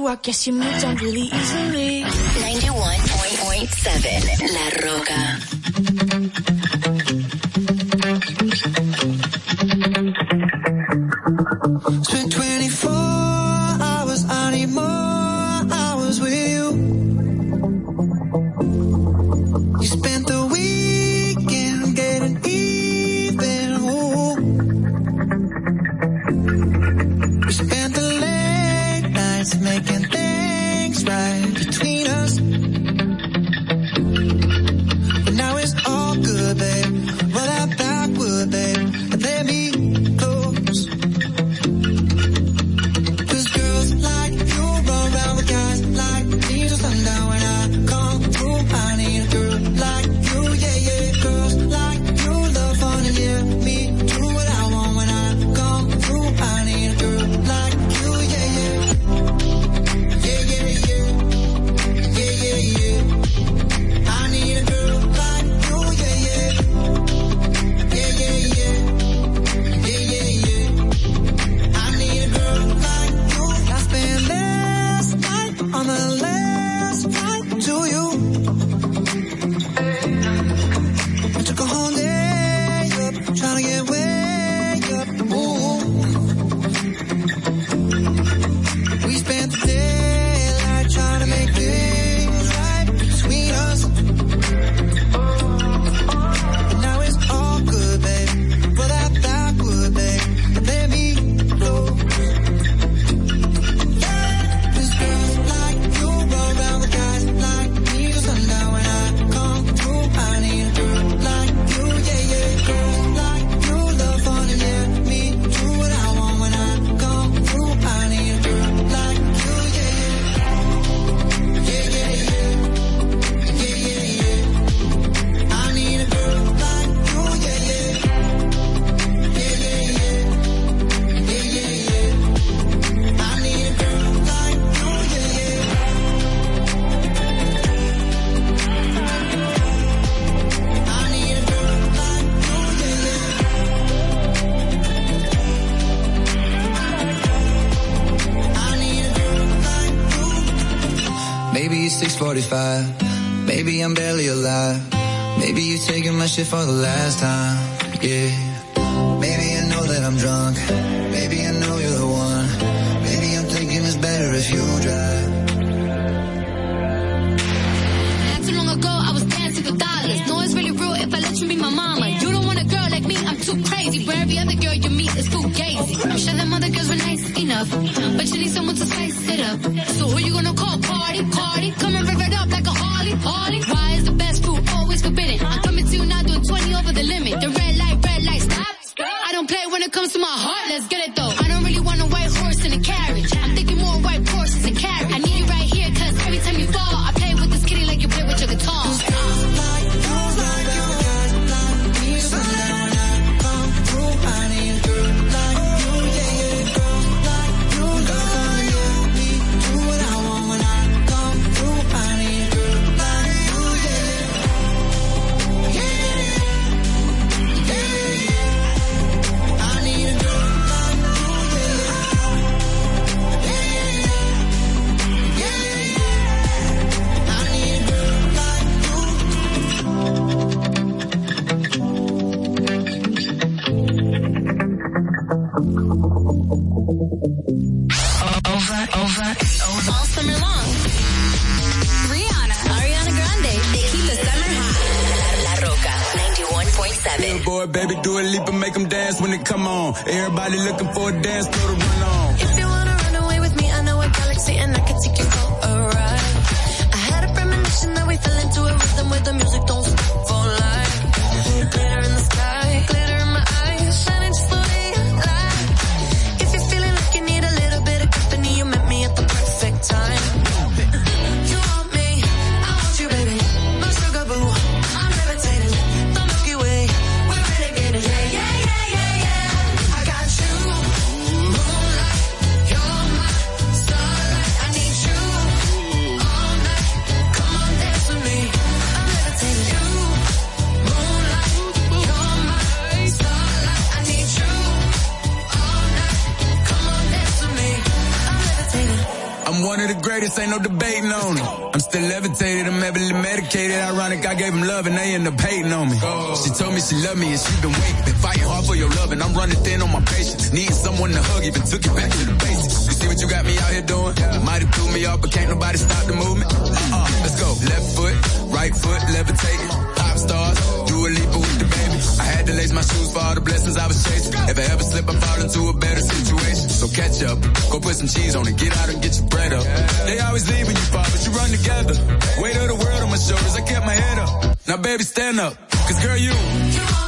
I guess you moved on really easily. 91.7 La Roca. Everybody looking for a dance floor to run on. I gave them love and they end up hating on me. Oh. She told me she loved me and she been waiting, been fighting hard for your love and I'm running thin on my patience. Needing someone to hug, even took it back to the basics. You see what you got me out here doing? You might have threw me off, but can't nobody stop the movement. Uh-uh, let's go. Left foot, right foot, levitating. Pop stars, do a leap with the baby. I had to lace my shoes for all the blessings I was chasing. If I ever slip, I fall into a better situation. So catch up. Go put some cheese on it, get out and get your bread up. They always leaving you far, but you run together. Weight of the world on my shoulders, I kept my head up. Now baby, stand up, cause girl, you.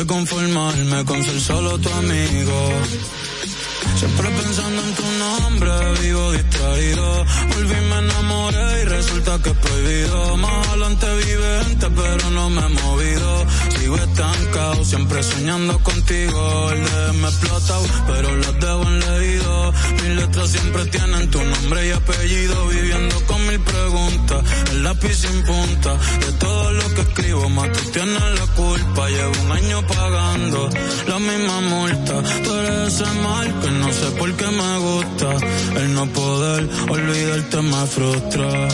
que conformarme con ser solo tu amigo. Siempre pensando en tu nombre, vivo distraído. Volví, me enamoré y resulta que es prohibido. Más adelante vivente, pero no me he movido. Sigo estancado, siempre soñando contigo. El de me explotado, pero los debo en leído. Mis letras siempre tienen tu nombre y apellido. Viviendo con mil preguntas, el lápiz sin punta. De todo lo que escribo, más tú tienes la culpa mal que no sé por qué me gusta. El no poder olvidarte me frustra.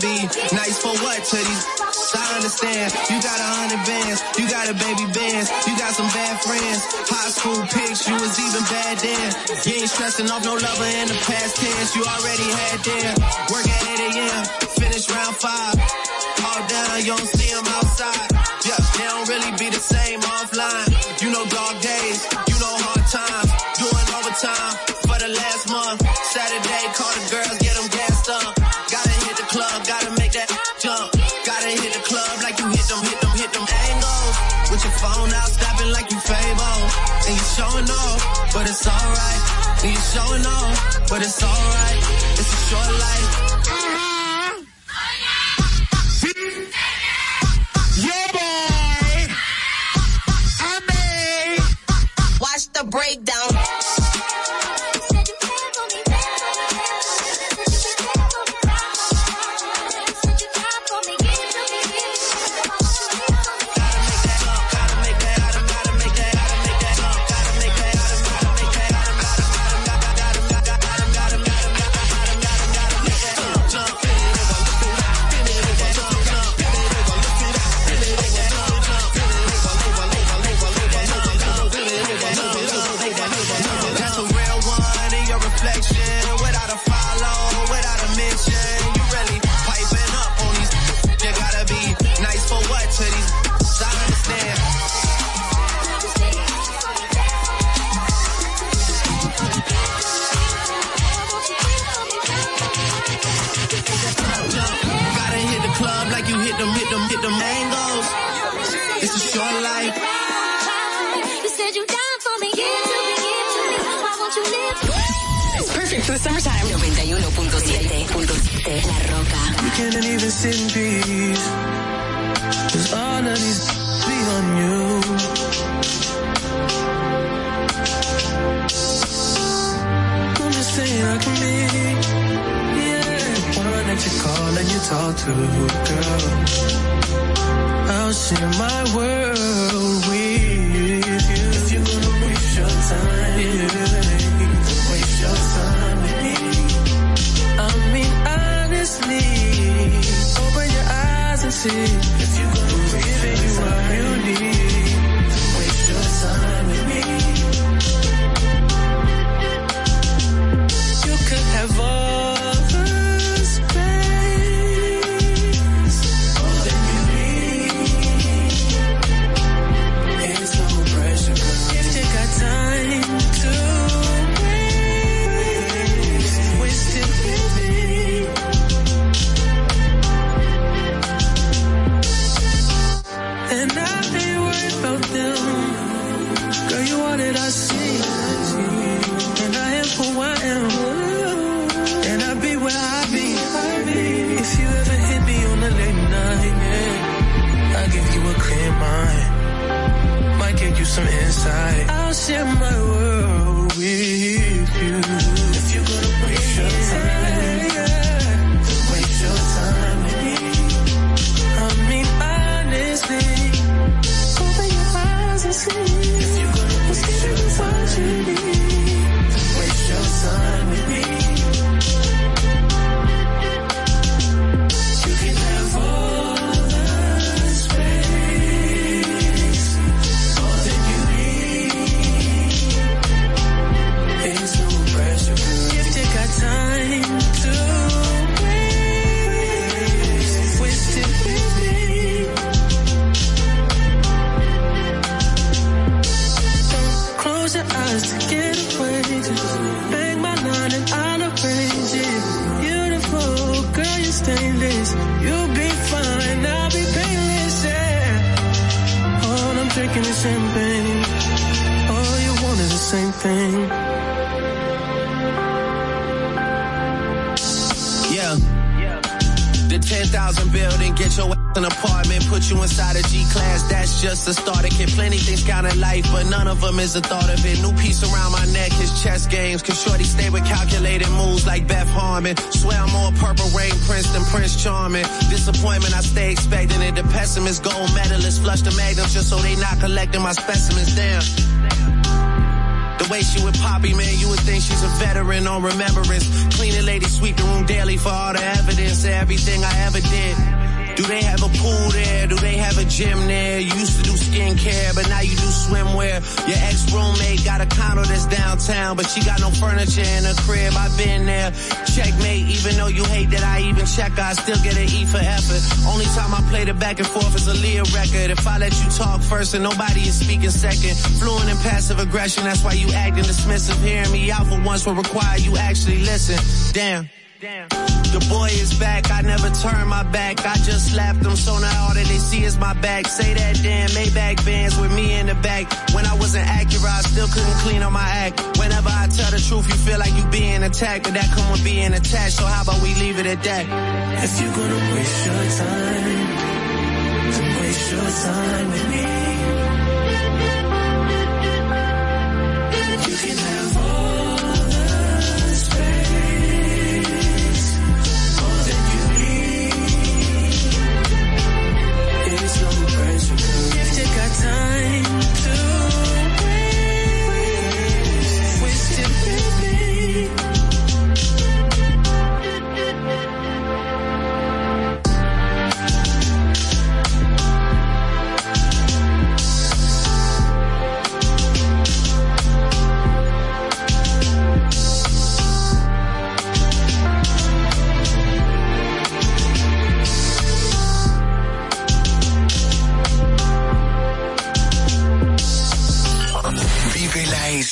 be nice for what to these? I understand. You got a hundred bands, you got a baby bands, you got some bad friends. High school pics, you was even bad then. You ain't stressing off no lover in the past tense. You already had them. Work at 8 a.m., finish round five. All down, you don't see them outside. Yeah, they don't really be the same offline. You know dog days, you know hard times, doing overtime. showing off, but it's alright. It's a short life. talk to, girl. I'll share my world with you. If you're gonna waste your time, yeah. waste your time with me. I mean, honestly, open your eyes and see. some insight. I'll share my world with you. Building, get your ass an apartment, put you inside a G-class, that's just a starter kit. Plenty things count in life, but none of them is a thought of it. New piece around my neck is chess games, cause shorty stay with calculated moves like Beth Harmon. Swear I'm more purple rain prince than Prince Charming. Disappointment I stay expecting it. The pessimist gold medalist flush the magnums just so they not collecting my specimens. Damn. Way she with Poppy, man, you would think she's a veteran on remembrance. Cleaning lady, sweep the room daily for all the evidence of everything I ever did. Do they have a pool there? Do they have a gym there? You used to do skincare, but now you do swimwear. Your ex-roommate got a condo that's downtown, but she got no furniture in her crib. I've been there. Checkmate, even though you hate that I even check I still get an E for effort. Only time I play the back and forth is a Leah record. If I let you talk first and nobody is speaking second. Fluent in passive aggression, that's why you acting dismissive. Hearing me out for once will require you actually listen. Damn. The boy is back, I never turn my back. I just slapped him, so now all that they see is my back. Say that damn Maybach bands with me in the back. When I wasn't accurate, I still couldn't clean up my act. Whenever I tell the truth, you feel like you being attacked, but that come with being attached. So how about we leave it at that? If you're gonna waste your time, then waste your time with me.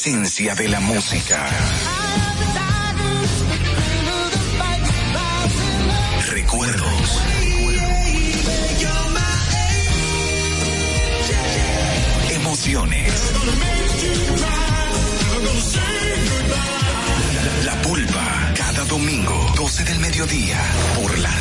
Esencia de la música. Recuerdos. Emociones. La pulpa, cada domingo, 12 del mediodía, por La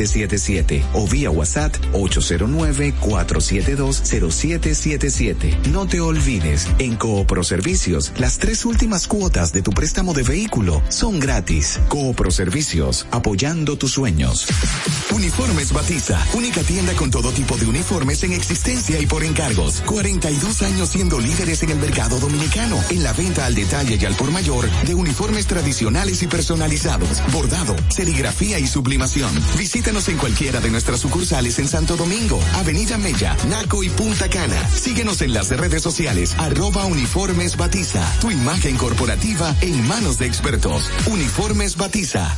809-4720777 o vía WhatsApp 809-4720777. No te olvides, en Coopro Servicios, las tres últimas cuotas de tu préstamo de vehículo son gratis. Coopro Servicios, apoyando tus sueños. Uniformes Batiza, única tienda con todo tipo de uniformes en existencia y por encargos. 42 años siendo líderes en el mercado dominicano, en la venta al detalle y al por mayor de uniformes tradicionales y personalizados, bordado, serigrafía y sublimación. Visítanos en cualquiera de nuestras sucursales en Santo Domingo, Avenida Mella, Naco y Punta Cana. Síguenos en las redes sociales, arroba uniformes batiza. Tu imagen corporativa en manos de expertos. Uniformes Batiza.